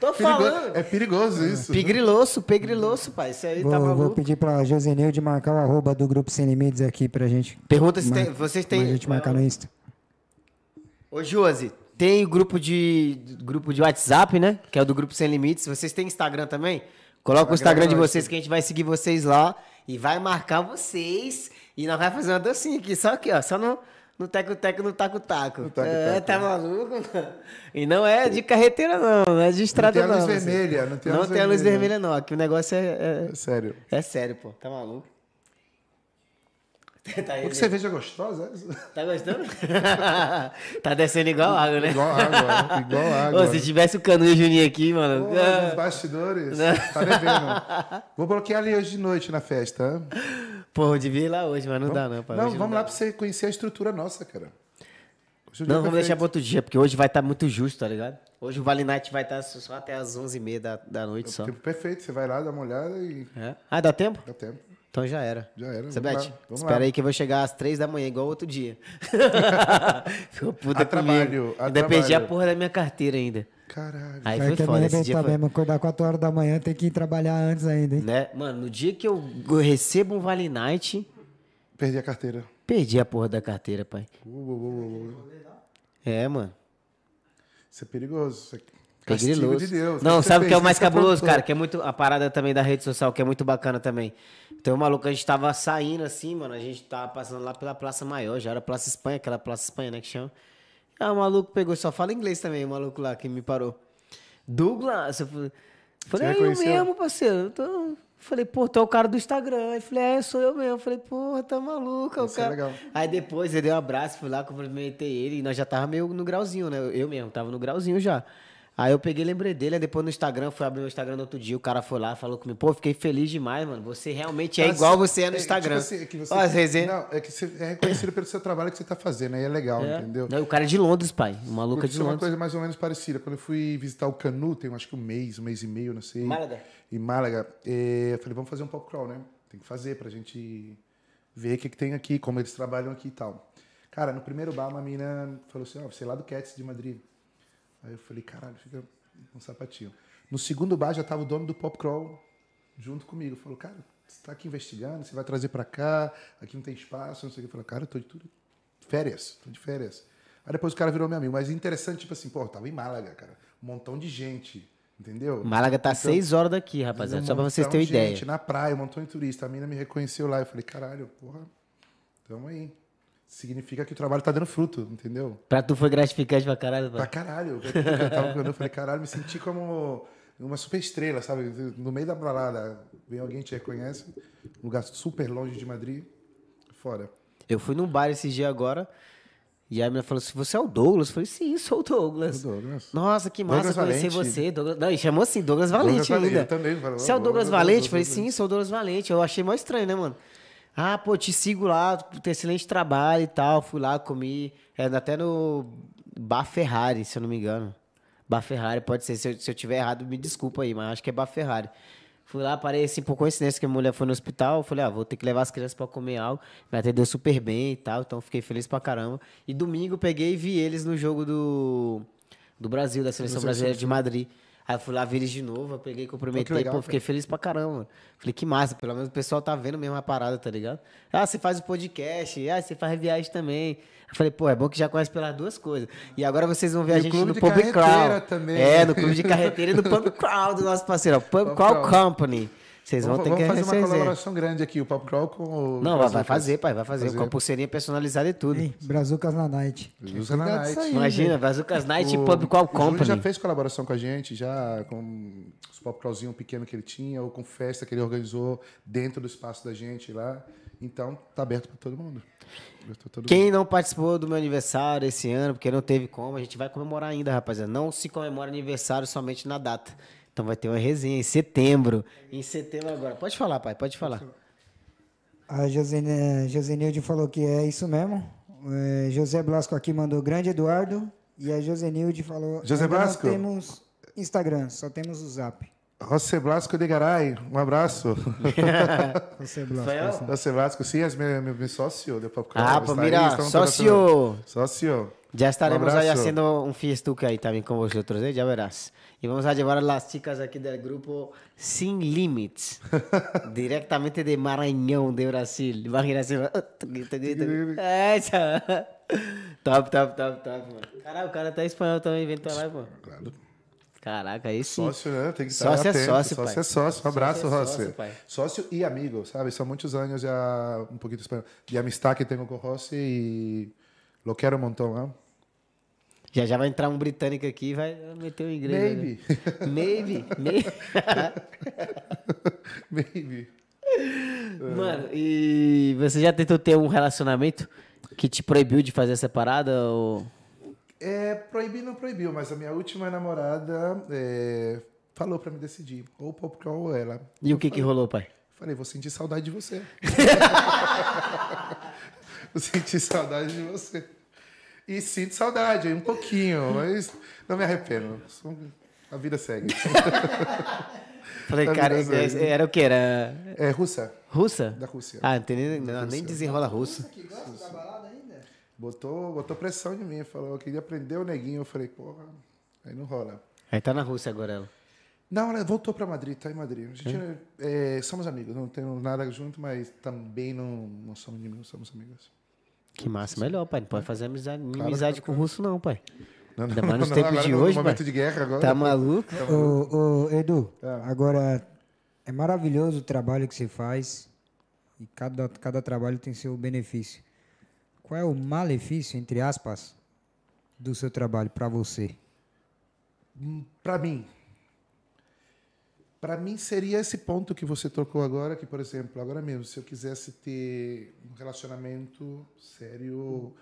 Tô Perigo- falando. É perigoso isso. Pegriloço, pegriloço, pai. Isso aí Vou, tá vou maluco. pedir pra Josenilde marcar o arroba do Grupo Sem Limites aqui pra gente. Pergunta se tem, vocês Pra têm... gente marcar no Insta. Ô, Josi, tem grupo de grupo de WhatsApp, né? Que é o do Grupo Sem Limites. Vocês têm Instagram também? Coloca o Instagram de vocês que a gente vai seguir vocês lá e vai marcar vocês. E nós vamos fazer uma dancinha aqui, só aqui, ó. Só no, no teco-teco, no taco-taco. É, tá maluco, mano? E não é de carreteira, não. Não é de estrada, tem a não. luz você. vermelha, não tem a Não luz tem a luz vermelha. vermelha, não. Aqui o negócio é, é, É sério. é sério, pô. Tá maluco? tá, aí, Pô, que cerveja gostosa é essa? tá gostando? tá descendo igual água, né? Igual água. Igual água. Ô, se tivesse o Canu Juninho aqui, mano. Pô, ah, nos bastidores. Tá devendo. Vou bloquear ali hoje de noite na festa. Porra, eu devia ir lá hoje, mas não dá, não. Não, Hoje vamos dá. lá pra você conhecer a estrutura nossa, cara. Hoje é Não, vamos deixar pra outro dia, porque hoje vai estar muito justo, tá ligado? Hoje o Vale Night vai estar só até as 11h30 da, da noite só. Tempo perfeito, você vai lá, dá uma olhada e É? Ah, dá tempo? dá tempo. Então já era. Já era, vamos Sebete, lá, vamos espera lá. aí que eu vou chegar às 3 da manhã, igual outro dia. Ficou puta A trabalho, a ainda perdi a porra da minha carteira ainda. Caralho. Aí Vai foi que me foda, esse dia foi... mesmo, acordar 4 horas da manhã, tem que ir trabalhar antes ainda, hein? Né? Mano, no dia que eu recebo um Vale Night, Perdi a carteira. perdi a porra da carteira, pai. Uh, uh, uh, uh. É, mano. Isso é perigoso. Isso é É castigo griloso. de Deus. Não, sabe o que é o mais você cabuloso, cara? Que é muito. A parada também da rede social, que é muito bacana também. Um maluco, a gente tava saindo assim, mano. A gente tava passando lá pela Praça Maior, já era Praça Espanha, aquela Praça Espanha, né? Que chama. Aí o maluco pegou, só fala inglês também, o maluco lá que me parou. Douglas, eu falei, falei, é eu mesmo, parceiro. Eu tô... Falei, pô, tu é o cara do Instagram. Aí falei, é, sou eu mesmo. Falei, porra, tá maluco, é o é cara. legal. Aí depois ele deu um abraço, fui lá, cumprimentei ele e nós já tava meio no grauzinho, né? Eu mesmo, tava no grauzinho já. Aí eu peguei, lembrei dele, aí depois no Instagram, fui abrir o Instagram no outro dia, o cara foi lá, falou comigo, pô, fiquei feliz demais, mano. Você realmente é Ah, igual você é no tipo Instagram. assim, é que você-. Não, é que você é reconhecido pelo seu trabalho que você tá fazendo, aí é legal, É. entendeu? Não, o cara é de Londres, pai. O maluco é de uma Londres. coisa mais ou menos parecida. Quando eu fui visitar o Canu, tem acho que um mês, um mês e meio, não sei. Málaga? Em Málaga. eh, eu falei, vamos fazer um pop crawl, né? Tem que fazer pra gente ver o que, que tem aqui, como eles trabalham aqui e tal. Cara, no primeiro bar, uma mina falou assim, ó, você é lá do Cats de Madrid. Aí eu falei, caralho, fica um sapatinho. No segundo bar já tava o dono do pop crawl junto comigo. Falou, cara, você tá aqui investigando, você vai trazer pra cá, aqui não tem espaço, não sei o que. Eu falei, cara, eu tô de tudo. Férias, tô de férias. Aí depois o cara virou meu amigo. Mas interessante, tipo assim, pô, eu tava em Málaga, cara. Um montão de gente, entendeu? Málaga tá Então, seis horas daqui, rapaziada, um só pra vocês terem de ideia. gente na praia, um montão de turista. A mina me reconheceu lá. Eu falei, caralho, porra, tamo aí. Significa que o trabalho tá dando fruto, entendeu? Pra tu foi gratificante pra caralho, Pra pai. caralho. Eu, tava, eu falei, caralho, me senti como uma super estrela, sabe? No meio da balada, vem alguém te reconhece, um lugar super longe de Madrid, fora. Eu fui num bar esses dias agora, e aí a menina falou assim, você é o Douglas? Eu falei, sim, sou o Douglas. O Douglas. Nossa, que massa Douglas conhecer Valente. você. Douglas... Não, e chamou assim, Douglas Valente Douglas ainda. eu também falo, Você é o Douglas, Valente? Douglas, falei, sim, sou o Douglas Valente. Eu achei mó estranho, né, mano? Ah, pô, te sigo lá, tem excelente trabalho e tal. Fui lá, comi, é, até no Bar Ferrari, se eu não me engano. Bar Ferrari, pode ser. Se eu, se eu tiver errado, me desculpa aí, mas acho que é Bar Ferrari. Fui lá, parei assim, por coincidência, que a mulher foi no hospital. Falei, ah, vou ter que levar as crianças pra comer algo. Me atendeu super bem e tal, então fiquei feliz pra caramba. E domingo peguei e vi eles no jogo do, do Brasil, da Seleção Brasileira de Madrid. Aí eu fui lá ver eles de novo, eu peguei, cumprimentei, legal, pô, fiquei feliz pra caramba. Falei, que massa, pelo menos o pessoal tá vendo mesmo a parada, tá ligado? Ah, você faz o podcast, ah, você faz viagem também. Eu falei, pô, é bom que já conhece pelas duas coisas. E agora vocês vão ver E a gente no Pub Crawl. também, É, né? no clube de carreteira e no Pub Crawl do nosso parceiro, ó, Pub Pub Crawl. Company. Vocês vão Vamos, ter que vamos fazer uma receber. colaboração grande aqui, o Pop Crawl com o. Não, vai- vai Brazucas. fazer, pai, vai fazer. Fazer. Com a pulseirinha personalizada e tudo. Ei, Brazucas na night. Brazucas na night. aí, Imagina, velho. Brazucas Night O- Pub Qual O Júlio já Company. fez colaboração com a gente, já com os pop crawlzinho pequeno que ele tinha, ou com festa que ele organizou dentro do espaço da gente lá. Então, tá aberto para todo mundo. Aberto pra todo mundo. Quem não participou do meu aniversário esse ano, porque não teve como, a gente vai comemorar ainda, rapaziada. Não se comemora aniversário somente na data. Então vai ter uma resenha em setembro. Em setembro agora. Pode falar, pai, pode falar. A Josene- Josenilde falou que é isso mesmo. É, José Blasco aqui mandou grande Eduardo. E a Josenilde falou. José Blasco? Não temos Instagram, só temos o Zap. José Blasco de Garay, um abraço. José Blasco. Assim. José Blasco, sim, é meu, meu, meu sócio Pop Crawl. Ah, pô, aí, mira, sócio. Sócio. Ya estaremos Un ahí abrazo. haciendo un fiestuque ahí también con vosotros, ¿eh? ya verás. Y vamos a llevar a las chicas aquí del grupo Sin Limits, directamente de Maranhão, de Brasil. Assim. É, tchau. top, top, top, top, mano. Caralho, o cara tá espanhol também, vem tua live, pô. Claro. Caraca, sim. Sócio, né? Tem que estar Sócio é atento. sócio, Sócio pai. é sócio. Um abraço, Sócio é Rossi. sócio, pai. Sócio e amigo, sabe? São muitos anos já, um pouquinho de espanhol, de amistade que tenho com o Rossi e lo quero um montão, né? Já já vai entrar um britânico aqui e vai meter o inglês. Maybe. né? Maybe. Maybe. Maybe. Mano, e você já tentou ter um relacionamento que te proibiu de fazer essa parada? Ou... É, proibir não proibiu, mas a minha última namorada é, falou pra me decidir, ou Pop Crawl ou ela. E o que que rolou, pai? Falei, vou sentir saudade de você. vou sentir saudade de você. E sinto saudade, um pouquinho, mas não me arrependo. A vida segue. Falei, Tá cara, essa aí? é- era o que? Era É russa, russa? da Rússia. Ah, não, tem nem, não, nem desenrola russo. Botou, botou pressão em mim, falou, eu queria aprender o neguinho. Eu falei, porra, aí não rola. Aí tá na Rússia agora ela. Não, ela voltou pra Madrid, tá em Madrid. A gente, é, somos amigos, não temos nada junto, mas também não, não somos inimigos, somos amigos. Que massa, melhor, pai. Não pode fazer amizade, Claro, amizade claro, com russo, não, pai. Não, Ainda mais nos não, tempos de hoje, momento pai. de guerra agora. Tá maluco? Ô, ô, Edu, Ah. agora é maravilhoso o trabalho que você faz e cada, cada trabalho tem seu benefício. Qual é o malefício, entre aspas, do seu trabalho para você? Para mim. Para mim seria esse ponto que você tocou agora, que por exemplo, agora mesmo, se eu quisesse ter um relacionamento sério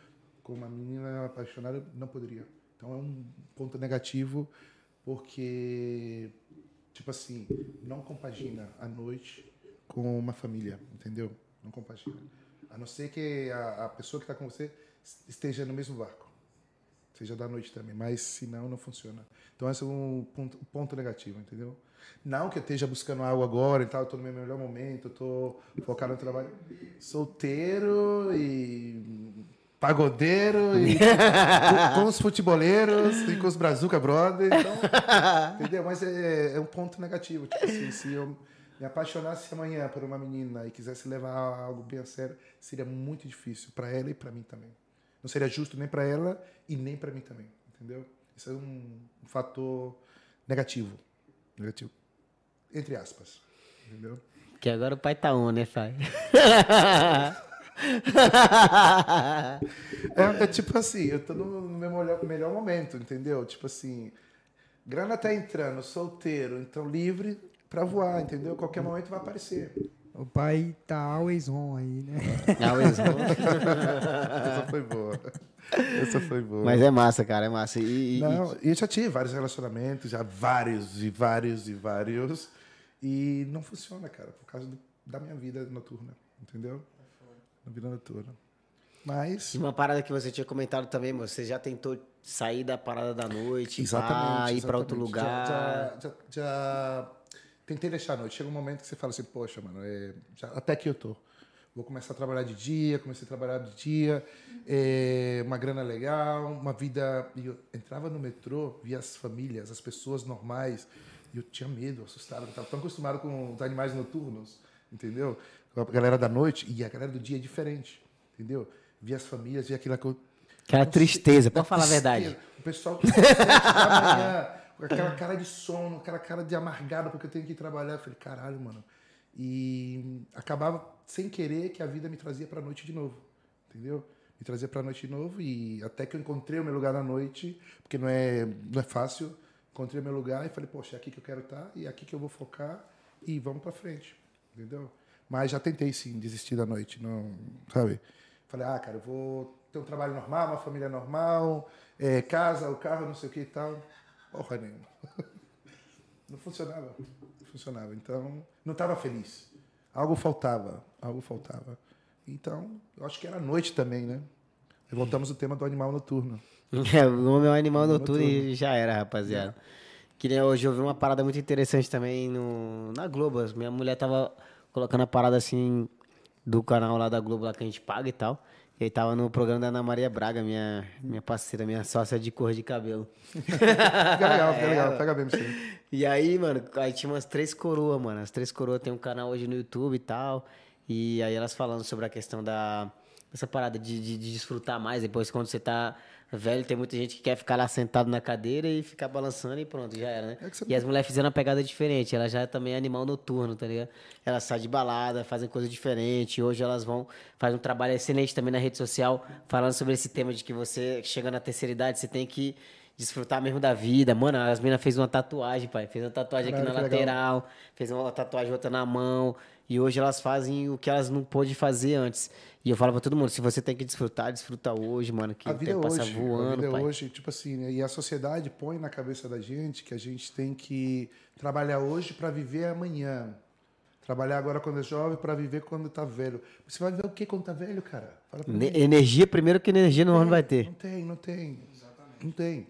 com uma menina apaixonada, eu não poderia. Então é um ponto negativo, porque tipo assim, não compagina a noite com uma família, entendeu? Não compagina. A não ser que a, a pessoa que está com você esteja no mesmo barco seja da noite também, mas se não, não funciona. Então esse é um ponto, um ponto negativo, entendeu? Não que eu esteja buscando algo agora e tal, tô no meu melhor momento, tô focado no trabalho. Solteiro e pagodeiro e com, com os futeboleiros e com os Brazuca Brothers, então, entendeu? Mas é, é um ponto negativo, tipo assim, se eu me apaixonasse amanhã por uma menina e quisesse levar algo bem a sério, seria muito difícil para ela e para mim também. Não seria justo nem para ela e nem para mim também, entendeu? Isso é um, um fator negativo, negativo, entre aspas, entendeu? Que agora o pai tá on, né, pai? É, é tipo assim, eu tô no, meu melhor, melhor momento, entendeu? Tipo assim, grana tá entrando, solteiro, então livre para voar, entendeu? Qualquer momento vai aparecer. O pai tá always on aí, né? Eles vão. Essa foi boa. Essa foi boa. Mas é massa, cara, é massa. E, Não, e eu já tive vários relacionamentos, já vários e vários e vários. E não funciona, cara, por causa do- da minha vida noturna, entendeu? Na vida noturna. Mas. e uma parada que você tinha comentado também, você já tentou sair da parada da noite, Exatamente. pá, ir pra outro lugar. Já, já, já- já tentei deixar a noite. Chega um momento que você fala assim, poxa, mano, é, até que eu tô. Vou começar a trabalhar de dia, comecei a trabalhar de dia, é, uma grana legal, uma vida. E eu entrava no metrô, via as famílias, as pessoas normais, e eu tinha medo, assustado. Eu estava tão acostumado com os animais noturnos, entendeu? Com a galera da noite, e a galera do dia é diferente, entendeu? Via as famílias, via aquela coisa. Aquela tristeza, pode falar a verdade. O pessoal que da manhã, com aquela cara de sono, aquela cara de amargado porque eu tenho que trabalhar. Eu falei, caralho, mano, E acabava sem querer que a vida me trazia para a noite de novo, entendeu? Me trazia para a noite de novo e até que eu encontrei o meu lugar na noite, porque não é não é fácil. Encontrei o meu lugar e falei, poxa, é aqui que eu quero estar e é aqui que eu vou focar e vamos para frente, entendeu? Mas já tentei sim desistir da noite, não, sabe? Falei, ah, cara, eu vou ter um trabalho normal, uma família normal, é, casa, o carro, não sei o que e tal. Porra nenhuma. Não funcionava. Não funcionava. Então, não estava feliz. Algo faltava. Algo faltava. Então, eu acho que era noite também, né? E voltamos ao tema do animal noturno. É, o homem é um animal noturno e já era, rapaziada. Que nem hoje eu vi uma parada muito interessante também no, na Globo. Minha mulher tava colocando a parada assim do canal lá da Globo lá que a gente paga e tal. E aí tava no programa da Ana Maria Braga, minha, minha parceira, minha sócia de cor de cabelo. Fica legal, fica É, legal. Pega bem pra você. E aí, mano, aí tinha umas três coroas, mano. As três coroas tem um canal hoje no YouTube e tal. E aí elas falando sobre a questão da. Essa parada de, de, de desfrutar mais. Depois, quando você tá velho, tem muita gente que quer ficar lá sentado na cadeira e ficar balançando e pronto, já era, né? É E as mulheres fizeram uma pegada diferente. Ela já é também animal noturno, tá ligado? Elas saem de balada, fazem coisa diferente. Hoje elas vão, fazem um trabalho excelente também na rede social, falando sobre esse tema de que você, chegando na terceira idade, você tem que desfrutar mesmo da vida. Mano, as meninas fez uma tatuagem, pai. Fez uma tatuagem aqui Caralho, na que legal. lateral, fez uma tatuagem outra na mão. E hoje elas fazem o que elas não pôde fazer antes. E eu falo pra todo mundo, se você tem que desfrutar, desfruta hoje, mano, que a o vida é tempo passa hoje. a voando, vida é pai. hoje, tipo assim, né? e a sociedade põe na cabeça da gente que a gente tem que trabalhar hoje para viver amanhã. Trabalhar agora quando é jovem para viver quando tá velho. Você vai viver o que quando tá velho, cara? Fala pra Ne- mim. energia, primeiro que energia não, não vai ter. Não tem, não tem. Não tem.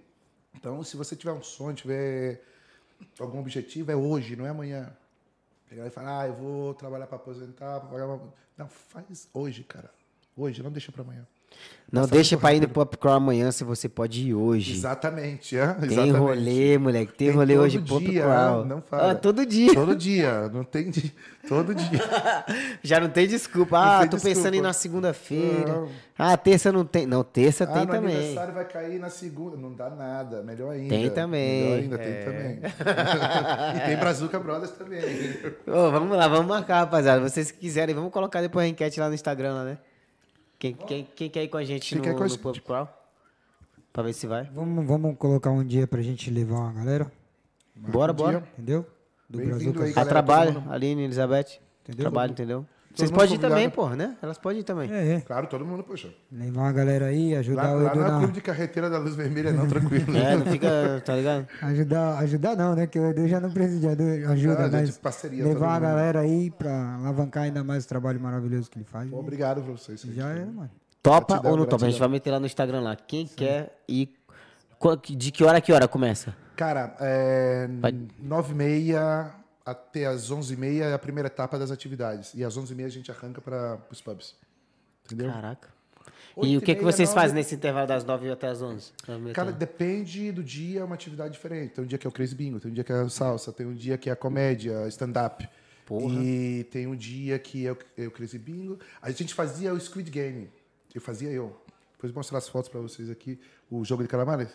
Então, se você tiver um sonho, tiver algum objetivo, é hoje, não é amanhã. Pegar e falar, ah, eu vou trabalhar para aposentar, pra pagar uma... Não, faz hoje, cara. Hoje, não deixa para amanhã. Não Passa deixa pra ir no. Popcrawl amanhã se você pode ir hoje. Exatamente, é? Tem Exatamente. rolê, moleque. Tem, Tem rolê todo hoje, dia, Popcrawl. não fala. Ah, todo dia. Todo dia, não tem todo dia. Já não tem desculpa. Não Ah, tem tô pensando em ir desculpa. na segunda-feira. Ah, terça não tem. Não, terça ah, tem no também. aniversário vai cair na segunda, não dá nada, melhor ainda. Tem também, Melhor ainda, é. tem também. e tem Brazuca Brothers também. Ô, vamos lá, vamos marcar, rapaziada. Vocês que quiserem, vamos colocar depois a enquete lá no Instagram, lá, né? Quem, quem, quem quer ir com a gente no, com a no gente? Popcrawl? Pra ver se vai. Vamos, vamos colocar um dia pra gente levar uma galera, Bora, um bora. dia. entendeu? Do aí, A trabalho, Aline, Elizabeth. Entendeu? Trabalho, entendeu? Vocês podem ir também, pô, né? Elas podem ir também. É, é. Claro, todo mundo, poxa. Levar uma galera aí, ajudar Lá, o lá Edu não é na... clube de carreteira da luz vermelha, não, tranquilo. É, não fica, tá ligado? Ajudar, ajudar não, né? Que o Edu já não precisa de ajuda, Ah, gente, mas parceria, levar a galera aí pra alavancar ainda mais o trabalho maravilhoso que ele faz. Pô, Obrigado pra vocês. Já é, mano. Topa Gratidão, ou não topa? A gente vai meter lá no Instagram lá. Quem quer ir. Qu- De que hora a que hora começa? Cara, é, Vai. 9h30 até as 11h30 é a primeira etapa das atividades. E às 11h30 a gente arranca para os pubs. Entendeu? Caraca. E o que, que vocês fazem nesse intervalo das 9 até as 11? Cara, depende do dia, é uma atividade diferente. Tem um dia que é o Crazy Bingo, tem um dia que é a salsa, tem um dia que é a comédia, stand-up. Porra. E tem um dia que é o, é o Crazy Bingo. A gente fazia o Squid Game. Eu fazia eu. Depois eu vou mostrar as fotos para vocês aqui. O jogo de calamares.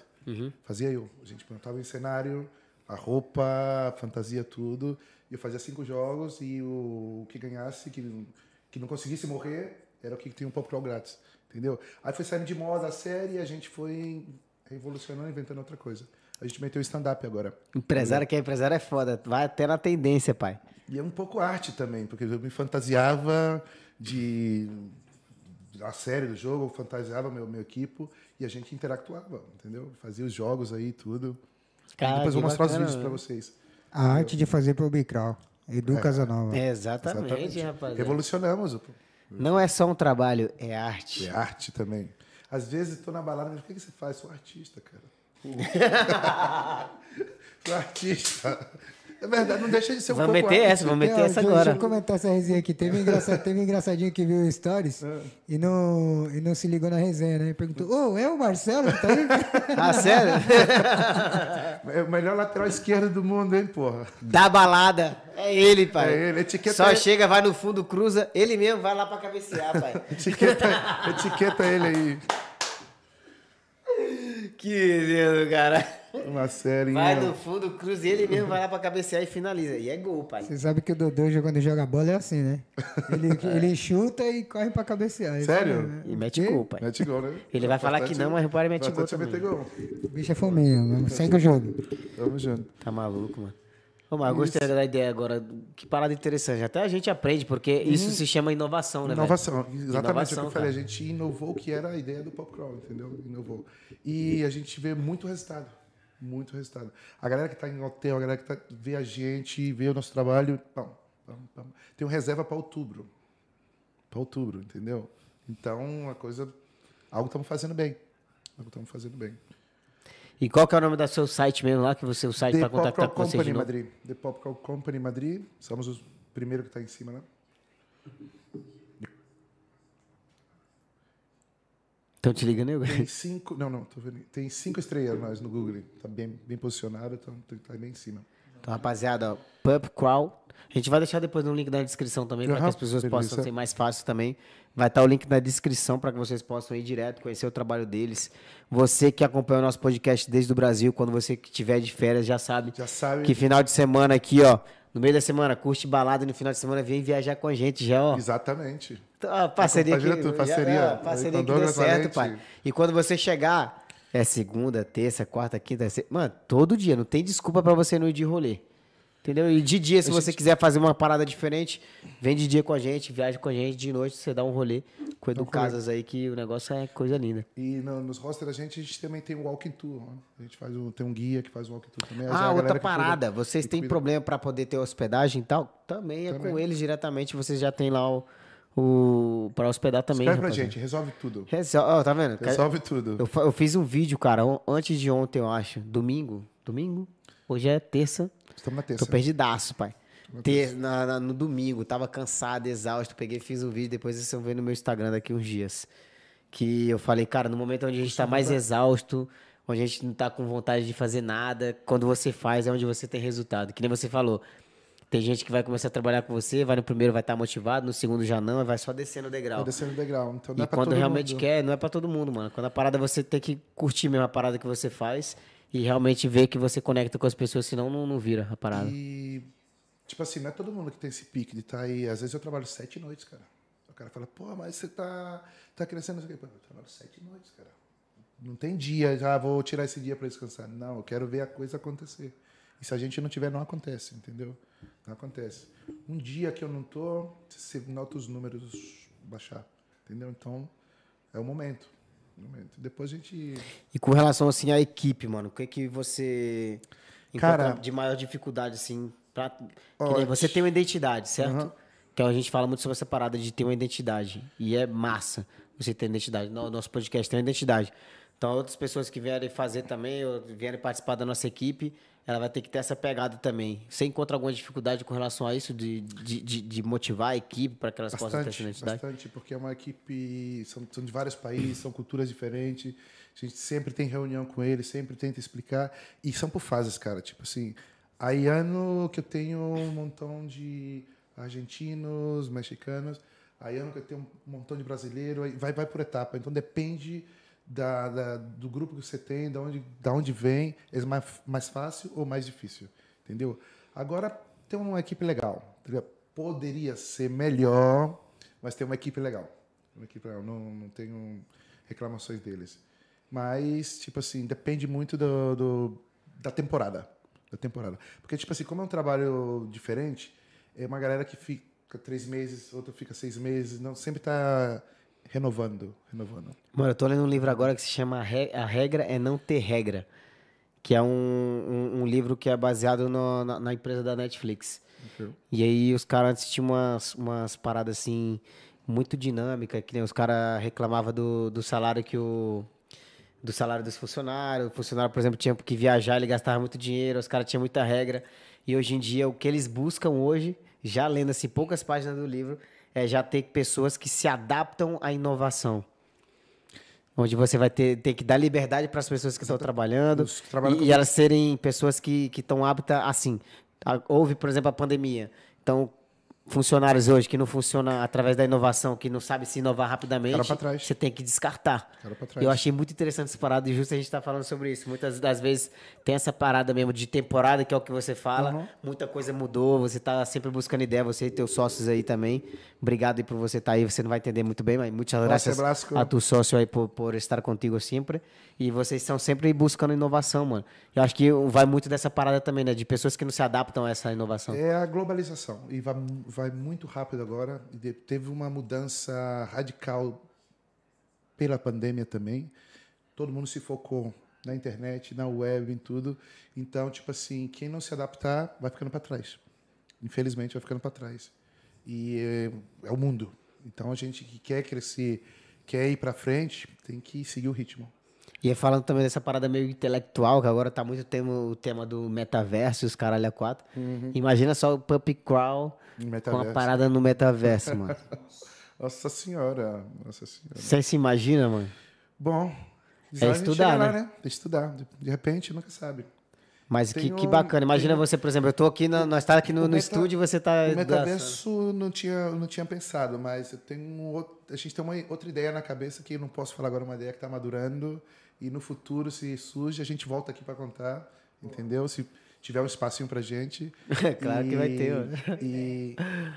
Fazia eu. A gente montava em cenário, a roupa, a fantasia, tudo. E eu fazia cinco jogos e o, o que ganhasse, que, não- que não conseguisse morrer, era o que tinha um pop grátis. Entendeu? Aí foi saindo de moda a série e a gente foi revolucionando, inventando outra coisa. A gente meteu stand-up agora. Empresário que é empresário é foda. Vai até na tendência, pai. E é um pouco arte também, porque eu me fantasiava de a série do jogo, eu fantasiava meu meu equipo e a gente interactuava, entendeu? Fazia os jogos aí tudo. Cara, Depois vou mostrar os bacana, vídeos para vocês. A arte de fazer pro Bicral. Edu Casanova. É, exatamente, rapaziada. Revolucionamos. o- Não é só um trabalho, é arte. É arte também. Às vezes estou na balada, mas o que que você faz? Sou artista, cara. Sou artista. É verdade, não deixa de ser um Vamos pouco meter arte. essa, vamos meter essa deixa, agora. Deixa eu comentar essa resenha aqui. Teve, um engraçado, teve um engraçadinho que viu stories É. e, não, e não se ligou na resenha, né? E perguntou: Ô, é o Marcelo que tá aí? Ah, sério? É o melhor lateral esquerdo do mundo, hein, porra? da balada. É ele, pai. É ele, etiqueta Só ele. chega, vai no fundo, cruza. Ele mesmo vai lá pra cabecear, pai. Etiqueta, etiqueta ele aí. Que lindo, cara. Uma série. Vai no fundo, cruza e ele mesmo vai lá pra cabecear e finaliza. E é gol, pai. Você sabe que o Dodô, quando joga bola, é assim, né? Ele, ele chuta e corre pra cabecear. Sério? mesmo, né? E mete gol, pai. Mete gol, né? Ele vai falar que não, mas o pai mete gol é também. gol. O bicho é fominha, mesmo. segue o jogo. Tamo junto. Tá maluco, mano. Ô, mas eu gostei da ideia agora. Que parada interessante. Até a gente aprende, porque isso se chama inovação, né, velho? Inovação, exatamente Inovação, o que eu falei. cara. A gente inovou o que era a ideia do Pop Crawl, entendeu? Inovou. E a gente vê muito resultado. Muito resultado. A galera que está em hotel, a galera que tá, vê a gente, vê o nosso trabalho. Pam. Tem um reserva para outubro. Para outubro, entendeu? Então, a coisa. Algo estamos fazendo bem. Algo estamos fazendo bem. E qual que é o nome do seu site mesmo lá? Que você, o site The Pop contactar com vocês de Company novo? Madrid. The Pop Crawl Company Madrid. Somos os primeiros que está em cima, né? Estão te ligando aí? Tem cinco. Não, não, tô vendo. Tem cinco estrelas nós no Google. Tá bem, bem posicionado, então tá bem em cima. Então, rapaziada, ó, Pub Crawl. A gente vai deixar depois no link na descrição também, para que as pessoas beleza. possam ser mais fácil também. Vai estar o link na descrição para que vocês possam ir direto, conhecer o trabalho deles. Você que acompanha o nosso podcast desde o Brasil, quando você que tiver de férias, já sabe Já sabe. que final de semana aqui, ó, no meio da semana, curte balada e no final de semana vem viajar com a gente já, ó. Exatamente. Então, parceria Compartilha tudo, já- parceria. é, parceria Com que deu certo, pai. E quando você chegar, é segunda, terça, quarta, quinta, sexta, mano, todo dia, não tem desculpa pra você não ir de rolê. Entendeu? E de dia, se você quiser fazer uma parada diferente, vem de dia com a gente, viaja com a gente, de noite você dá um rolê com o Edu Casas aí, que o negócio é coisa linda. E no- nos rosters a gente, a gente também tem o walking tour. Né? A gente faz um, tem um guia que faz o walking tour também. É Ah, galera outra que cuida- parada, vocês têm problema pra poder ter hospedagem e tal? Também é com Também. eles diretamente, vocês já tem lá o, o para hospedar também. Escreve pra gente, resolve tudo. Resol- ó, tá vendo? Resolve tudo. Eu, eu fiz um vídeo, cara, antes de ontem, eu acho. Domingo? Domingo? Hoje é terça. Estamos na Tô terça. perdidaço, pai. Ter, na, na- no domingo, tava cansado, exausto. Peguei, fiz um vídeo, depois vocês vão ver no meu Instagram daqui uns dias. Que eu falei, cara, no momento onde a gente tá mais exausto, onde a gente não tá com vontade de fazer nada, quando você faz é onde você tem resultado. Que nem você falou. Tem gente que vai começar a trabalhar com você, vai no primeiro vai estar motivado, no segundo já não, vai só descendo o degrau. Vai descendo o degrau. Então, não E é pra quando todo realmente mundo. quer, não é pra todo mundo, mano. Quando a parada você tem que curtir mesmo a parada que você faz e realmente ver que você conecta com as pessoas, senão não, não vira a parada. E, tipo assim, não é todo mundo que tem esse pique de estar aí. Às vezes eu trabalho sete noites, cara. O cara fala, pô, mas você tá, tá crescendo. eu trabalho sete noites, cara. Não tem dia, já vou tirar esse dia para descansar. Não, eu quero ver a coisa acontecer. E se a gente não tiver, não acontece, entendeu? Não acontece. Um dia que eu não tô, você nota os números baixar, entendeu? Então, é o momento. Momento. Depois a gente E com relação, assim, à equipe, mano, o que que você Cara- encontra de maior dificuldade, assim, pra... você tem uma identidade, certo? Que a gente fala muito sobre essa parada de ter uma identidade. E é massa você ter identidade. No nosso podcast tem uma identidade. Então, outras pessoas que vierem fazer também, ou vierem participar da nossa equipe, ela vai ter que ter essa pegada também. Você encontra alguma dificuldade com relação a isso, de, de, de, de motivar a equipe para que elas possam ter essa Bastante, identidade? bastante, porque é uma equipe, são, são de vários países, são culturas diferentes. A gente sempre tem reunião com eles, sempre tenta explicar. E são por fases, cara. Tipo assim, aí ano que eu tenho um montão de argentinos, mexicanos, aí ano que eu tenho um montão de brasileiro, vai, vai por etapa. Então depende da, da- do grupo que você tem, da onde, da onde vem, é mais, mais fácil ou mais difícil, entendeu? Agora tem uma equipe legal, poderia ser melhor, mas tem uma equipe legal, uma equipe legal. Não, não tenho reclamações deles, mas tipo assim depende muito do, do- da temporada, da temporada, porque tipo assim como é um trabalho diferente, é uma galera que fica três meses, outra fica seis meses, não sempre está renovando, renovando. Mano, eu tô lendo um livro agora que se chama A Re- A Regra é Não Ter Regra. Que é um, um, um livro que é baseado no- na, na empresa da Netflix. E aí os caras antes tinham umas, umas paradas assim, muito dinâmicas, que nem os caras reclamavam do, do salário que o. Do salário dos funcionários. O funcionário, por exemplo, tinha que viajar, ele gastava muito dinheiro, os caras tinham muita regra. E hoje em dia, o que eles buscam hoje, já lendo assim poucas páginas do livro, é já ter pessoas que se adaptam à inovação. Onde você vai ter, ter que dar liberdade para as pessoas que estão trabalhando que trabalham e, e elas serem pessoas que estão aptas assim. Houve, por exemplo, a pandemia. Então, funcionários hoje que não funciona através da inovação, que não sabe se inovar rapidamente, você tem que descartar. Eu achei muito interessante essa parada e justo a gente tá falando sobre isso. Muitas das vezes tem essa parada mesmo de temporada, que é o que você fala. Uhum. Muita coisa mudou, você tá sempre buscando ideia, você e teus sócios aí também. Obrigado aí por você estar aí, você não vai entender muito bem, mas muitas graças Blasco. a tu sócio aí por, por estar contigo sempre. E vocês estão sempre buscando inovação, mano. Eu acho que vai muito dessa parada também, né? De pessoas que não se adaptam a essa inovação. É a globalização. E vai, vai muito rápido agora. Teve uma mudança radical pela pandemia também. Todo mundo se focou na internet, na web, em tudo. Então, tipo assim, quem não se adaptar vai ficando para trás. Infelizmente, vai ficando para trás. E é, é o mundo. Então, a gente que quer crescer, quer ir para frente, tem que seguir o ritmo. E falando também dessa parada meio intelectual, que agora tá muito tema, o tema do metaverso, e os caralho a quatro. Imagina só o Puppy Crawl com a Uhum. Parada no metaverso, mano. Nossa senhora, nossa senhora. Você se imagina, mano? Bom, É estudar, chega lá, né? né? É estudar. De- repente, nunca sabe. Mas que, Tem que um- bacana. Imagina tem um- você, por exemplo, eu tô aqui, na, nós tá aqui no, no meta- estúdio e você tá... O metaverso não tinha, não tinha pensado, mas eu tenho um outro, a gente tem uma outra ideia na cabeça que eu não posso falar agora, uma ideia que está madurando e no futuro, se surge, a gente volta aqui para contar, entendeu? Se tiver um espacinho pra gente. Claro que vai ter. E,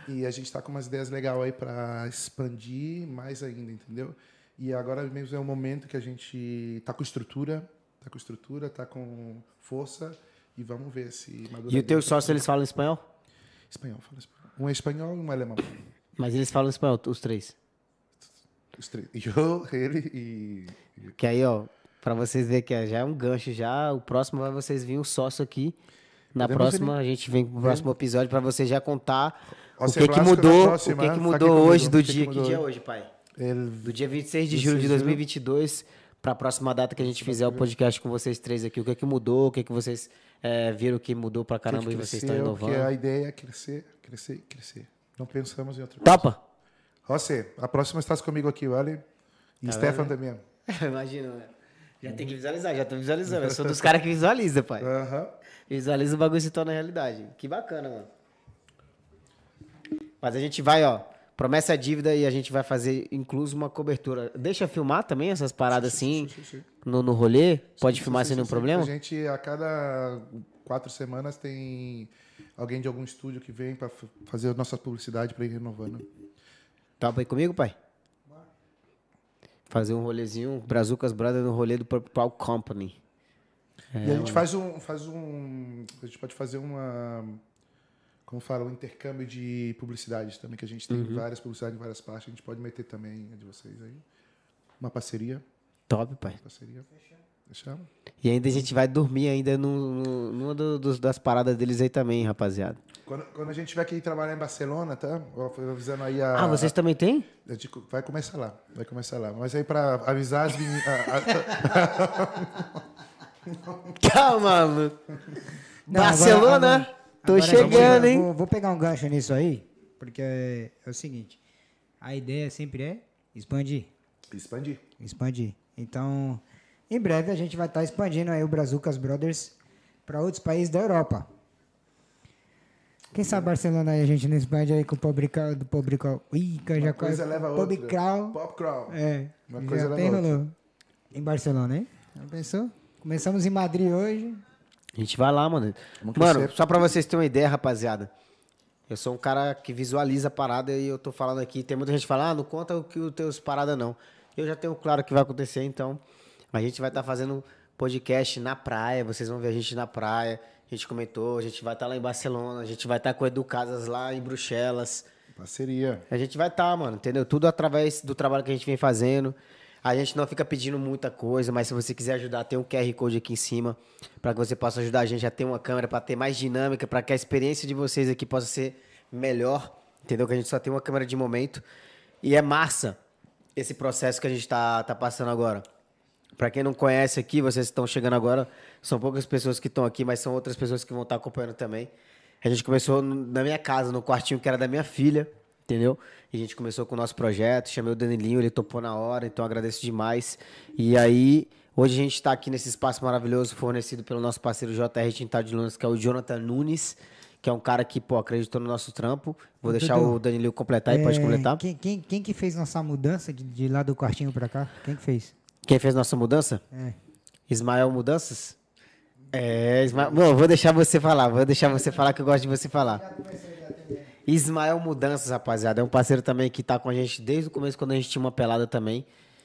e a gente está com umas ideias legais aí para expandir mais ainda, entendeu? E agora mesmo é um momento que a gente tá com estrutura, tá com estrutura, tá com força e vamos ver se madura. E o teu sócio, eles falam espanhol? Espanhol, fala espanhol. Um é espanhol e um é alemão. Mas eles falam espanhol, os três. Os três. Eu, ele e. Que aí, ó, pra vocês verem que já é um gancho já. O próximo vai vocês virem o sócio aqui. Na Podemos próxima, a gente vem pro próximo episódio pra você já contar o ser que que mudou, o próxima, que que tá mudou hoje do O que que dia. Que mudou dia é hoje? pai? Ele, Do dia 26 de julho de 26 de julho. 2022 pra próxima data que a gente fizer o podcast com vocês três aqui. O que que mudou, o que que vocês é, viram que mudou pra caramba e vocês estão inovando. que a ideia é crescer, crescer, crescer. Não pensamos em outra coisa. Topa? José, a próxima estás comigo aqui, vale? E Tá Stefan também. Imagina, né? Já tem que visualizar, já tô visualizando. Eu sou dos caras que visualiza, pai. Aham. Visualiza o bagulho se torna realidade. Que bacana, mano. Mas a gente vai, ó. Promessa é dívida e a gente vai fazer incluso uma cobertura. Deixa filmar também essas paradas assim sim, sim. No, no rolê? Pode Sim, filmar sim, sem sim, nenhum sim. problema? A gente, a cada quatro semanas, tem alguém de algum estúdio que vem para fazer a nossa publicidade para ir renovando. Topa aí comigo, pai? Fazer um rolezinho, Brazucas Brothers no rolê do Purple Company. e a gente faz um, faz um. A gente pode fazer uma. Como fala, um intercâmbio de publicidades também, que a gente tem várias publicidades em várias partes. A gente pode meter também a de vocês aí. Uma parceria. Top, pai. Parceria. E ainda a gente vai dormir ainda no, no, numa do- dos, das paradas deles aí também, rapaziada. Quando, quando a gente tiver que ir trabalhar em Barcelona, tá? Avisando aí a. Ah, vocês também têm? a gente vai começar lá. Vai começar lá. Mas aí para avisar as meninas. Calma, mano. Não, Barcelona, agora- tô agora chegando, eu hein? Vou, vou pegar um gancho nisso aí, porque é, é o seguinte: a ideia sempre é expandir, Expandir. expandir. Então, em breve a gente vai estar expandindo aí o Brazucas Brothers para outros países da Europa. Quem sabe Barcelona aí a gente não expande aí com o Pobrical do Pobrical. Ih, que eu já Uma coisa leva. Pobrical. Pop crawl. É, Uma já coisa leva a outra. rolou. Em Barcelona, hein? Já pensou? Começamos em Madrid hoje. A gente vai lá, mano. Mano, só pra vocês terem uma ideia, rapaziada. Eu sou um cara que visualiza a parada e eu tô falando aqui. Tem muita gente que fala, ah, não conta o que os teus parada não. Eu já tenho claro o que vai acontecer, então. A gente vai estar fazendo podcast na praia. Vocês vão ver a gente na praia. A gente comentou, a gente vai estar lá em Barcelona, a gente vai estar com o Edu Casas lá em Bruxelas. Parceria. A gente vai estar, mano, entendeu? Tudo através do trabalho que a gente vem fazendo. A gente não fica pedindo muita coisa, mas se você quiser ajudar, tem um QR Code aqui em cima para que você possa ajudar a gente a ter uma câmera, para ter mais dinâmica, para que a experiência de vocês aqui possa ser melhor, entendeu? Que a gente só tem uma câmera de momento. E é massa esse processo que a gente tá, tá passando agora. Para quem não conhece aqui, vocês estão chegando agora, são poucas pessoas que estão aqui, mas são outras pessoas que vão estar acompanhando também. A gente começou na minha casa, no quartinho que era da minha filha, entendeu? E a gente começou com o nosso projeto, chamei o Danilinho, ele topou na hora, então agradeço demais. E aí, hoje a gente está aqui nesse espaço maravilhoso fornecido pelo nosso parceiro JR Tintal de Lunas, que é o Jonathan Nunes, que é um cara que, pô, acreditou no nosso trampo. Vou Ô, deixar Dudu, o Danilo completar e pode É, completar. Quem, quem, quem que fez nossa mudança de, de lá do quartinho pra cá? Quem que fez? Quem fez nossa mudança? É. Ismael Mudanças? É, Ismael. Bom, vou deixar você falar, vou deixar você falar que eu gosto de você falar. Ismael Mudanças, rapaziada, é um parceiro também que tá com a gente desde o começo, quando a gente tinha uma pelada também,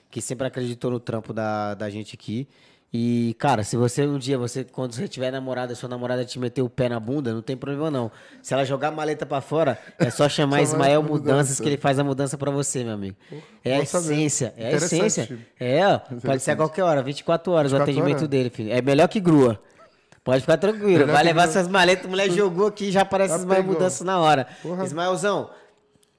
que sempre acreditou no trampo da, da gente aqui. E, cara, se você um dia, você, quando você tiver namorada, sua namorada te meter o pé na bunda, não tem problema não. Se ela jogar a maleta pra fora, é só chamar Só Ismael Mudanças mudança. que ele faz a mudança pra você, meu amigo. É a essência, é a essência. É, pode ser a qualquer hora, 24 horas o 24 atendimento horas? dele, filho. É melhor que grua. Pode ficar tranquilo. Melhor Vai levar grua. suas maletas, a mulher jogou aqui já aparece Já Ismael pegou. Mudanças na hora. Porra. Ismaelzão,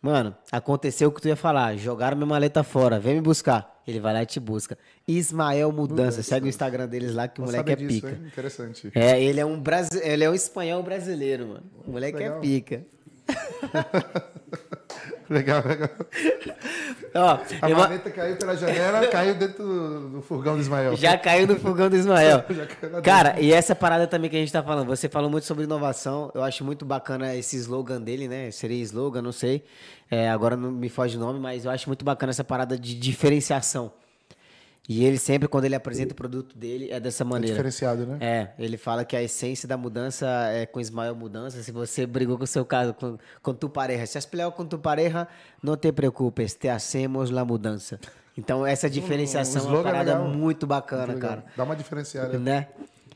mano, aconteceu o que tu ia falar. Jogaram minha maleta fora, vem me buscar. Ele vai lá e te busca. Ismael Mudança, segue o Instagram deles lá que o Não moleque é disso, pica. hein? Interessante. É, ele é um brasi... ele é um espanhol brasileiro, mano. O moleque é Legal. pica. Legal, legal. Ó, A eu- maleta caiu pela janela, caiu dentro do, do furgão do Ismael. Já caiu no fogão do Ismael. Cara, e essa parada também que a gente tá falando, você falou muito sobre inovação, eu acho muito bacana esse slogan dele, né? Seria slogan, não sei. É, agora não me foge o nome, mas eu acho muito bacana essa parada de diferenciação. E ele sempre, quando ele apresenta o produto dele, é dessa É maneira. diferenciado, né? É, ele fala que a essência da mudança é com Ismael Mudança. Se você brigou com o seu caso, com, com tu pareja, se has peleado com tu pareja, não te preocupes, te hacemos la mudança. Então, essa diferenciação é uma slogan é parada legal. muito bacana, Muito cara. Dá uma diferenciada. Né?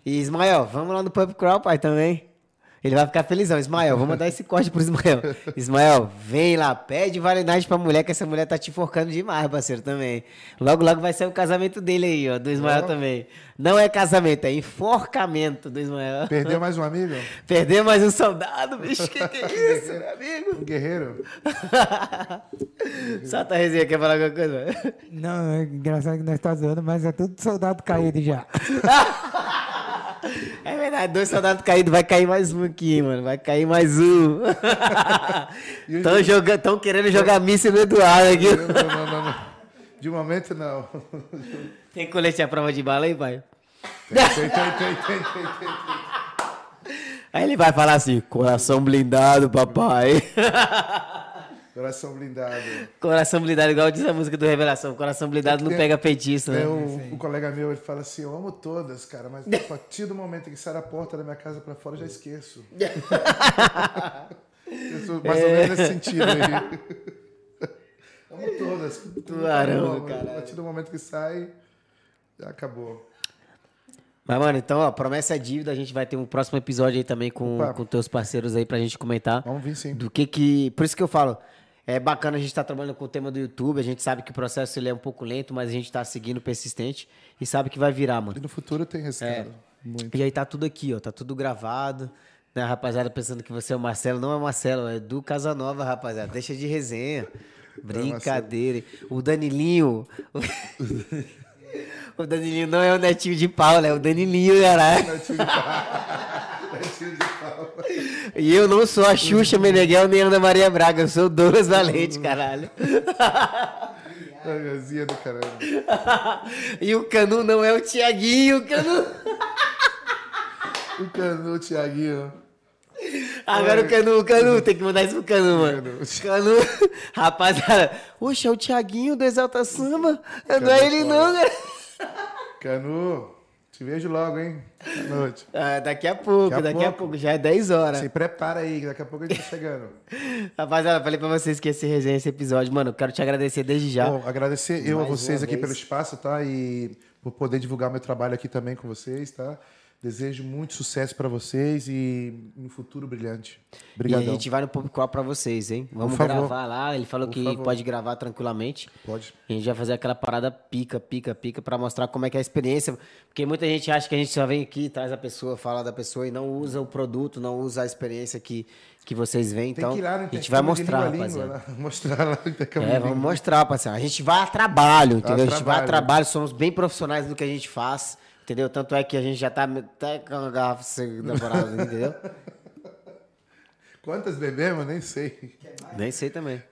E Ismael, vamos lá no Pub Crawl, pai, também. Ele vai ficar felizão. Ismael, vou mandar esse corte pro Ismael. Ismael, vem lá, pede validade pra mulher, que essa mulher tá te enforcando demais, parceiro, também. Logo, logo vai ser o casamento dele aí, ó, do Ismael também. Não é casamento, é enforcamento do Ismael. Perdeu mais um amigo? Perdeu mais um soldado, bicho, que que é isso, meu amigo? Um guerreiro? Solta a resenha, quer falar alguma coisa? Não, é engraçado que nós tá zoando, mas é tudo soldado caído já. É verdade, dois soldados caídos, vai cair mais um aqui, mano. Vai cair mais um. Estão jogando, tão querendo jogar míssil no Eduardo aqui. Não, não, não, não. De momento, não. Tem colete à prova de bala aí, pai? Tem, tem, tem, tem, tem. Aí ele vai falar assim: coração blindado, papai. Coração blindado. coração blindado, igual diz a música do Revelação: coração blindado não pega feitiço, né? Tem um, um colega meu, ele fala assim, eu amo todas, cara, mas a partir do momento que sai da porta da minha casa pra fora, eu já esqueço. Eu sou mais ou menos nesse sentido aí. amo todas. Amo. caralho. A partir do momento que sai, já acabou. Mas, mano, então, ó, promessa é dívida. A gente vai ter um próximo episódio aí também com, Opa. com teus parceiros aí pra gente comentar. Vamos vir sim. Do que que. Por isso que eu falo. É bacana a gente estar trabalhando com o tema do YouTube. A gente sabe que o processo ele é um pouco lento, mas a gente tá seguindo persistente e sabe que vai virar, mano. E no futuro tem resultado. Muito. E aí tá tudo aqui, ó. Tá tudo gravado. Né, rapaziada pensando que você é o Marcelo. Não é o Marcelo, é do Casanova, rapaziada. Deixa de resenha. Brincadeira. O Danilinho. O Danilinho não é o netinho de Paula, é o Danilinho, caralho. E eu não sou a Xuxa Meneghel nem a Ana Maria Braga, eu sou Douglas Valente, caralho. Gazinha do caramba. E o Canu não é o Tiaguinho, o Canu. O Canu, o Thiaguinho. Agora o Canu, o Canu, tem que mandar isso pro Canu, mano. Canu. Canu, rapaziada, oxe, é o Tiaguinho do Exalta Samba. Não é ele não, cara. Canu, te vejo logo, hein? Boa noite. Ah, daqui a pouco, Daqui a daqui a pouco. pouco, já é 10 horas. Se prepara aí, que daqui a pouco a gente tá chegando. Rapaziada, falei pra vocês que esse resenha, esse episódio, mano, quero te agradecer desde já. Bom, agradecer eu a vocês aqui vez. pelo espaço, tá? E por poder divulgar meu trabalho aqui também com vocês, tá? Desejo muito sucesso pra vocês e um futuro brilhante. E a gente vai no Pub Crawl pra vocês, hein? Vamos gravar lá. Ele falou Por que favor. pode gravar tranquilamente. Pode. A gente vai fazer aquela parada pica, pica, pica pra mostrar como é que é a experiência. Porque muita gente acha que a gente só vem aqui, traz a pessoa, fala da pessoa e não usa o produto, não usa a experiência que, que vocês veem. Então, a gente vai mostrar, a rapaziada. lá. Mostrar lá no intercâmbio É, vamos mostrar, parceiro. A gente vai a trabalho, entendeu? a gente vai a trabalho. trabalho, somos bem profissionais do que a gente faz, entendeu? Tanto é que a gente já tá até com a garrafa da parada, entendeu? Quantas bebemos? Nem sei. Nem sei também.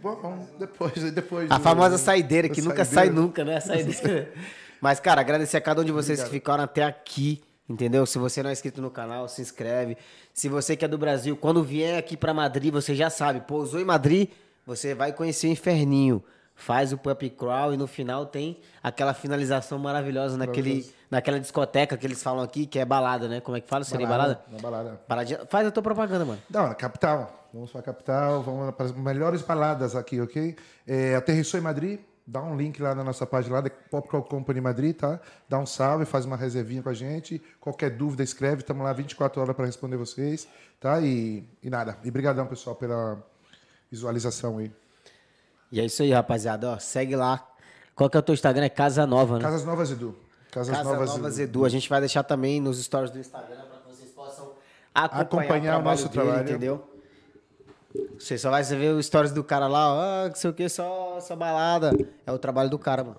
Bom, depois, depois. A do- famosa saideira, que nunca sai saideira. nunca, né? A saideira. Mas, cara, agradecer a cada um de vocês que ficaram até aqui. Entendeu? Se você não é inscrito no canal, se inscreve. Se você que é do Brasil, quando vier aqui pra Madrid, você já sabe, pousou em Madrid, você vai conhecer o inferninho. Faz o pub crawl e no final tem aquela finalização maravilhosa naquele, naquela discoteca que eles falam aqui, que é balada, né? Como é que fala? Seria balada? Na balada. Baladinha- Faz a tua propaganda, mano. Não, na capital. Vamos para a capital, vamos para as melhores baladas aqui, ok? É, aterrissou em Madrid, dá um link lá na nossa página lá, da Popcorn Company Madrid, tá? Dá um salve, faz uma reservinha com a gente. Qualquer dúvida, escreve, estamos lá 24 horas para responder vocês, tá? E, e nada. E brigadão, pessoal, pela visualização aí. E é isso aí, rapaziada. Ó, segue lá. Qual que é o teu Instagram? É Casa Nova, né? Casas Novas Edu. Casas Casa Novas, Novas, Edu. Edu. A gente vai deixar também nos stories do Instagram para que vocês possam acompanhar, Acompanhar o nosso dele, trabalho. entendeu? Você só vai ver os stories do cara lá, ó, ah, que sei o que, só, só balada. É o trabalho do cara, mano.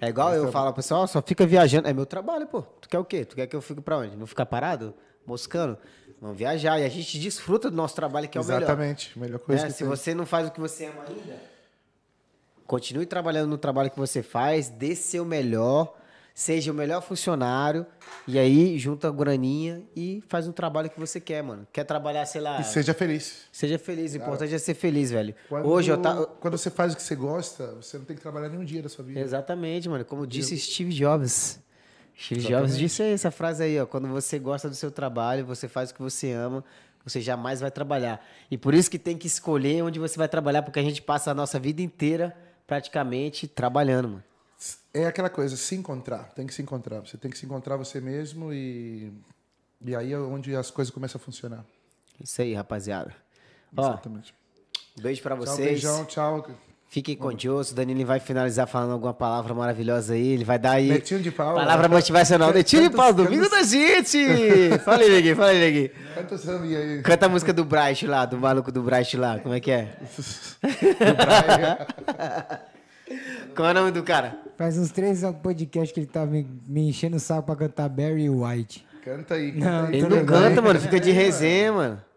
É igual eu falo, pessoal, só fica viajando. É meu trabalho, pô. Tu quer o quê? Tu quer que eu fique pra onde? Vou ficar parado? Moscando? Vamos viajar. E a gente desfruta do nosso trabalho, que é o melhor. Exatamente. Melhor coisa Né? Se tem. você não faz o que você ama ainda, continue trabalhando no trabalho que você faz, dê seu melhor, seja o melhor funcionário, e aí junta a graninha e faz um trabalho que você quer, mano. Quer trabalhar, sei lá, E seja feliz. seja feliz, o importante é ser feliz, velho. Quando, Hoje eu tá quando você faz o que você gosta, você não tem que trabalhar nenhum dia da sua vida. Exatamente, mano. Como disse Steve Jobs. Steve Jobs disse essa frase aí, ó. Quando você gosta do seu trabalho, você faz o que você ama, você jamais vai trabalhar. E por isso que tem que escolher onde você vai trabalhar, porque a gente passa a nossa vida inteira praticamente trabalhando, mano. É aquela coisa, se encontrar. Tem que se encontrar. Você tem que se encontrar você mesmo e, e aí é onde as coisas começam a funcionar. Isso aí, rapaziada. Ó, Exatamente. beijo pra Tchau, vocês. beijão, tchau. Fiquem com Deus. O Danilo vai finalizar falando alguma palavra maravilhosa aí. Ele vai dar aí. Netinho de pau. Palavra motivacional. Netinho de pau, domingo da gente! Fala aí, Neguinho, fala aí, Neguinho. Canta o samba aí. Canta a música do Bright lá, do maluco do Bright lá. Como é que é? Do. Qual é o nome do cara? Faz uns três podcasts que ele tá me, me enchendo o saco pra cantar Barry White. Canta aí. Canta Não, aí. Ele não canta, mano. Fica de resenha, mano.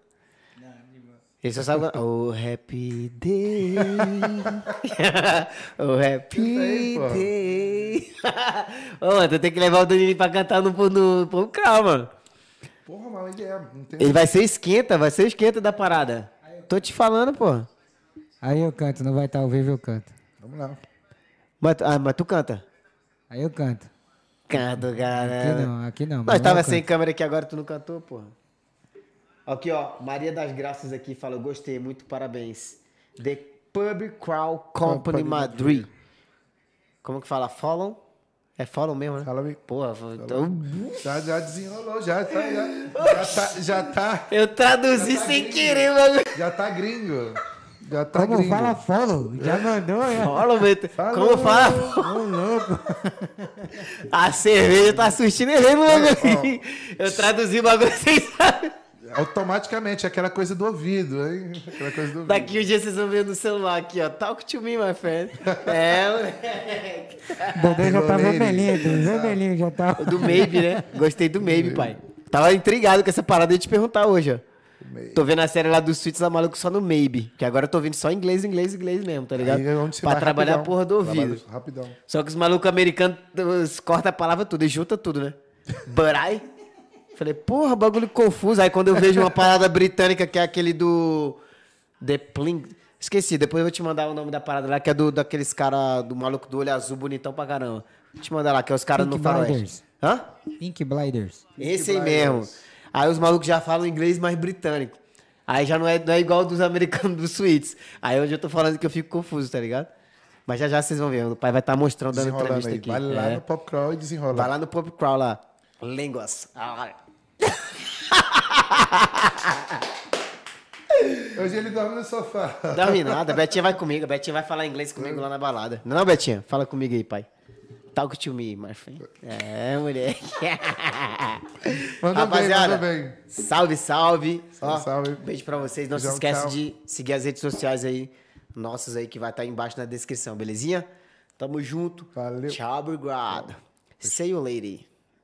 Ele só sabe. Oh, happy day. oh, happy day. Ô, tu tem que levar o Danilo pra cantar no, no Crow, mano. Porra, mas ele é. Ele vai ser esquenta, vai ser esquenta da parada. Tô te falando, pô. Aí eu canto, não vai estar ao vivo, eu canto. Vamos lá. Mas, tu- ah, mas tu canta? Aí eu canto. Canto, Aqui cara. não, aqui não. Nós tava sem canto. câmera aqui agora, tu não cantou, porra. Aqui, ó. Maria das Graças aqui fala, gostei, muito parabéns. The Pub Crawl Company Company Madrid. Como que fala? Follow? É follow mesmo, né? Fala aí. Porra, então... Já, já desenrolou, já tá. Já, já tá. Já tá, Eu traduzi sem querer, mano. já tá gringo. Já tá Como gringo. fala follow? Já mandou, já. Follow. Falou. Como fala? Ô, louco. A cerveja tá assistindo ele, mano. Eu traduzi o bagulho sem saber. Automaticamente, aquela coisa do ouvido, hein? Aquela coisa do ouvido. Daqui um dia vocês vão ver no celular aqui, ó. Talk to me, my friend. É, moleque. O Dedé já tá vermelhinho, vermelhinho já tá. Do Maybe, né? Gostei do Maybe, pai. Tava intrigado com essa parada de te perguntar hoje, ó. Maybe. Tô vendo a série lá dos Suítes lá maluco só no Maybe. Que agora eu tô vendo só inglês, inglês, inglês mesmo, tá ligado? Aí é pra trabalhar rapidão. a porra do ouvido. Rapidão. Só que os malucos americanos os- cortam a palavra tudo e junta tudo, né? But I. Falei, porra, bagulho confuso. Aí quando eu vejo uma parada britânica que é aquele do. The Pling. Esqueci, depois eu vou te mandar o nome da parada lá, que é do, daqueles caras do maluco do olho azul, bonitão pra caramba. Vou te mandar lá, que é os caras no Pink faroeste. Hã? Pink Blinders. Esse aí Blinders. mesmo. Aí os malucos já falam inglês mais britânico. Aí já não é, não é igual dos americanos dos suítes. Aí hoje eu tô falando que eu fico confuso, tá ligado? Mas já já vocês vão ver. O pai vai estar mostrando, dando entrevista aí. aqui. Vai lá É. no Pop Crawl e desenrola. Vai lá no Pop Crawl lá. Línguas. Hoje ele dorme no sofá. Dorme nada. Betinha vai comigo. Betinha vai falar inglês comigo lá na balada. Não, Betinha? Fala comigo aí, pai. Talk to me, my friend. É, moleque. Bem, Rapaziada, mandou bem. salve, salve. Salve, Ó, salve. Beijo pra vocês. Não se Beijão, esquece tchau. de seguir as redes sociais aí, nossas aí, que vai estar embaixo na descrição, belezinha? Tamo junto. Valeu. Tchau, obrigado. See you, lady.